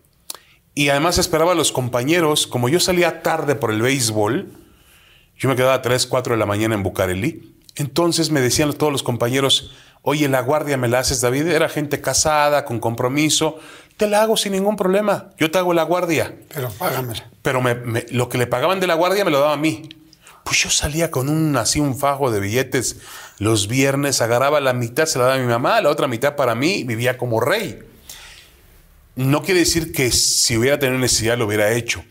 [SPEAKER 3] y además esperaba a los compañeros, como yo salía tarde por el béisbol, yo me quedaba a 3, 4 de la mañana en Bucareli. Entonces me decían todos los compañeros, oye, la guardia me la haces, David. Era gente casada, con compromiso. Te la hago sin ningún problema. Yo te hago la guardia.
[SPEAKER 2] Pero págamela.
[SPEAKER 3] Pero me- me- lo que le pagaban de la guardia me lo daba a mí. Pues yo salía con un así un fajo de billetes los viernes, agarraba la mitad, se la daba a mi mamá, la otra mitad para mí, vivía como rey. No quiere decir que si hubiera tenido necesidad lo hubiera hecho,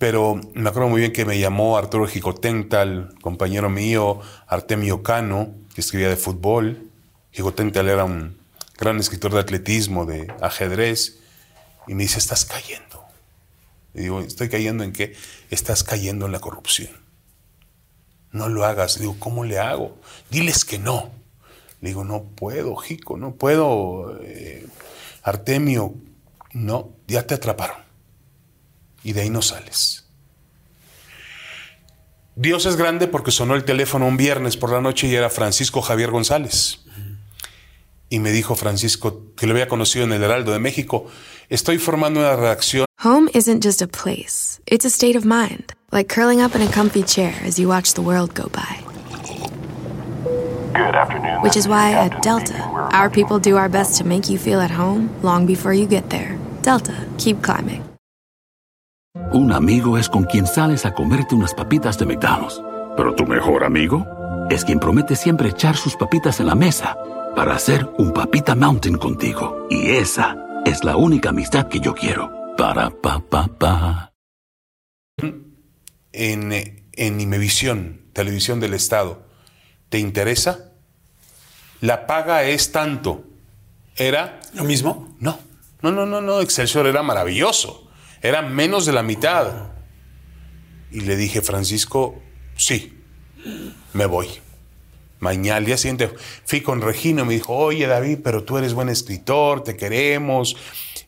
[SPEAKER 3] pero me acuerdo muy bien que me llamó Arturo Jicotental, compañero mío, Artemio Cano, que escribía de fútbol. Jicotental era un gran escritor de atletismo, de ajedrez, y me dice, estás cayendo. Y digo, ¿estoy cayendo en qué? Estás cayendo en la corrupción. No lo hagas. Digo, ¿cómo le hago? Diles que no. Le digo, no puedo, Jico, no puedo. eh, Artemio, no, ya te atraparon. Y de ahí no sales. Dios es grande porque sonó el teléfono un viernes por la noche y era Francisco Javier González. Y me dijo Francisco, que lo había conocido en el Heraldo de México, estoy formando una redacción
[SPEAKER 6] Home isn't just a place, it's a state of mind, like curling up in a comfy chair as you watch the world go by.
[SPEAKER 8] Good afternoon.
[SPEAKER 6] Which is why at Delta, our people do our best to make you feel at home long before you get there. Delta, keep climbing.
[SPEAKER 1] Un amigo es con quien sales a comerte unas papitas de McDonald's. Pero tu mejor amigo es quien promete siempre echar sus papitas en la mesa para hacer un papita mountain contigo. Y esa es la única amistad que yo quiero. Para pa pa pa.
[SPEAKER 3] En, eh, en Imevisión, Televisión del Estado, ¿te interesa? La paga es tanto. ¿Era?
[SPEAKER 2] ¿Lo mismo?
[SPEAKER 3] No, no, no, no, no. Excelsior era maravilloso. Era menos de la mitad. Y le dije, Francisco, sí, me voy. Mañana, al día siguiente, fui con Regino y me dijo, oye David, pero tú eres buen escritor, te queremos.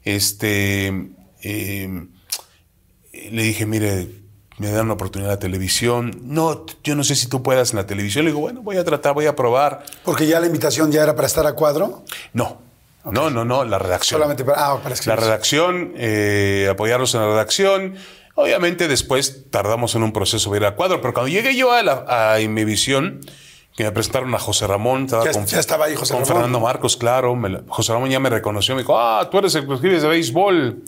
[SPEAKER 3] Este, eh, le dije, mire, me dan una oportunidad en la televisión. No, yo no sé si tú puedas en la televisión. Le digo, bueno, voy a tratar, voy a probar.
[SPEAKER 2] Porque ya la invitación ya era para estar a cuadro.
[SPEAKER 3] No, no, no, no, la redacción.
[SPEAKER 2] Solamente para, ah, para
[SPEAKER 3] La
[SPEAKER 2] escribir.
[SPEAKER 3] redacción, eh, apoyarlos en la redacción. Obviamente después tardamos en un proceso de ir a cuadro, pero cuando llegué yo a, la, a que me presentaron a José Ramón, estaba
[SPEAKER 2] Ya-
[SPEAKER 3] con,
[SPEAKER 2] ya estaba ahí José
[SPEAKER 3] con
[SPEAKER 2] Ramón.
[SPEAKER 3] Fernando Marcos, claro. me la- José Ramón ya me reconoció, me dijo, ah, tú eres el que escribes de béisbol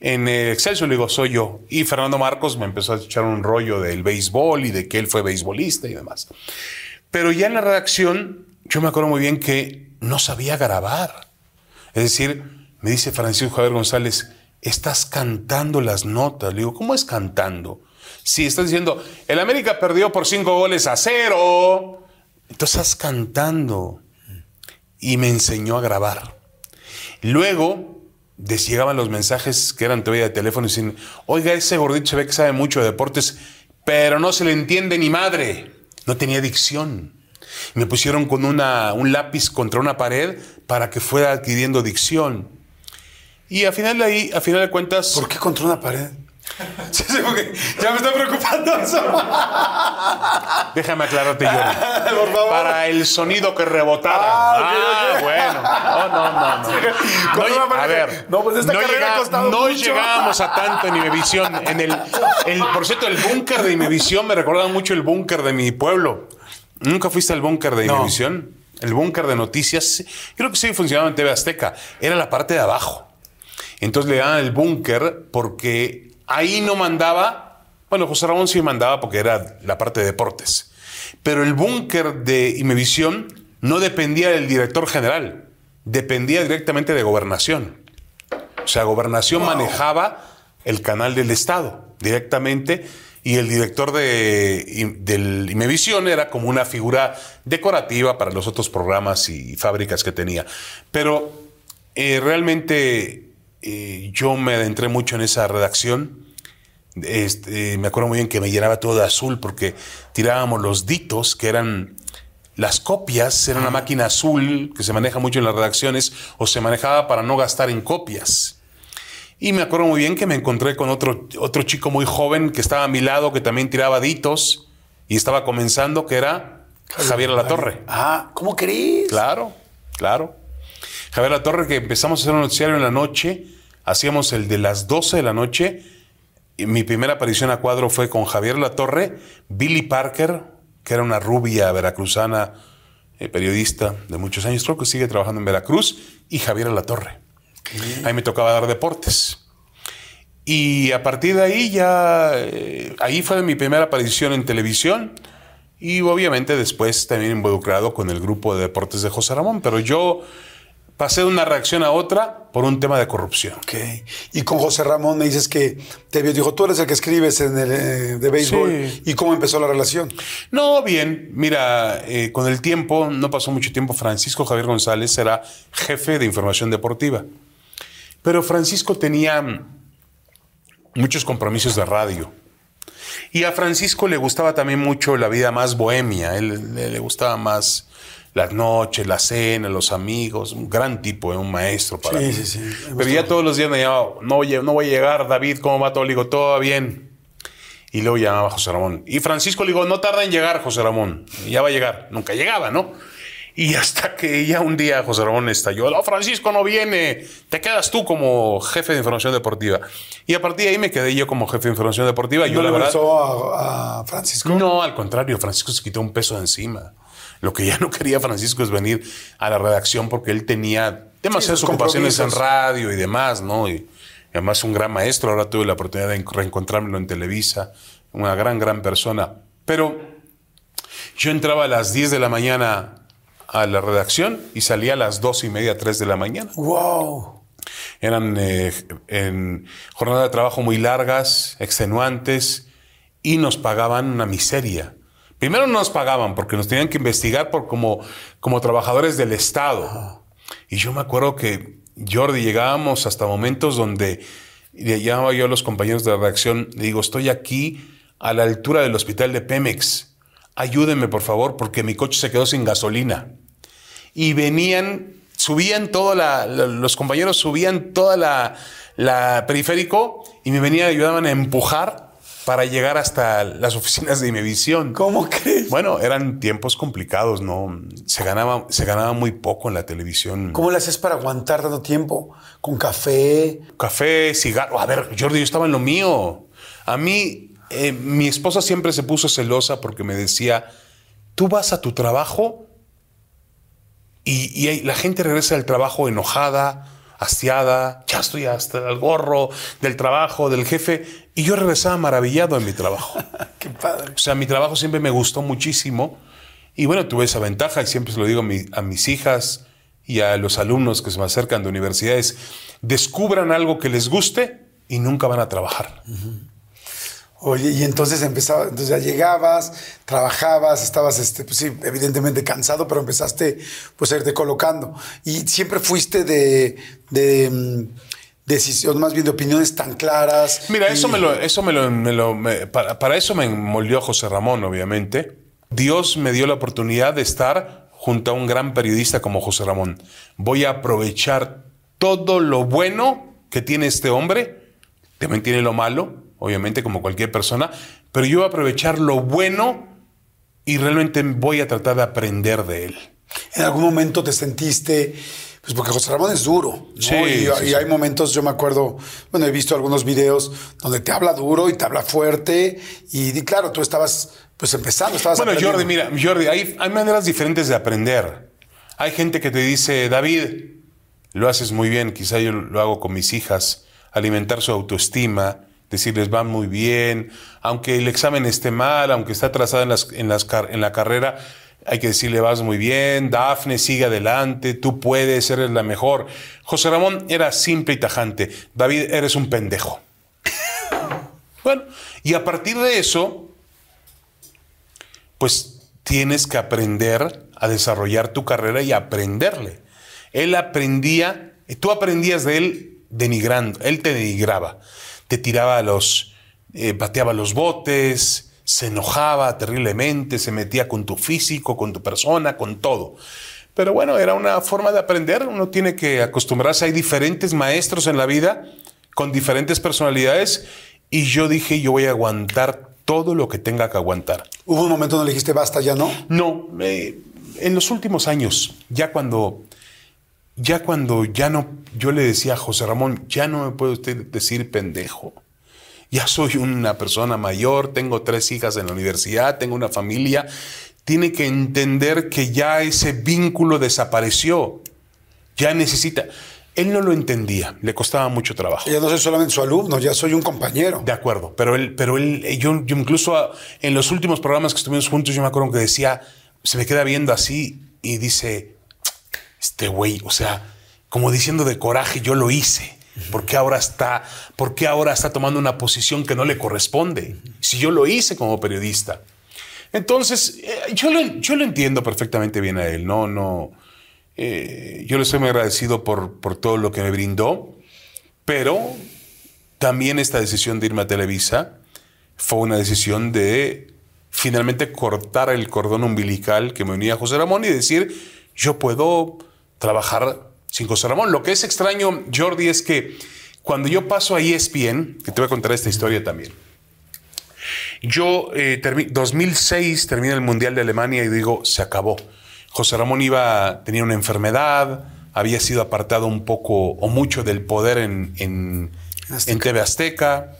[SPEAKER 3] en eh, Excelsior. Le digo, soy yo. Y Fernando Marcos me empezó a echar un rollo del béisbol y de que él fue beisbolista y demás. Pero ya en la redacción, yo me acuerdo muy bien que no sabía grabar. Es decir, me dice Francisco Javier González, estás cantando las notas. Le digo, ¿cómo es cantando? Sí, estás diciendo, el América perdió por cinco goles a cero. Entonces estás cantando. Y me enseñó a grabar. Luego llegaban los mensajes que eran todavía de teléfono y dicen, oiga, ese gordito se ve que sabe mucho de deportes, pero no se le entiende ni madre. No tenía dicción. Me pusieron con una, un lápiz contra una pared para que fuera adquiriendo dicción. Y a final de ahí, a final de cuentas.
[SPEAKER 2] ¿Por qué contra una pared?
[SPEAKER 3] Ya me está preocupando eso. Déjame aclararte, Jordi.
[SPEAKER 2] Por favor.
[SPEAKER 3] Para el sonido que rebotara.
[SPEAKER 2] Ah, ok,
[SPEAKER 3] Ah,
[SPEAKER 2] ok.
[SPEAKER 3] bueno. No, no, no. no. No, a ver.
[SPEAKER 2] no, pues esta ha costado
[SPEAKER 3] no llegábamos a tanto en Imevisión. En el, el, por cierto, el búnker de Imevisión me recordaba mucho el búnker de mi pueblo. ¿Nunca fuiste al búnker de
[SPEAKER 2] No.
[SPEAKER 3] Imevisión? El búnker de noticias. Creo que sí funcionaba en TV Azteca. Era la parte de abajo. Entonces le daban el búnker porque ahí no mandaba. Bueno, José Ramón sí mandaba porque era la parte de deportes. Pero el búnker de Imevisión no dependía del director general, dependía directamente de gobernación. O sea, gobernación manejaba el canal del Estado directamente y el director de, del Imevisión era como una figura decorativa para los otros programas y fábricas que tenía. Pero eh, realmente eh, yo me adentré mucho en esa redacción. Este, me acuerdo muy bien que me llenaba todo de azul porque tirábamos los ditos, que eran las copias, era una máquina azul que se maneja mucho en las redacciones o se manejaba para no gastar en copias. Y me acuerdo muy bien que me encontré con otro, otro chico muy joven que estaba a mi lado, que también tiraba ditos y estaba comenzando, que era Javier Alatorre.
[SPEAKER 2] Ah, ¿cómo crees?
[SPEAKER 3] Claro, claro. Javier La Torre, que empezamos a hacer un noticiario en la noche, hacíamos el de las 12 de la noche. Y mi primera aparición a cuadro fue con Javier La Torre, Billy Parker, que era una rubia veracruzana, eh, periodista de muchos años, creo que sigue trabajando en Veracruz, y Javier La Torre. Ahí me tocaba dar deportes. Y a partir de ahí ya, eh, ahí fue mi primera aparición en televisión. Y obviamente después también involucrado con el grupo de deportes de José Ramón. Pero yo pasé de una reacción a otra por un tema de corrupción.
[SPEAKER 2] Ok. Y con José Ramón me dices que te vio, dijo, tú eres el que escribes en el eh, de béisbol.
[SPEAKER 3] Sí.
[SPEAKER 2] ¿Y cómo empezó la relación?
[SPEAKER 3] No, bien, mira, eh, con el tiempo, no pasó mucho tiempo, Francisco Javier González era jefe de información deportiva. Pero Francisco tenía muchos compromisos de radio. Y a Francisco le gustaba también mucho la vida más bohemia, él, le, le gustaba más las noches, la cena, los amigos, un gran tipo, eh, un maestro para
[SPEAKER 2] Sí,
[SPEAKER 3] mí.
[SPEAKER 2] sí, sí,
[SPEAKER 3] Pero ya todos los días me llamaba, no, voy a- no voy a llegar, David, ¿cómo va todo? Le digo, todo va bien. Y luego llamaba a José Ramón. Y Francisco le digo, no tarda en llegar, José Ramón. Ya va a llegar. Nunca llegaba, ¿no? Y hasta que ya un día José Ramón estalló, no, Francisco no viene, te quedas tú como jefe de información deportiva. Y a partir de ahí me quedé yo como jefe de información deportiva. Yo
[SPEAKER 2] ¿No
[SPEAKER 3] la
[SPEAKER 2] le
[SPEAKER 3] verdad...
[SPEAKER 2] gustó a, a Francisco?
[SPEAKER 3] No, al contrario, Francisco se quitó un peso de encima. Lo que ya no quería Francisco es venir a la redacción porque él tenía demasiadas ocupaciones en radio y demás, ¿no? Y además un gran maestro, ahora tuve la oportunidad de reencontrármelo en Televisa, una gran, gran persona. Pero yo entraba a las 10 de la mañana a la redacción y salía a las 2 y media, 3 de la mañana.
[SPEAKER 2] Wow.
[SPEAKER 3] Eran eh, en jornadas de trabajo muy largas, extenuantes, y nos pagaban una miseria. Primero no nos pagaban porque nos tenían que investigar por como, como trabajadores del Estado. Y yo me acuerdo que, Jordi, llegábamos hasta momentos donde llamaba yo a los compañeros de la redacción, le digo, estoy aquí a la altura del hospital de Pemex. Ayúdenme, por favor, porque mi coche se quedó sin gasolina y venían, subían toda la, los compañeros subían toda la, la periférico y me venían, ayudaban a empujar para llegar hasta las oficinas de Imevisión.
[SPEAKER 2] ¿Cómo crees?
[SPEAKER 3] Bueno, eran tiempos complicados, ¿no? Se ganaba, se ganaba muy poco en la televisión.
[SPEAKER 2] ¿Cómo le haces para aguantar tanto tiempo? ¿Con café?
[SPEAKER 3] Café, cigarro. A ver, Jordi, yo estaba en lo mío. A mí, eh, mi esposa siempre se puso celosa porque me decía, tú vas a tu trabajo y, la gente regresa del trabajo enojada, hastiada, ya estoy hasta el gorro del trabajo, del jefe, y yo regresaba maravillado en mi trabajo.
[SPEAKER 2] Qué padre.
[SPEAKER 3] O sea, mi trabajo siempre me gustó muchísimo. Y bueno, tuve esa ventaja y siempre se lo digo a, mi- a mis hijas y a los alumnos que se me acercan de universidades. Descubran algo que les guste y nunca van a trabajar.
[SPEAKER 2] Oye, y entonces empezaba, entonces ya llegabas, trabajabas, estabas, este, pues sí, evidentemente cansado, pero empezaste pues a irte colocando. Y siempre fuiste de, de mm, decisión, más bien de opiniones tan claras.
[SPEAKER 3] Mira,
[SPEAKER 2] y-
[SPEAKER 3] eso me lo, eso me lo, me lo- me- para, para eso me moldeó José Ramón, obviamente. Dios me dio la oportunidad de estar junto a un gran periodista como José Ramón. Voy a aprovechar todo lo bueno que tiene este hombre. También tiene lo malo, obviamente, como cualquier persona. Pero yo voy a aprovechar lo bueno y realmente voy a tratar de aprender de él.
[SPEAKER 2] En algún momento te sentiste, pues porque José Ramón es duro, ¿no?
[SPEAKER 3] Sí,
[SPEAKER 2] y,
[SPEAKER 3] sí,
[SPEAKER 2] y
[SPEAKER 3] sí.
[SPEAKER 2] hay momentos, yo me acuerdo, bueno, he visto algunos videos donde te habla duro y te habla fuerte, y, di- claro, tú estabas, pues empezando, estabas
[SPEAKER 3] Bueno. Jordi, mira, Jordi, hay, hay maneras diferentes de aprender. Hay gente que te dice, David, lo haces muy bien, quizá yo lo hago con mis hijas, alimentar su autoestima, decirles van muy bien, aunque el examen esté mal, aunque está atrasada en, en, en la carrera, hay que decirle vas muy bien, Dafne, sigue adelante, tú puedes, eres la mejor. José Ramón era simple y tajante, David, eres un pendejo. Bueno, y a partir de eso, pues tienes que aprender a desarrollar tu carrera y aprenderle. Él aprendía, tú aprendías de él denigrando, él te denigraba, te tiraba los, eh, pateaba los botes, se enojaba terriblemente, se metía con tu físico, con tu persona, con todo. Pero bueno, era una forma de aprender, uno tiene que acostumbrarse, hay diferentes maestros en la vida con diferentes personalidades y yo dije, yo voy a aguantar todo lo que tenga que aguantar.
[SPEAKER 2] Hubo un momento donde dijiste basta, ya no.
[SPEAKER 3] No, eh, en los últimos años, ya cuando, ya cuando ya no, yo le decía a José Ramón, ya no me puede usted decir pendejo. Ya soy una persona mayor, tengo tres hijas en la universidad, tengo una familia. Tiene que entender que ya ese vínculo desapareció. Ya necesita. Él no lo entendía, le costaba mucho trabajo.
[SPEAKER 2] Ya no soy solamente su alumno, ya soy un compañero.
[SPEAKER 3] De acuerdo, pero él, pero él, yo, yo incluso en los últimos programas que estuvimos juntos, yo me acuerdo que decía, se me queda viendo así y dice, este güey, o sea, como diciendo de coraje, yo lo hice. ¿Por qué ahora está, por qué ahora está tomando una posición que no le corresponde? Si yo lo hice como periodista. Entonces, eh, yo, lo, yo lo entiendo perfectamente bien a él. No, no. eh, yo le estoy muy agradecido por, por todo lo que me brindó, pero también esta decisión de irme a Televisa fue una decisión de finalmente cortar el cordón umbilical que me unía a José Ramón y decir, yo puedo trabajar sin José Ramón. Lo que es extraño, Jordi, es que cuando yo paso a ESPN, que te voy a contar esta historia también, yo, eh, termi- 2006, termina el Mundial de Alemania y digo, se acabó. José Ramón iba, tenía una enfermedad, había sido apartado un poco o mucho del poder en, en, en TV Azteca.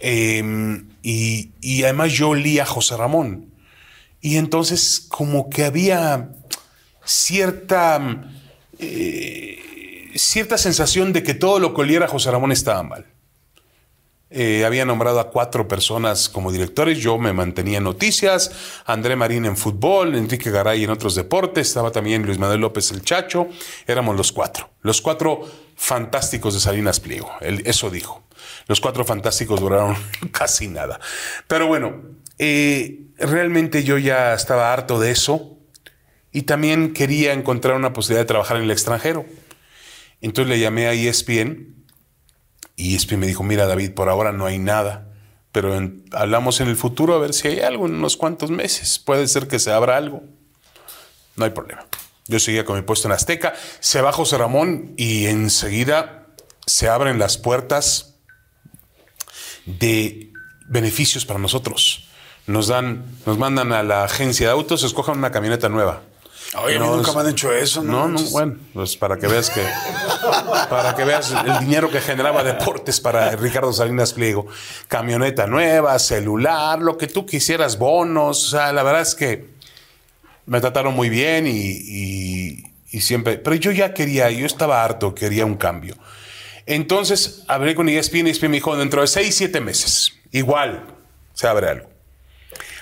[SPEAKER 3] Eh, y, y además yo olía a José Ramón. Y entonces como que había cierta, eh, cierta sensación de que todo lo que oliera José Ramón estaba mal. Eh, había nombrado a cuatro personas como directores, yo me mantenía en noticias, André Marín en fútbol, Enrique Garay en otros deportes, estaba también Luis Manuel López el Chacho, éramos los cuatro, los cuatro fantásticos de Salinas Pliego, eso dijo. Los cuatro fantásticos duraron casi nada. Pero bueno, eh, realmente yo ya estaba harto de eso y también quería encontrar una posibilidad de trabajar en el extranjero. Entonces le llamé a ESPN y ESPN me dijo, mira David, por ahora no hay nada, pero hablamos en el futuro a ver si hay algo en unos cuantos meses. Puede ser que se abra algo. No hay problema. Yo seguía con mi puesto en Azteca, se va José Ramón y enseguida se abren las puertas de beneficios para nosotros. Nos dan, nos mandan a la agencia de autos, escojan una camioneta nueva.
[SPEAKER 2] Oye, a mí nunca
[SPEAKER 3] es-
[SPEAKER 2] me han hecho eso, ¿no?
[SPEAKER 3] No, no, bueno, pues para que veas que para que veas el dinero que generaba deportes para Ricardo Salinas Pliego. Camioneta nueva, celular, lo que tú quisieras, bonos. O sea, la verdad es que me trataron muy bien y, y- y siempre. Pero yo ya quería, yo estaba harto, quería un cambio. Entonces hablé con E ESPN y ESPN me dijo: dentro de seis, siete meses, igual se abre algo.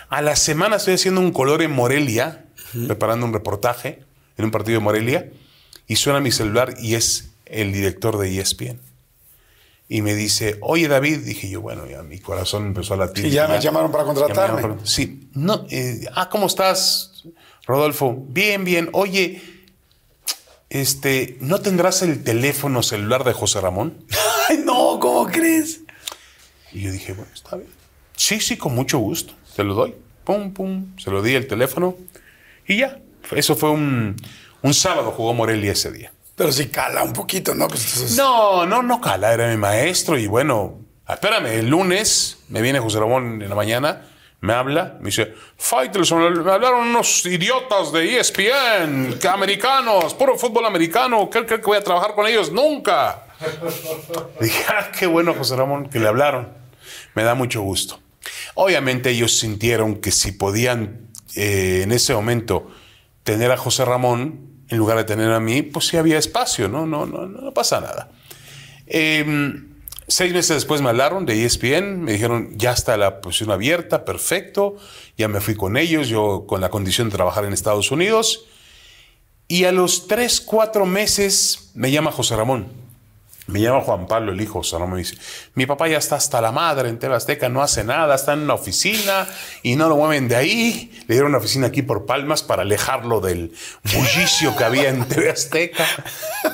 [SPEAKER 3] A la semana estoy haciendo un color en Morelia, preparando un reportaje en un partido de Morelia, y suena mi celular y es el director de ESPN. Y me dice, oye David, dije yo, bueno, ya mi corazón empezó a latir.
[SPEAKER 2] Y ya me llamaron para
[SPEAKER 3] Ya me
[SPEAKER 2] contratarme.
[SPEAKER 3] llamaron para- Sí, no, eh, ah, ¿cómo estás, Rodolfo? Bien, bien. Oye, este, ¿no tendrás el teléfono celular de José Ramón?
[SPEAKER 2] Ay, no, ¿cómo crees?
[SPEAKER 3] Y yo dije, bueno, está bien. Sí, sí, con mucho gusto. Te lo doy. Pum, pum. Se lo di el teléfono. Y ya. Eso fue un, un sábado, jugó Morelia ese día.
[SPEAKER 2] Pero sí cala un poquito, ¿no? Pues entonces-
[SPEAKER 3] No, no, no, Cala, era mi maestro. Y bueno, espérame, el lunes me viene José Ramón en la mañana, me habla, me dice, Faitelson, me hablaron unos idiotas de ESPN, que americanos, puro fútbol americano, ¿qué cree que voy a trabajar con ellos? Nunca. Dije, ah, qué bueno, José Ramón, que le hablaron. Me da mucho gusto. Obviamente ellos sintieron que si podían eh, en ese momento tener a José Ramón en lugar de tener a mí, pues sí había espacio, ¿no? No, no, no, pasa nada. Eh, seis meses después me hablaron de ESPN, me dijeron, ya está la posición abierta, perfecto, ya me fui con ellos, yo con la condición de trabajar en Estados Unidos. Y a los tres, cuatro meses me llama José Ramón. Me llama Juan Pablo, el hijo de José Ramón, me dice, mi papá ya está hasta la madre en TV Azteca, no hace nada, está en una oficina y no lo mueven de ahí. Le dieron una oficina aquí por Palmas para alejarlo del bullicio que había en TV Azteca.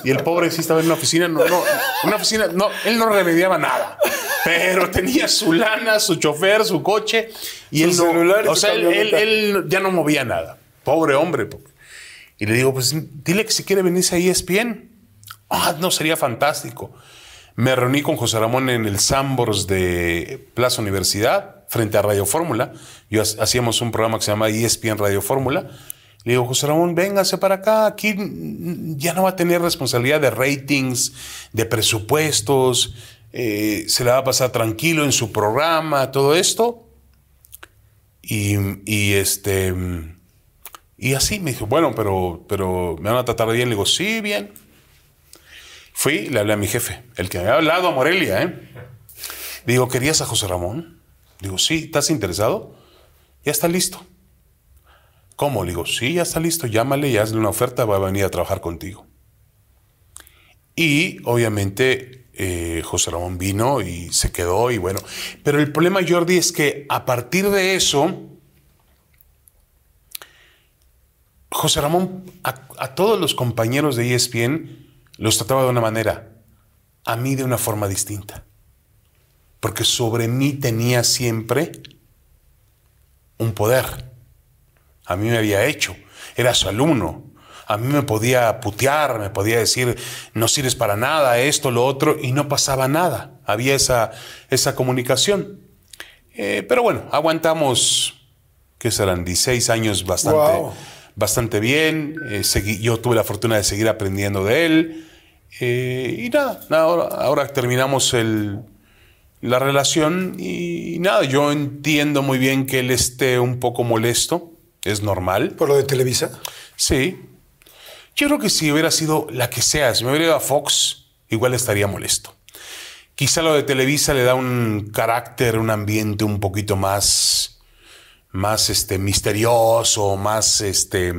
[SPEAKER 3] Y el pobre sí estaba en una oficina, no, no, una oficina, no, él no remediaba nada. Pero tenía su lana, su chofer, su coche y
[SPEAKER 2] Su
[SPEAKER 3] él no,
[SPEAKER 2] celular
[SPEAKER 3] o sea, él, él-
[SPEAKER 2] camioneta.
[SPEAKER 3] él ya no movía nada. Pobre hombre. Y le digo, pues dile que si quiere venirse a E ESPN. Ah, no, sería fantástico. Me reuní con José Ramón en el Sambors de Plaza Universidad, frente a Radio Fórmula. Yo ha- hacíamos un programa que se llama ESPN Radio Fórmula. Le digo, José Ramón, véngase para acá. Aquí ya no va a tener responsabilidad de ratings, de presupuestos. eh, se la va a pasar tranquilo en su programa, todo esto. Y, y este. Y así me dijo, bueno, pero, pero me van a tratar bien. Le digo, sí, bien. Fui le hablé a mi jefe, el que me había hablado a Morelia, ¿eh? Digo, ¿querías a José Ramón? Digo, sí, ¿estás interesado? Ya está listo. ¿Cómo? Le digo, sí, ya está listo, llámale y hazle una oferta, va a venir a trabajar contigo. Y obviamente eh, José Ramón vino y se quedó y bueno. Pero el problema, Jordi, es que a partir de eso, José Ramón a, a todos los compañeros de ESPN los trataba de una manera, a mí de una forma distinta. Porque sobre mí tenía siempre un poder. A mí me había hecho, era su alumno. A mí me podía putear, me podía decir, no sirves para nada, esto, lo otro, y no pasaba nada. Había esa, esa comunicación. Eh, pero bueno, aguantamos, ¿qué serán? 16 años bastante. Bastante bien. Eh, seguí- yo tuve la fortuna de seguir aprendiendo de él. Eh, y nada, nada, ahora, ahora terminamos el, la relación y, nada, yo entiendo muy bien que él esté un poco molesto es normal.
[SPEAKER 2] ¿Por lo de Televisa?
[SPEAKER 3] Sí. Yo creo que si hubiera sido la que sea, si me hubiera ido a Fox, igual estaría molesto. Quizá lo de Televisa le da un carácter, un ambiente un poquito más, más este, misterioso, más este,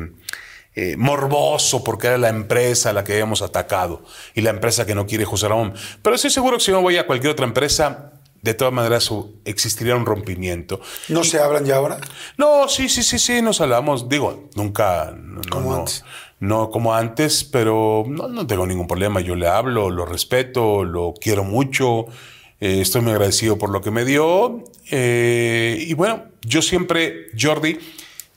[SPEAKER 3] eh, morboso, porque era la empresa a la que habíamos atacado y la empresa que no quiere José Ramón. Pero estoy seguro que si no voy a cualquier otra empresa, de todas maneras existiría un rompimiento.
[SPEAKER 2] ¿No se hablan ya ahora?
[SPEAKER 3] No, sí, sí, sí, sí, nos hablamos. Digo, nunca. No,
[SPEAKER 2] Como
[SPEAKER 3] no,
[SPEAKER 2] antes.
[SPEAKER 3] No como antes, pero no, no tengo ningún problema. Yo le hablo, lo respeto, lo quiero mucho. Eh, estoy muy agradecido por lo que me dio. eh, y bueno, yo siempre, Jordi,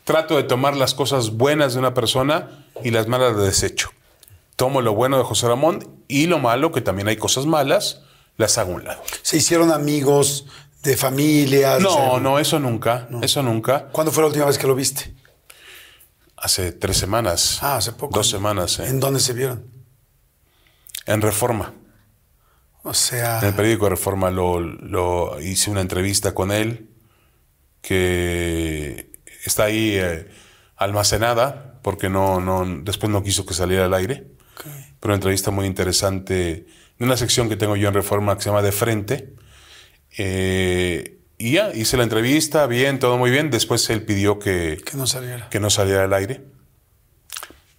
[SPEAKER 3] trato de tomar las cosas buenas de una persona y las malas de desecho. Tomo lo bueno de José Ramón y lo malo, que también hay cosas malas, las hago a un lado.
[SPEAKER 2] ¿Se hicieron amigos de familias?
[SPEAKER 3] No,
[SPEAKER 2] O sea,
[SPEAKER 3] no, eso nunca. Eso nunca.
[SPEAKER 2] ¿Cuándo fue la última vez que lo viste?
[SPEAKER 3] Hace tres semanas.
[SPEAKER 2] Ah, hace poco.
[SPEAKER 3] Dos semanas. eh.
[SPEAKER 2] ¿En dónde se vieron?
[SPEAKER 3] En Reforma.
[SPEAKER 2] O sea,
[SPEAKER 3] En el periódico Reforma lo, lo hice una entrevista con él que está ahí eh, almacenada porque no, no, después no quiso que saliera al aire. Pero una entrevista muy interesante de una sección que tengo yo en Reforma que se llama De Frente. Eh, y ya, hice la entrevista, bien, todo muy bien. Después él pidió que,
[SPEAKER 2] que no saliera.
[SPEAKER 3] que no saliera al aire.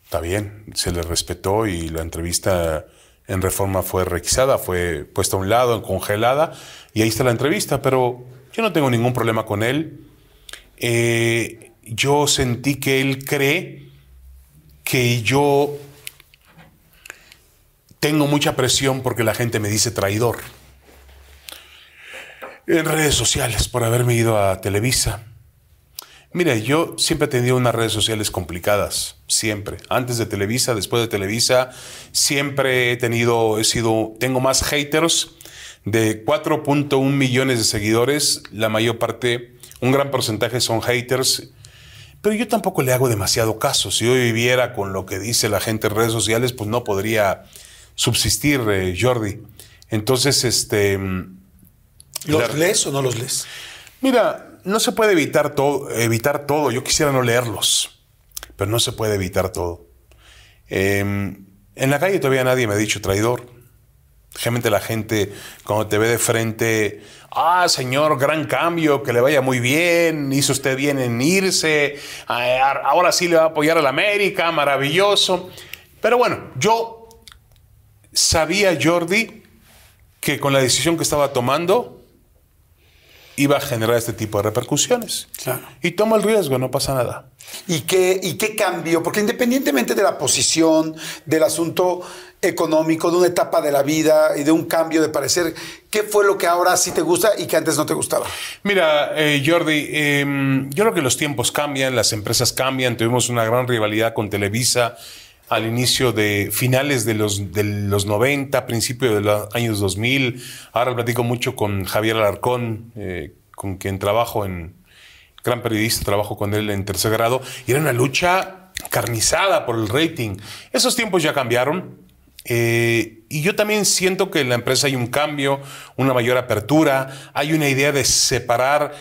[SPEAKER 3] Está bien, se le respetó y la entrevista en reforma fue requisada, fue puesta a un lado, congelada, y ahí está la entrevista, pero yo no tengo ningún problema con él. Eh, yo sentí que él cree que yo tengo mucha presión porque la gente me dice traidor. En redes sociales, por haberme ido a Televisa. Mire, yo siempre he tenido unas redes sociales complicadas, siempre. Antes de Televisa, después de Televisa, siempre he tenido, he sido, tengo más haters de 4.1 millones de seguidores. La mayor parte, un gran porcentaje son haters. Pero yo tampoco le hago demasiado caso. Si yo viviera con lo que dice la gente en redes sociales, pues no podría subsistir, eh, Jordi. Entonces, este...
[SPEAKER 2] ¿Los
[SPEAKER 3] la-
[SPEAKER 2] lees o no los lees?
[SPEAKER 3] Mira, no se puede evitar todo, evitar todo. Yo quisiera no leerlos, pero no se puede evitar todo. Eh, en la calle todavía nadie me ha dicho traidor. Generalmente la gente, cuando te ve de frente, ah, señor, gran cambio, que le vaya muy bien, hizo usted bien en irse, ah, ahora sí le va a apoyar a la América, maravilloso. Pero bueno, yo sabía, Jordi, que con la decisión que estaba tomando, iba a generar este tipo de repercusiones.
[SPEAKER 2] Claro.
[SPEAKER 3] Y tomo el riesgo, no pasa nada.
[SPEAKER 2] ¿Y qué, ¿Y qué cambió? Porque independientemente de la posición, del asunto económico, de una etapa de la vida y de un cambio de parecer, ¿qué fue lo que ahora sí te gusta y que antes no te gustaba?
[SPEAKER 3] Mira, eh, Jordi, eh, yo creo que los tiempos cambian, las empresas cambian. Tuvimos una gran rivalidad con Televisa al inicio de finales de los, de los 90, principios de los años 2000. Ahora platico mucho con Javier Alarcón, eh, con quien trabajo en, gran periodista, trabajo con él en tercer grado, y era una lucha carnizada por el rating. Esos tiempos ya cambiaron. eh, y yo también siento que en la empresa hay un cambio, una mayor apertura, hay una idea de separar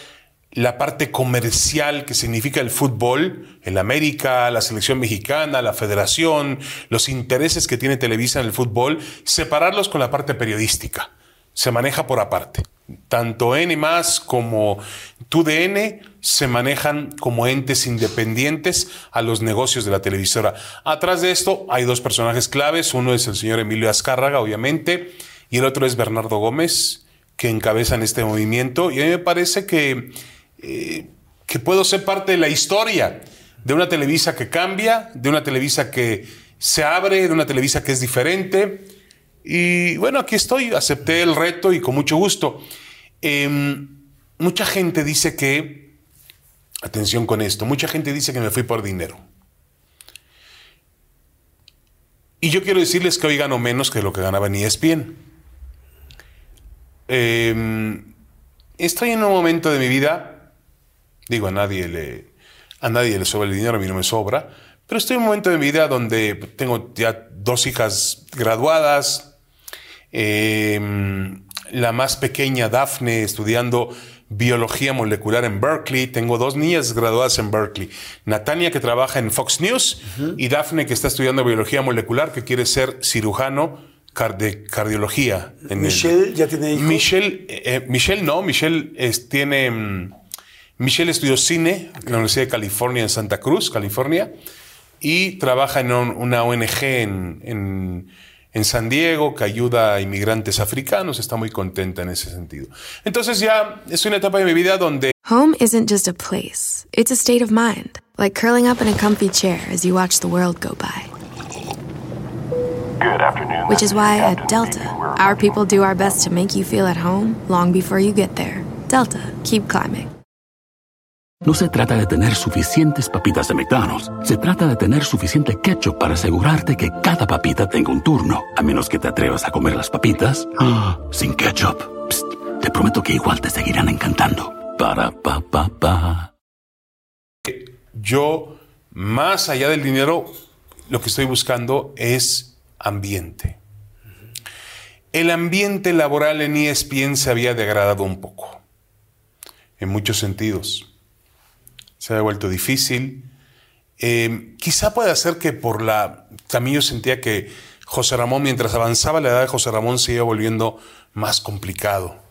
[SPEAKER 3] la parte comercial que significa el fútbol, el América, la selección mexicana, la federación, los intereses que tiene Televisa en el fútbol, separarlos con la parte periodística. Se maneja por aparte. Tanto N más como TUDN se manejan como entes independientes a los negocios de la televisora. Atrás de esto hay dos personajes claves. Uno es el señor Emilio Azcárraga, obviamente, y el otro es Bernardo Gómez, que encabezan este movimiento. Y a mí me parece que, eh, que puedo ser parte de la historia de una Televisa que cambia, de una Televisa que se abre, de una Televisa que es diferente. Y bueno, aquí estoy, acepté el reto y con mucho gusto. Em, mucha gente dice que, atención con esto, mucha gente dice que me fui por dinero. Y yo quiero decirles que hoy gano menos que lo que ganaba en ESPN. Em, estoy en un momento de mi vida, digo, a nadie le, a nadie le sobra el dinero, a mí no me sobra, pero estoy en un momento de mi vida donde tengo ya dos hijas graduadas, eh, la más pequeña, Dafne, estudiando biología molecular en Berkeley. Tengo dos niñas graduadas en Berkeley. Natania, que trabaja en Fox News, y Daphne, que está estudiando biología molecular, que quiere ser cirujano de cardiología. en el-
[SPEAKER 2] Michelle ya tiene hijos.
[SPEAKER 3] Michelle, eh, Michelle no, Michelle es- tiene. Michelle estudió cine en la Universidad de California en Santa Cruz, California, y trabaja en un- una ONG en, en- en San Diego que ayuda a inmigrantes africanos. Está muy contenta en ese sentido. Entonces ya es una etapa de mi vida donde
[SPEAKER 6] Home isn't just a place, it's a state of mind, like curling up in a comfy chair as you watch the world go by.
[SPEAKER 8] Good afternoon.
[SPEAKER 6] Which is why at Delta, our people do our best to make you feel at home long before you get there. Delta, keep climbing.
[SPEAKER 1] No se trata de tener suficientes papitas de McDonald's. Se trata de tener suficiente ketchup para asegurarte que cada papita tenga un turno. A menos que te atrevas a comer las papitas ah, sin ketchup. Psst, te prometo que igual te seguirán encantando. Para pa pa pa.
[SPEAKER 3] yo, más allá del dinero, lo que estoy buscando es ambiente. El ambiente laboral en ESPN se había degradado un poco, en muchos sentidos. Se había vuelto difícil. Eh, quizá pueda ser que por la... También yo sentía que José Ramón, mientras avanzaba la edad de José Ramón, se iba volviendo más complicado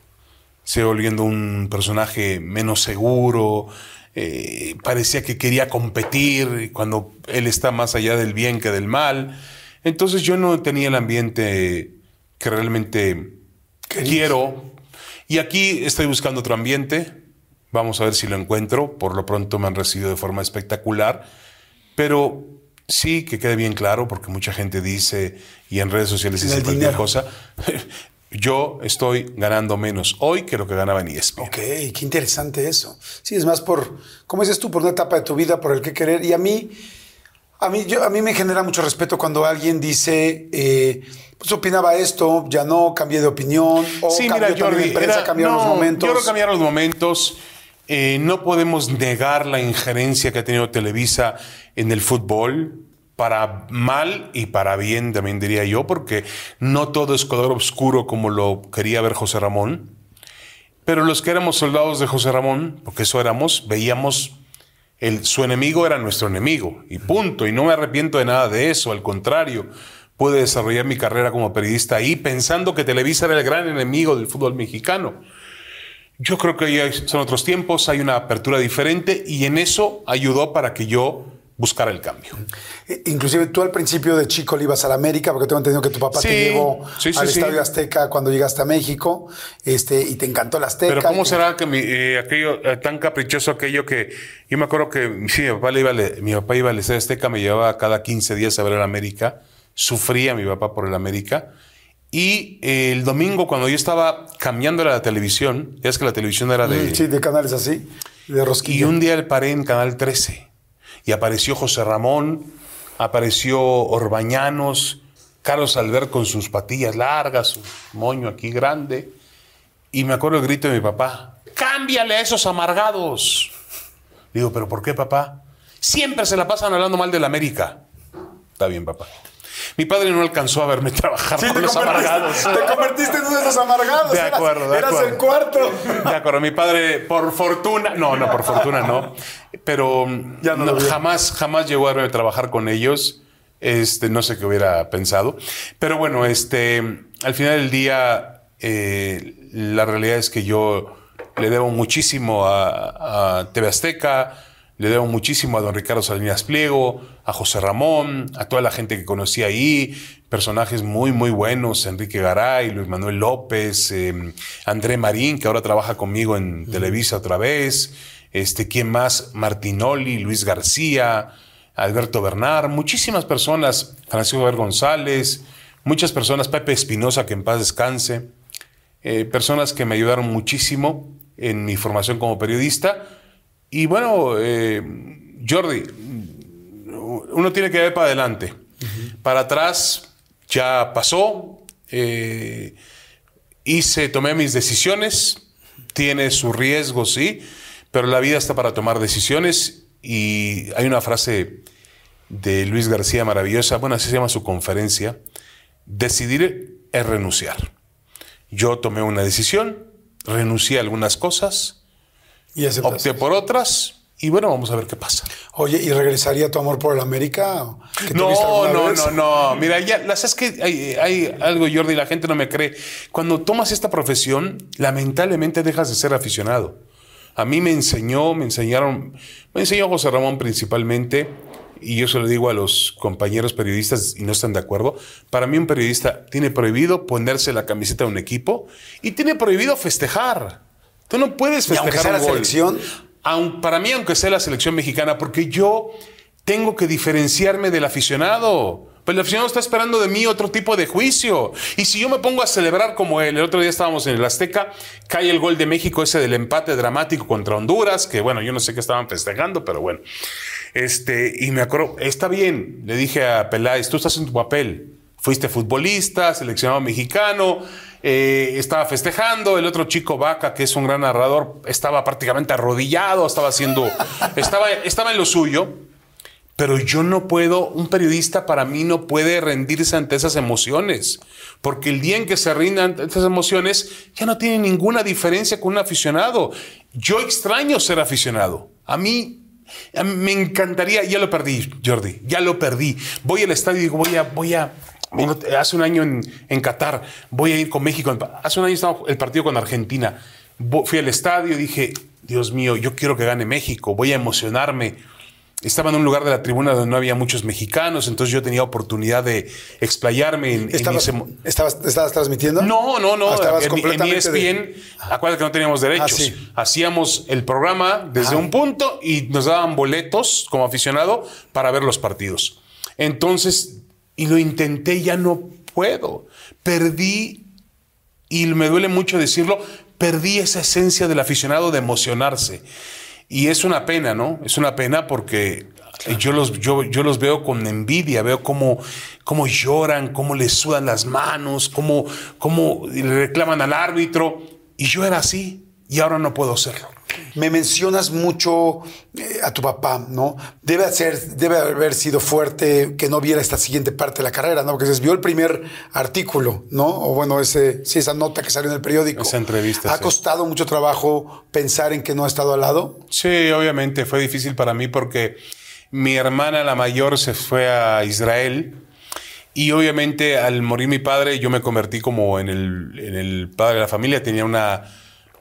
[SPEAKER 3] se iba volviendo un personaje menos seguro, eh, parecía que quería competir cuando él está más allá del bien que del mal. Entonces yo no tenía el ambiente que realmente quiero. Y aquí estoy buscando otro ambiente. Vamos a ver si lo encuentro. Por lo pronto me han recibido de forma espectacular. Pero sí que quede bien claro, porque mucha gente dice y en redes sociales dice cualquier
[SPEAKER 2] dinero.
[SPEAKER 3] cosa. Yo estoy ganando menos hoy que lo que ganaba en ESPN.
[SPEAKER 2] Ok, qué interesante eso. Sí, es más por, como dices tú, por una etapa de tu vida, por el que querer. Y a mí, a mí, yo, a mí me genera mucho respeto cuando alguien dice, eh, pues opinaba esto, ya no, cambié de opinión, o
[SPEAKER 3] Sí,
[SPEAKER 2] cambió
[SPEAKER 3] mira, Jordi,
[SPEAKER 2] de empresa,
[SPEAKER 3] era-
[SPEAKER 2] cambiaron los
[SPEAKER 3] no,
[SPEAKER 2] momentos.
[SPEAKER 3] Yo que cambiaron los momentos. Eh, no podemos negar la injerencia que ha tenido Televisa en el fútbol, para mal y para bien, también diría yo, porque no todo es color oscuro como lo quería ver José Ramón. Pero los que éramos soldados de José Ramón, porque eso éramos, veíamos el, su enemigo era nuestro enemigo, y punto. Y no me arrepiento de nada de eso, al contrario, pude desarrollar mi carrera como periodista ahí pensando que Televisa era el gran enemigo del fútbol mexicano. Yo creo que ya son otros tiempos, hay una apertura diferente y en eso ayudó para que yo buscara el cambio.
[SPEAKER 2] Inclusive tú al principio de chico le ibas a la América, porque tengo entendido que tu papá
[SPEAKER 3] Sí,
[SPEAKER 2] te llevó
[SPEAKER 3] sí, sí,
[SPEAKER 2] al. Estadio Azteca cuando llegaste a México, este, y te encantó el Azteca.
[SPEAKER 3] Pero ¿cómo
[SPEAKER 2] y-
[SPEAKER 3] será que mi, eh, aquello eh, tan caprichoso aquello que yo me acuerdo que sí, mi papá le iba, al- mi papá iba al Estadio Azteca, me llevaba cada 15 días a ver el América, sufría mi papá por el América. Y eh, el domingo cuando yo estaba cambiando la televisión, ya es que la televisión era de...
[SPEAKER 2] Sí, de canales así, de
[SPEAKER 3] Y
[SPEAKER 2] rosquilla.
[SPEAKER 3] un día le paré en Canal 13 y apareció José Ramón, apareció Orbañanos, Carlos Albert con sus patillas largas, su moño aquí grande. Y me acuerdo el grito de mi papá, cámbiale a esos amargados. Digo, ¿pero por qué, papá? Siempre se la pasan hablando mal de la América. Está bien, papá. Mi padre no alcanzó a verme trabajar
[SPEAKER 2] Sí,
[SPEAKER 3] con los amargados.
[SPEAKER 2] te convertiste en uno de esos amargados.
[SPEAKER 3] De
[SPEAKER 2] eras-
[SPEAKER 3] acuerdo, de
[SPEAKER 2] eras
[SPEAKER 3] acuerdo.
[SPEAKER 2] el cuarto.
[SPEAKER 3] De acuerdo, mi padre, por fortuna, no, no, por fortuna no, pero
[SPEAKER 2] Ya no
[SPEAKER 3] no,
[SPEAKER 2] lo vio.
[SPEAKER 3] jamás, jamás llegó a verme trabajar con ellos. Este, no sé qué hubiera pensado. Pero bueno, este, al final del día, eh, la realidad es que yo le debo muchísimo a, a TV Azteca, le debo muchísimo a don Ricardo Salinas Pliego, a José Ramón, a toda la gente que conocí ahí, personajes muy, muy buenos, Enrique Garay, Luis Manuel López, eh, André Marín, que ahora trabaja conmigo en Televisa otra vez, este, ¿quién más? Martinoli, Luis García, Alberto Bernard, muchísimas personas, Francisco Ver González, muchas personas, Pepe Espinosa, que en paz descanse, eh, personas que me ayudaron muchísimo en mi formación como periodista. Y bueno, eh, Jordi, uno tiene que ver para adelante. Para atrás ya pasó, eh, hice, tomé mis decisiones, tiene su riesgo, sí, pero la vida está para tomar decisiones y hay una frase de Luis García maravillosa, bueno, así se llama su conferencia, decidir es renunciar. Yo tomé una decisión, renuncié a algunas cosas
[SPEAKER 2] Y.
[SPEAKER 3] Opté por otras y bueno, vamos a ver qué pasa.
[SPEAKER 2] Oye, ¿y regresaría tu amor por el América? ¿Que tuviste
[SPEAKER 3] No, no,
[SPEAKER 2] vez?
[SPEAKER 3] no, no. Mira, ya, la sabes que hay, hay algo, Jordi, la gente no me cree. Cuando tomas esta profesión, lamentablemente dejas de ser aficionado. A mí me enseñó, me enseñaron, me enseñó José Ramón principalmente, y yo se lo digo a los compañeros periodistas y no están de acuerdo. Para mí, un periodista tiene prohibido ponerse la camiseta de un equipo y tiene prohibido festejar. Tú no puedes
[SPEAKER 2] Y aunque
[SPEAKER 3] festejar
[SPEAKER 2] sea
[SPEAKER 3] un
[SPEAKER 2] la
[SPEAKER 3] gol.
[SPEAKER 2] selección.
[SPEAKER 3] Aun- para mí, aunque sea la selección mexicana, porque yo tengo que diferenciarme del aficionado. Pues el aficionado está esperando de mí otro tipo de juicio. Y si yo me pongo a celebrar como él, el otro día estábamos en el Azteca, cae el gol de México, ese del empate dramático contra Honduras, que bueno, yo no sé qué estaban festejando, pero bueno. Este, y me acuerdo, está bien, le dije a Peláez, tú estás en tu papel. Fuiste futbolista, seleccionado mexicano, eh, estaba festejando. El otro chico Vaca, que es un gran narrador, estaba prácticamente arrodillado, estaba haciendo, estaba, estaba en lo suyo. Pero yo no puedo, un periodista para mí no puede rendirse ante esas emociones, porque el día en que se rinda ante esas emociones ya no tiene ninguna diferencia con un aficionado. Yo extraño ser aficionado. A mí, a mí me encantaría, ya lo perdí, Jordi, ya lo perdí. Voy al estadio y digo, voy a, voy a, hace un año en, en Qatar, voy a ir con México. Hace un año estaba el partido con Argentina. Fui al estadio y dije, Dios mío, yo quiero que gane México, voy a emocionarme. Estaba en un lugar de la tribuna donde no había muchos mexicanos, entonces yo tenía oportunidad de explayarme en, en
[SPEAKER 2] ¿Estabas,
[SPEAKER 3] ese mo-
[SPEAKER 2] estabas, estabas transmitiendo?
[SPEAKER 3] no, no, no.
[SPEAKER 2] Ah, estabas
[SPEAKER 3] en, mi- en
[SPEAKER 2] completamente de-
[SPEAKER 3] ESPN, acuérdate que no teníamos derechos.
[SPEAKER 2] Ah, sí.
[SPEAKER 3] Hacíamos el programa desde un punto y nos daban boletos como aficionado para ver los partidos. Entonces, y lo intenté, ya no puedo. Perdí, y me duele mucho decirlo, perdí esa esencia del aficionado de emocionarse. Y es una pena, ¿no? Es una pena porque yo, los, yo, yo los veo con envidia, veo cómo, cómo lloran, cómo les sudan las manos, cómo, cómo le reclaman al árbitro. Y yo era así y ahora no puedo serlo.
[SPEAKER 2] Me mencionas mucho eh, a tu papá, ¿no? Debe, debe haber sido fuerte que no viera esta siguiente parte de la carrera, ¿no? Porque se vio el primer artículo, ¿no? O bueno, ese, sí, esa nota que salió en el periódico.
[SPEAKER 3] Esa entrevista,
[SPEAKER 2] ¿Ha
[SPEAKER 3] sí.
[SPEAKER 2] costado mucho trabajo pensar en que no ha estado al lado?
[SPEAKER 3] Sí, obviamente fue difícil para mí porque mi hermana, la mayor, se fue a Israel. Y obviamente al morir mi padre, yo me convertí como en el, en el padre de la familia. Tenía una,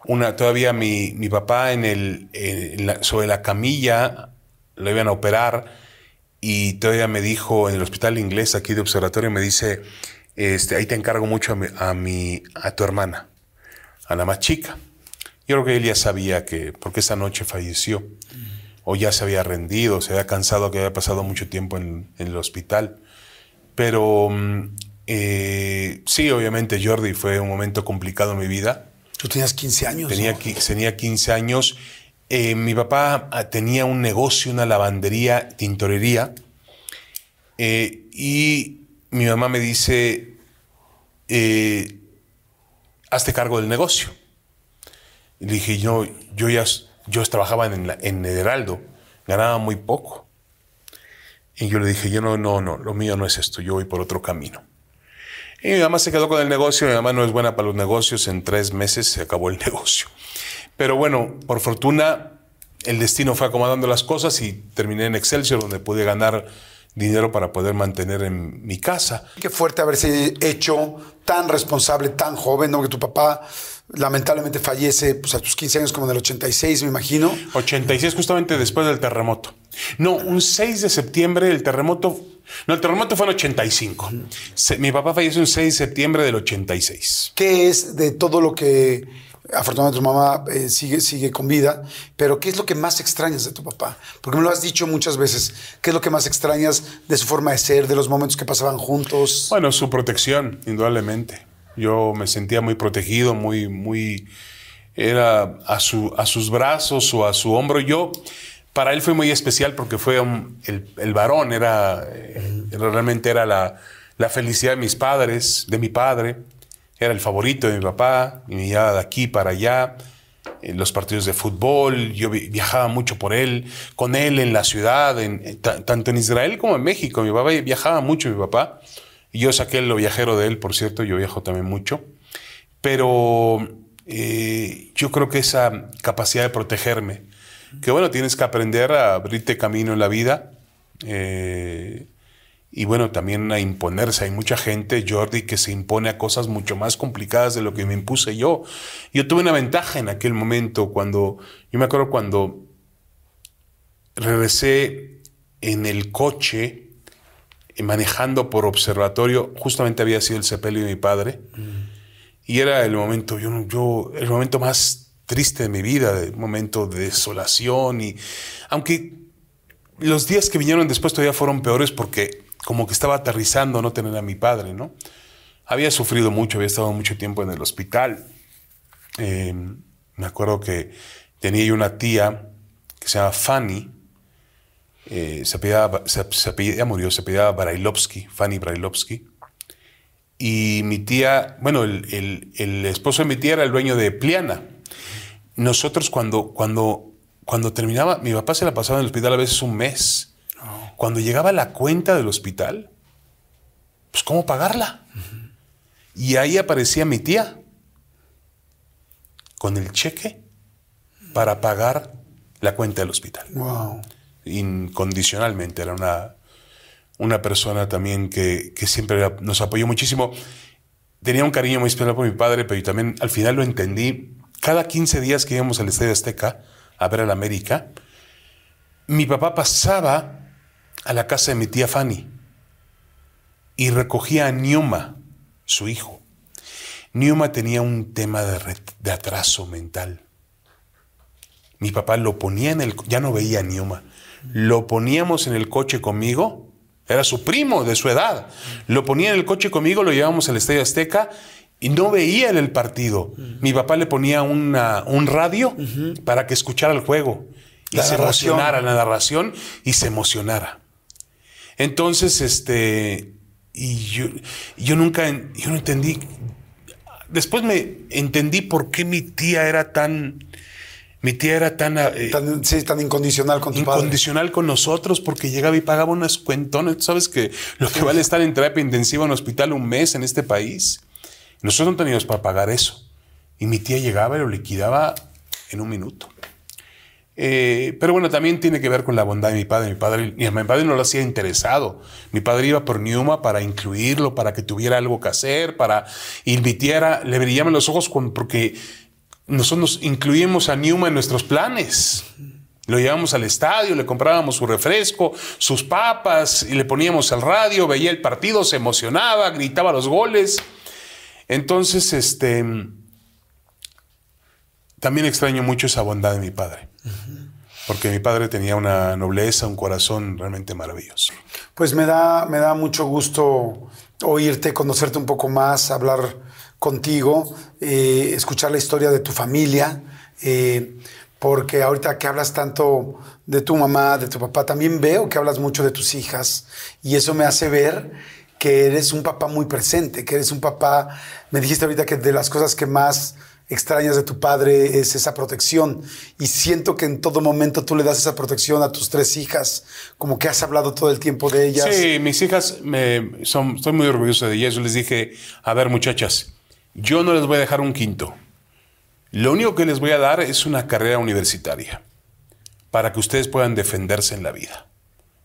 [SPEAKER 3] una todavía mi, mi papá en el, sobre la camilla, lo iban a operar. Y todavía me dijo en el hospital inglés aquí de observatorio, me dice, este, ahí te encargo mucho a mi, a, tu hermana, a la más chica. Yo creo que él ya sabía que, porque esa noche falleció, o ya se había rendido, se había cansado, que había pasado mucho tiempo en, en el hospital. Pero mm, eh, sí, obviamente Jordi fue un momento complicado en mi vida.
[SPEAKER 2] Tú tenías 15 años.
[SPEAKER 3] Tenía,
[SPEAKER 2] ¿no?
[SPEAKER 3] tenía 15 años. Eh, mi papá ah, tenía un negocio, una lavandería, tintorería. Eh, y mi mamá me dice, eh, hazte cargo del negocio. Y le dije, yo, yo ya yo trabajaba en, la- en el Heraldo, ganaba muy poco. Y yo le dije, yo no, no, no, lo mío no es esto, yo voy por otro camino. Y mi mamá se quedó con el negocio, mi mamá no es buena para los negocios, en tres meses se acabó el negocio. Pero bueno, por fortuna, el destino fue acomodando las cosas y terminé en Excelsior, donde pude ganar dinero para poder mantener en mi casa.
[SPEAKER 2] Qué fuerte haberse hecho tan responsable, tan joven, ¿no? Que tu papá lamentablemente fallece pues, a tus 15 años, como en el 86, me imagino.
[SPEAKER 3] 86, justamente después del terremoto. No, un 6 de septiembre el terremoto. No, el terremoto fue en 85. Se- mi papá falleció un 6 de septiembre del 86.
[SPEAKER 2] ¿Qué es de todo lo que afortunadamente tu mamá eh, sigue, sigue con vida? Pero ¿qué es lo que más extrañas de tu papá? Porque me lo has dicho muchas veces. ¿Qué es lo que más extrañas de su forma de ser, de los momentos que pasaban juntos?
[SPEAKER 3] Bueno, su protección, indudablemente. Yo me sentía muy protegido, muy, muy. Era a, su, a sus brazos o a su hombro. Yo, para él fue muy especial porque fue el, el varón, era, eh, era- realmente era la, la felicidad de mis padres, de mi padre. Era el favorito de mi papá, y me llevaba de aquí para allá, en los partidos de fútbol. Yo vi- viajaba mucho por él, con él en la ciudad, ta- tanto en Israel como en México. Mi papá viajaba mucho, mi papá. Y yo saqué lo viajero de él, por cierto, yo viajo también mucho. Pero eh, yo creo que esa capacidad de protegerme, que bueno, tienes que aprender a abrirte camino en la vida. eh, y bueno, también a imponerse. Hay mucha gente, Jordi, que se impone a cosas mucho más complicadas de lo que me impuse yo. Yo tuve una ventaja en aquel momento cuando, yo me acuerdo cuando regresé en el coche, eh, manejando por observatorio, justamente había sido el sepelio de mi padre. Y era el momento, yo, yo, el momento más triste de mi vida, el momento de desolación. Y aunque los días que vinieron después todavía fueron peores porque como que estaba aterrizando no tener a mi padre, ¿no? Había sufrido mucho, había estado mucho tiempo en el hospital. Eh, me acuerdo que tenía yo una tía que se llama Fanny, eh, se murió, se apellidaba Brailovsky, Fanny Brailovsky. Y mi tía, bueno, el- el esposo de mi tía era el dueño de Pliana. Nosotros cuando, cuando, cuando terminaba, mi papá se la pasaba en el hospital a veces un mes. Cuando llegaba la cuenta del hospital, pues ¿cómo pagarla? Y ahí aparecía mi tía con el cheque para pagar la cuenta del hospital
[SPEAKER 2] Wow.
[SPEAKER 3] incondicionalmente. Era una, una persona también que, que siempre nos apoyó muchísimo. Tenía un cariño muy especial por mi padre, pero yo también al final lo entendí. Cada 15 días que íbamos al Estadio Azteca a ver al América, mi papá pasaba a la casa de mi tía Fanny y recogía a Niuma, su hijo. Niuma tenía un tema de, de atraso mental. Mi papá lo ponía en el... Ya no veía a Niuma. Lo poníamos en el coche conmigo. Era su primo de su edad. Lo ponía en el coche conmigo, lo llevábamos al Estadio Azteca y no veía el partido. Mi papá le ponía una- un radio para que escuchara el juego y
[SPEAKER 2] La
[SPEAKER 3] se
[SPEAKER 2] narración.
[SPEAKER 3] emocionara la narración y se emocionara. Entonces, este, y yo, yo nunca, yo no entendí. Después me entendí por qué mi tía era tan, mi tía era tan, eh,
[SPEAKER 2] Tan, sí, tan incondicional con tu padre.
[SPEAKER 3] incondicional con nosotros porque llegaba y pagaba unas cuentones. Tú sabes que lo que vale estar en terapia intensiva en un hospital un mes en este país. Nosotros no teníamos para pagar eso. Y mi tía llegaba y lo liquidaba en un minuto. Eh, pero bueno, también tiene que ver con la bondad de mi padre. Mi padre, mi, padre no lo hacía interesado. Mi padre iba por Niuma para incluirlo, para que tuviera algo que hacer, para y mi tía era- le brillaban los ojos porque nosotros incluíamos a Niuma en nuestros planes. Lo llevábamos al estadio, le comprábamos su refresco, sus papas y le poníamos al radio, veía el partido, se emocionaba, gritaba los goles. Entonces, este, también extraño mucho esa bondad de mi padre, porque mi padre tenía una nobleza, un corazón realmente maravilloso.
[SPEAKER 2] Pues me da, me da mucho gusto oírte, conocerte un poco más, hablar contigo, eh, escuchar la historia de tu familia, eh, porque ahorita que hablas tanto de tu mamá, de tu papá, también veo que hablas mucho de tus hijas y eso me hace ver que eres un papá muy presente, que eres un papá, me dijiste ahorita que de las cosas que más extrañas de tu padre es esa protección y siento que en todo momento tú le das esa protección a tus tres hijas, como que has hablado todo el tiempo de ellas.
[SPEAKER 3] Sí, mis hijas me, son, estoy muy orgulloso de ellas. Yo les dije, a ver muchachas, yo no les voy a dejar un quinto. Lo único que les voy a dar es una carrera universitaria para que ustedes puedan defenderse en la vida.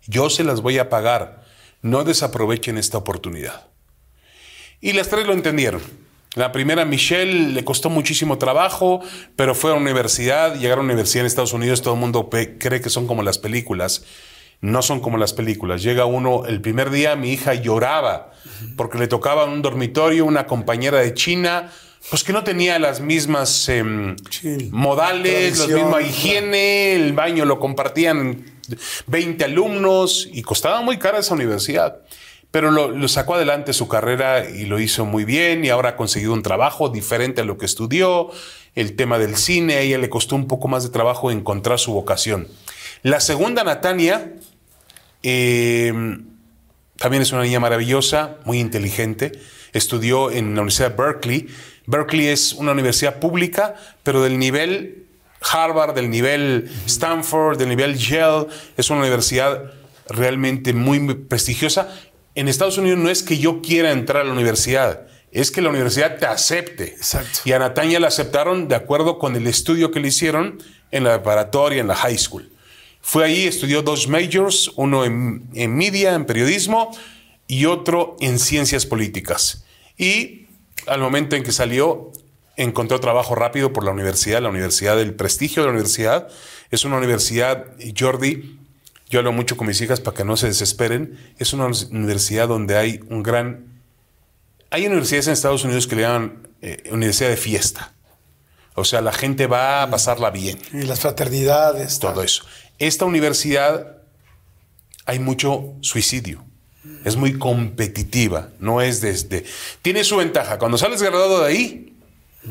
[SPEAKER 3] Yo se las voy a pagar. No desaprovechen esta oportunidad. Y las tres lo entendieron. La primera, Michelle, le costó muchísimo trabajo, pero fue a la universidad. Llegar a la universidad en Estados Unidos, todo el mundo cree que son como las películas. No son como las películas. Llega uno, el primer día mi hija lloraba porque le tocaba un dormitorio una compañera de China, pues que no tenía las mismas em,
[SPEAKER 2] Sí.
[SPEAKER 3] modales, la misma higiene, el baño lo compartían 20 alumnos y costaba muy cara esa universidad. Pero lo, sacó adelante su carrera y lo hizo muy bien y ahora ha conseguido un trabajo diferente a lo que estudió. El tema del cine, a ella le costó un poco más de trabajo encontrar su vocación. La segunda, Natania, eh, también es una niña maravillosa, muy inteligente. Estudió en la Universidad de Berkeley. Berkeley es una universidad pública, pero del nivel Harvard, del nivel Stanford, del nivel Yale. Es una universidad realmente muy prestigiosa. En Estados Unidos no es que yo quiera entrar a la universidad, es que la universidad te acepte.
[SPEAKER 2] Exacto.
[SPEAKER 3] Y a Natalia la aceptaron de acuerdo con el estudio que le hicieron en la preparatoria, en la high school. Fue ahí, estudió dos majors, uno en, en media, en periodismo, y otro en ciencias políticas. Y al momento en que salió, encontró trabajo rápido por la universidad, la universidad del prestigio de la universidad. Es una universidad, Jordi, yo hablo mucho con mis hijas para que no se desesperen, es una universidad donde hay un gran... Hay universidades en Estados Unidos que le llaman eh, universidad de fiesta. O sea, la gente va a pasarla bien.
[SPEAKER 2] Y las fraternidades.
[SPEAKER 3] Todo eso. Esta universidad hay mucho suicidio. Es muy competitiva, no es desde... Tiene su ventaja. Cuando sales graduado de ahí,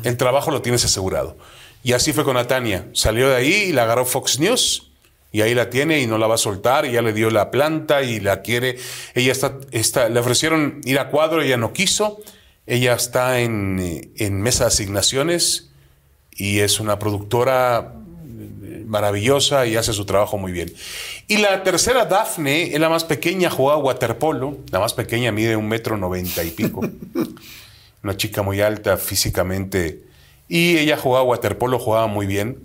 [SPEAKER 3] el trabajo lo tienes asegurado. Y así fue con Natania. Salió de ahí y la agarró Fox News. Y ahí la tiene y no la va a soltar. Y ya le dio la planta y la quiere. Ella está, está le ofrecieron ir a cuadro, ella no quiso. Ella está en, en mesa de asignaciones y es una productora maravillosa y hace su trabajo muy bien. Y la tercera, Dafne, es la más pequeña, jugaba waterpolo. La más pequeña mide un metro noventa y pico. Una chica muy alta físicamente. Y ella jugaba waterpolo, jugaba muy bien.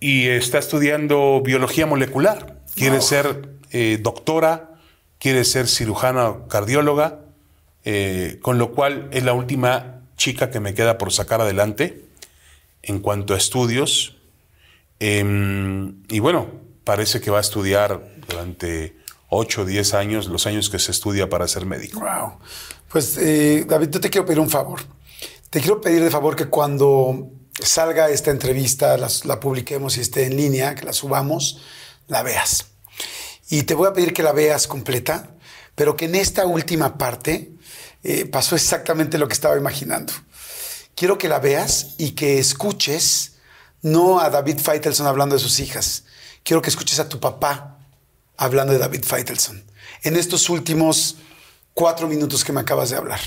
[SPEAKER 3] Y está estudiando biología molecular. Quiere ser eh, doctora, quiere ser cirujana cardióloga, eh, con lo cual es la última chica que me queda por sacar adelante en cuanto a estudios. Em, y bueno, parece que va a estudiar durante 8 o 10 años, los años que se estudia para ser médico.
[SPEAKER 2] Wow. Pues, eh, David, yo te quiero pedir un favor. Te quiero pedir de favor que cuando salga esta entrevista, la publiquemos y esté en línea, que la subamos, la veas. Y te voy a pedir que la veas completa, pero que en esta última parte eh, pasó exactamente lo que estaba imaginando. Quiero que la veas y que escuches no a David Feitelson hablando de sus hijas. Quiero que escuches a tu papá hablando de David Feitelson. En estos últimos cuatro minutos que me acabas de hablar.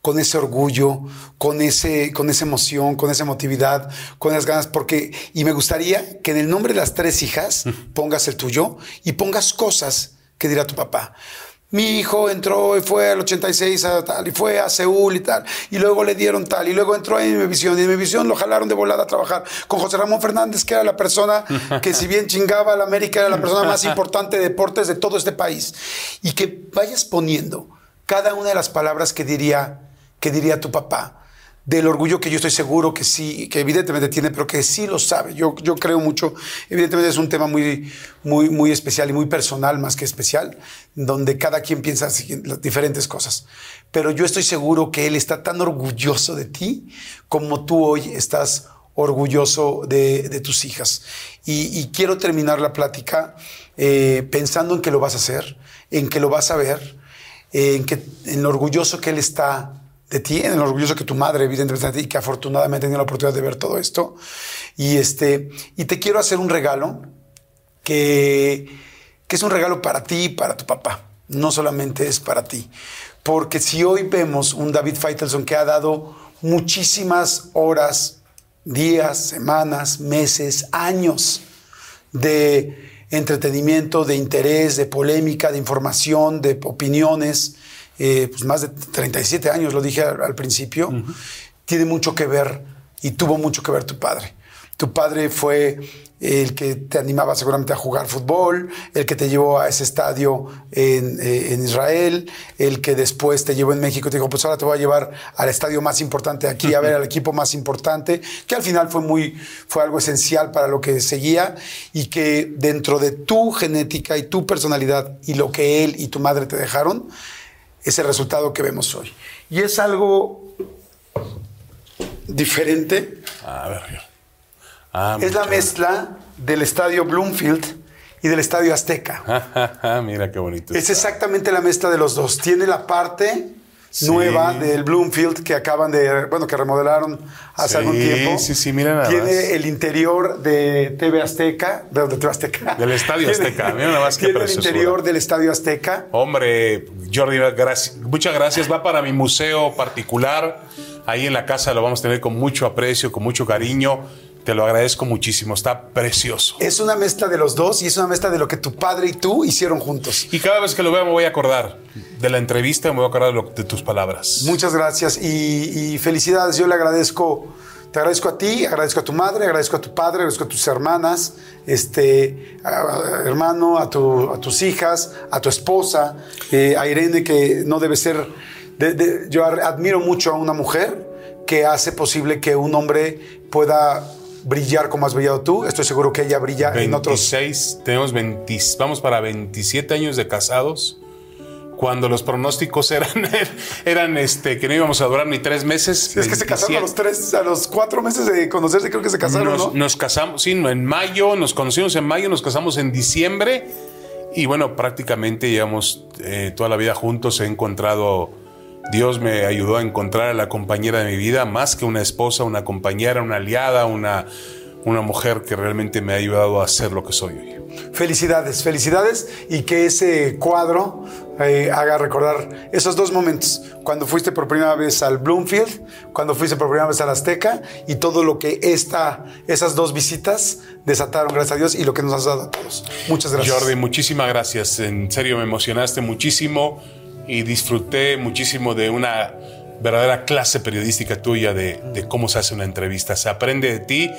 [SPEAKER 2] Con ese orgullo, con, ese, con esa emoción, con esa emotividad, con esas ganas. Porque, y me gustaría que en el nombre de las tres hijas pongas el tuyo y pongas cosas que dirá tu papá. Mi hijo entró y fue al 86 a tal, y fue a Seúl y tal, y luego le dieron tal, y luego entró a Imevisión, y en Imevisión lo jalaron de volada a trabajar con José Ramón Fernández, que era la persona que si bien chingaba a la América, era la persona más importante de deportes de todo este país. Y que vayas poniendo cada una de las palabras que diría, que diría tu papá, del orgullo que yo estoy seguro que sí, que evidentemente tiene, pero que sí lo sabe. Yo, yo creo mucho, evidentemente es un tema muy, muy, muy especial y muy personal más que especial, donde cada quien piensa las diferentes cosas. Pero yo estoy seguro que él está tan orgulloso de ti como tú hoy estás orgulloso de, tus hijas. Y, y quiero terminar la plática eh, pensando en que lo vas a hacer, en que lo vas a ver, en, que, en lo orgulloso que él está de ti, en lo orgulloso que tu madre, evidentemente, y que afortunadamente ha tenido la oportunidad de ver todo esto. Y, este, y te quiero hacer un regalo que, que es un regalo para ti y para tu papá. No solamente es para ti. Porque si hoy vemos un David Feitelson que ha dado muchísimas horas, días, semanas, meses, años de entretenimiento, de interés, de polémica, de información, de opiniones, eh, pues más de 37 años, lo dije al, al principio, tiene mucho que ver y tuvo mucho que ver tu padre. Tu padre fue el que te animaba seguramente a jugar fútbol, el que te llevó a ese estadio en, eh, en Israel, el que después te llevó en México y te dijo, pues ahora te voy a llevar al estadio más importante aquí, a ver al equipo más importante, que al final fue, muy, fue algo esencial para lo que seguía y que dentro de tu genética y tu personalidad y lo que él y tu madre te dejaron, es el resultado que vemos hoy. Y es algo diferente.
[SPEAKER 3] A ver. Ah,
[SPEAKER 2] Es la mezcla del estadio Bloomfield y del estadio Azteca.
[SPEAKER 3] gracias. Mira qué bonito.
[SPEAKER 2] Es exactamente la mezcla de los dos. Tiene la parte
[SPEAKER 3] Sí.
[SPEAKER 2] nueva del Bloomfield que acaban de, bueno, que remodelaron hace
[SPEAKER 3] Sí,
[SPEAKER 2] algún tiempo.
[SPEAKER 3] sí, sí, mira nada
[SPEAKER 2] Tiene
[SPEAKER 3] más.
[SPEAKER 2] el interior de TV Azteca, de, de TV Azteca.
[SPEAKER 3] Del Estadio
[SPEAKER 2] Tiene-
[SPEAKER 3] Azteca. Mira nada más qué
[SPEAKER 2] Tiene el interior del estadio Azteca.
[SPEAKER 3] Hombre, Jordi, gracias- muchas gracias. Va para mi museo particular. Ahí en la casa lo vamos a tener con mucho aprecio, con mucho cariño. Te lo agradezco muchísimo, está precioso.
[SPEAKER 2] Es una mezcla de los dos y es una mezcla de lo que tu padre y tú hicieron juntos.
[SPEAKER 3] Y cada vez que lo vea me voy a acordar de la entrevista, me voy a acordar de, lo- de tus palabras.
[SPEAKER 2] Muchas gracias y, y felicidades. Yo le agradezco, te agradezco a ti, agradezco a tu madre, agradezco a tu padre, agradezco a tus hermanas, este, a- a- hermano, a, tu- a tus hijas, a tu esposa, eh, a Irene, que no debe ser. de- de- yo admiro mucho a una mujer que hace posible que un hombre pueda brillar como has brillado tú. Estoy seguro que ella brilla en otros.
[SPEAKER 3] 26, tenemos 20, vamos para 27 años de casados. Cuando los pronósticos eran, eran este, que no íbamos a durar ni tres meses.
[SPEAKER 2] Es que se casaron a los tres, a los cuatro meses de conocerse, creo que se casaron,
[SPEAKER 3] nos,
[SPEAKER 2] ¿no?
[SPEAKER 3] nos casamos, sí, en mayo, nos conocimos en mayo, nos casamos en diciembre y bueno, prácticamente llevamos eh, toda la vida juntos. He encontrado, Dios me ayudó a encontrar a la compañera de mi vida, más que una esposa, una compañera, una aliada, una, una mujer que realmente me ha ayudado a ser lo que soy hoy.
[SPEAKER 2] Felicidades, felicidades y que ese cuadro eh, haga recordar esos dos momentos, cuando fuiste por primera vez al Bloomfield, cuando fuiste por primera vez al Azteca y todo lo que esta, esas dos visitas desataron, gracias a Dios, y lo que nos has dado a todos. Muchas gracias.
[SPEAKER 3] Jordi, muchísimas gracias. En serio, me emocionaste muchísimo y disfruté muchísimo de una verdadera clase periodística tuya de, de cómo se hace una entrevista. Se aprende de ti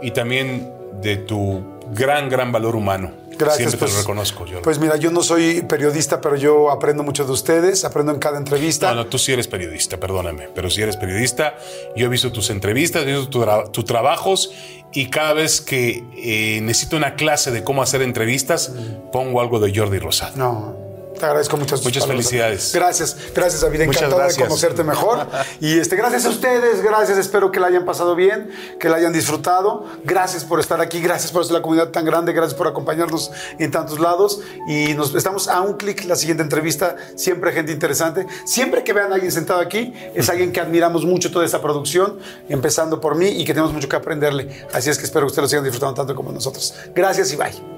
[SPEAKER 3] y también de tu gran, gran valor humano.
[SPEAKER 2] Gracias,
[SPEAKER 3] Siempre te lo reconozco, Jordi.
[SPEAKER 2] Pues mira, yo no soy periodista, pero yo aprendo mucho de ustedes, aprendo en cada entrevista.
[SPEAKER 3] No, no, tú sí eres periodista, perdóname, pero si eres periodista, yo he visto tus entrevistas, he visto tu tra- tus trabajos y cada vez que eh, necesito una clase de cómo hacer entrevistas, pongo algo de Jordi Rosado.
[SPEAKER 2] No, te agradezco muchas
[SPEAKER 3] Muchas
[SPEAKER 2] palabras.
[SPEAKER 3] felicidades.
[SPEAKER 2] Gracias, gracias David, encantado de conocerte mejor. Y este, gracias a ustedes, gracias, espero que la hayan pasado bien, que la hayan disfrutado. Gracias por estar aquí, gracias por ser la comunidad tan grande, gracias por acompañarnos en tantos lados. Y nos estamos a un clic la siguiente entrevista, siempre gente interesante. Siempre que vean a alguien sentado aquí, es alguien que admiramos mucho toda esta producción, empezando por mí y que tenemos mucho que aprenderle. Así es que espero que ustedes lo sigan disfrutando tanto como nosotros. Gracias y bye.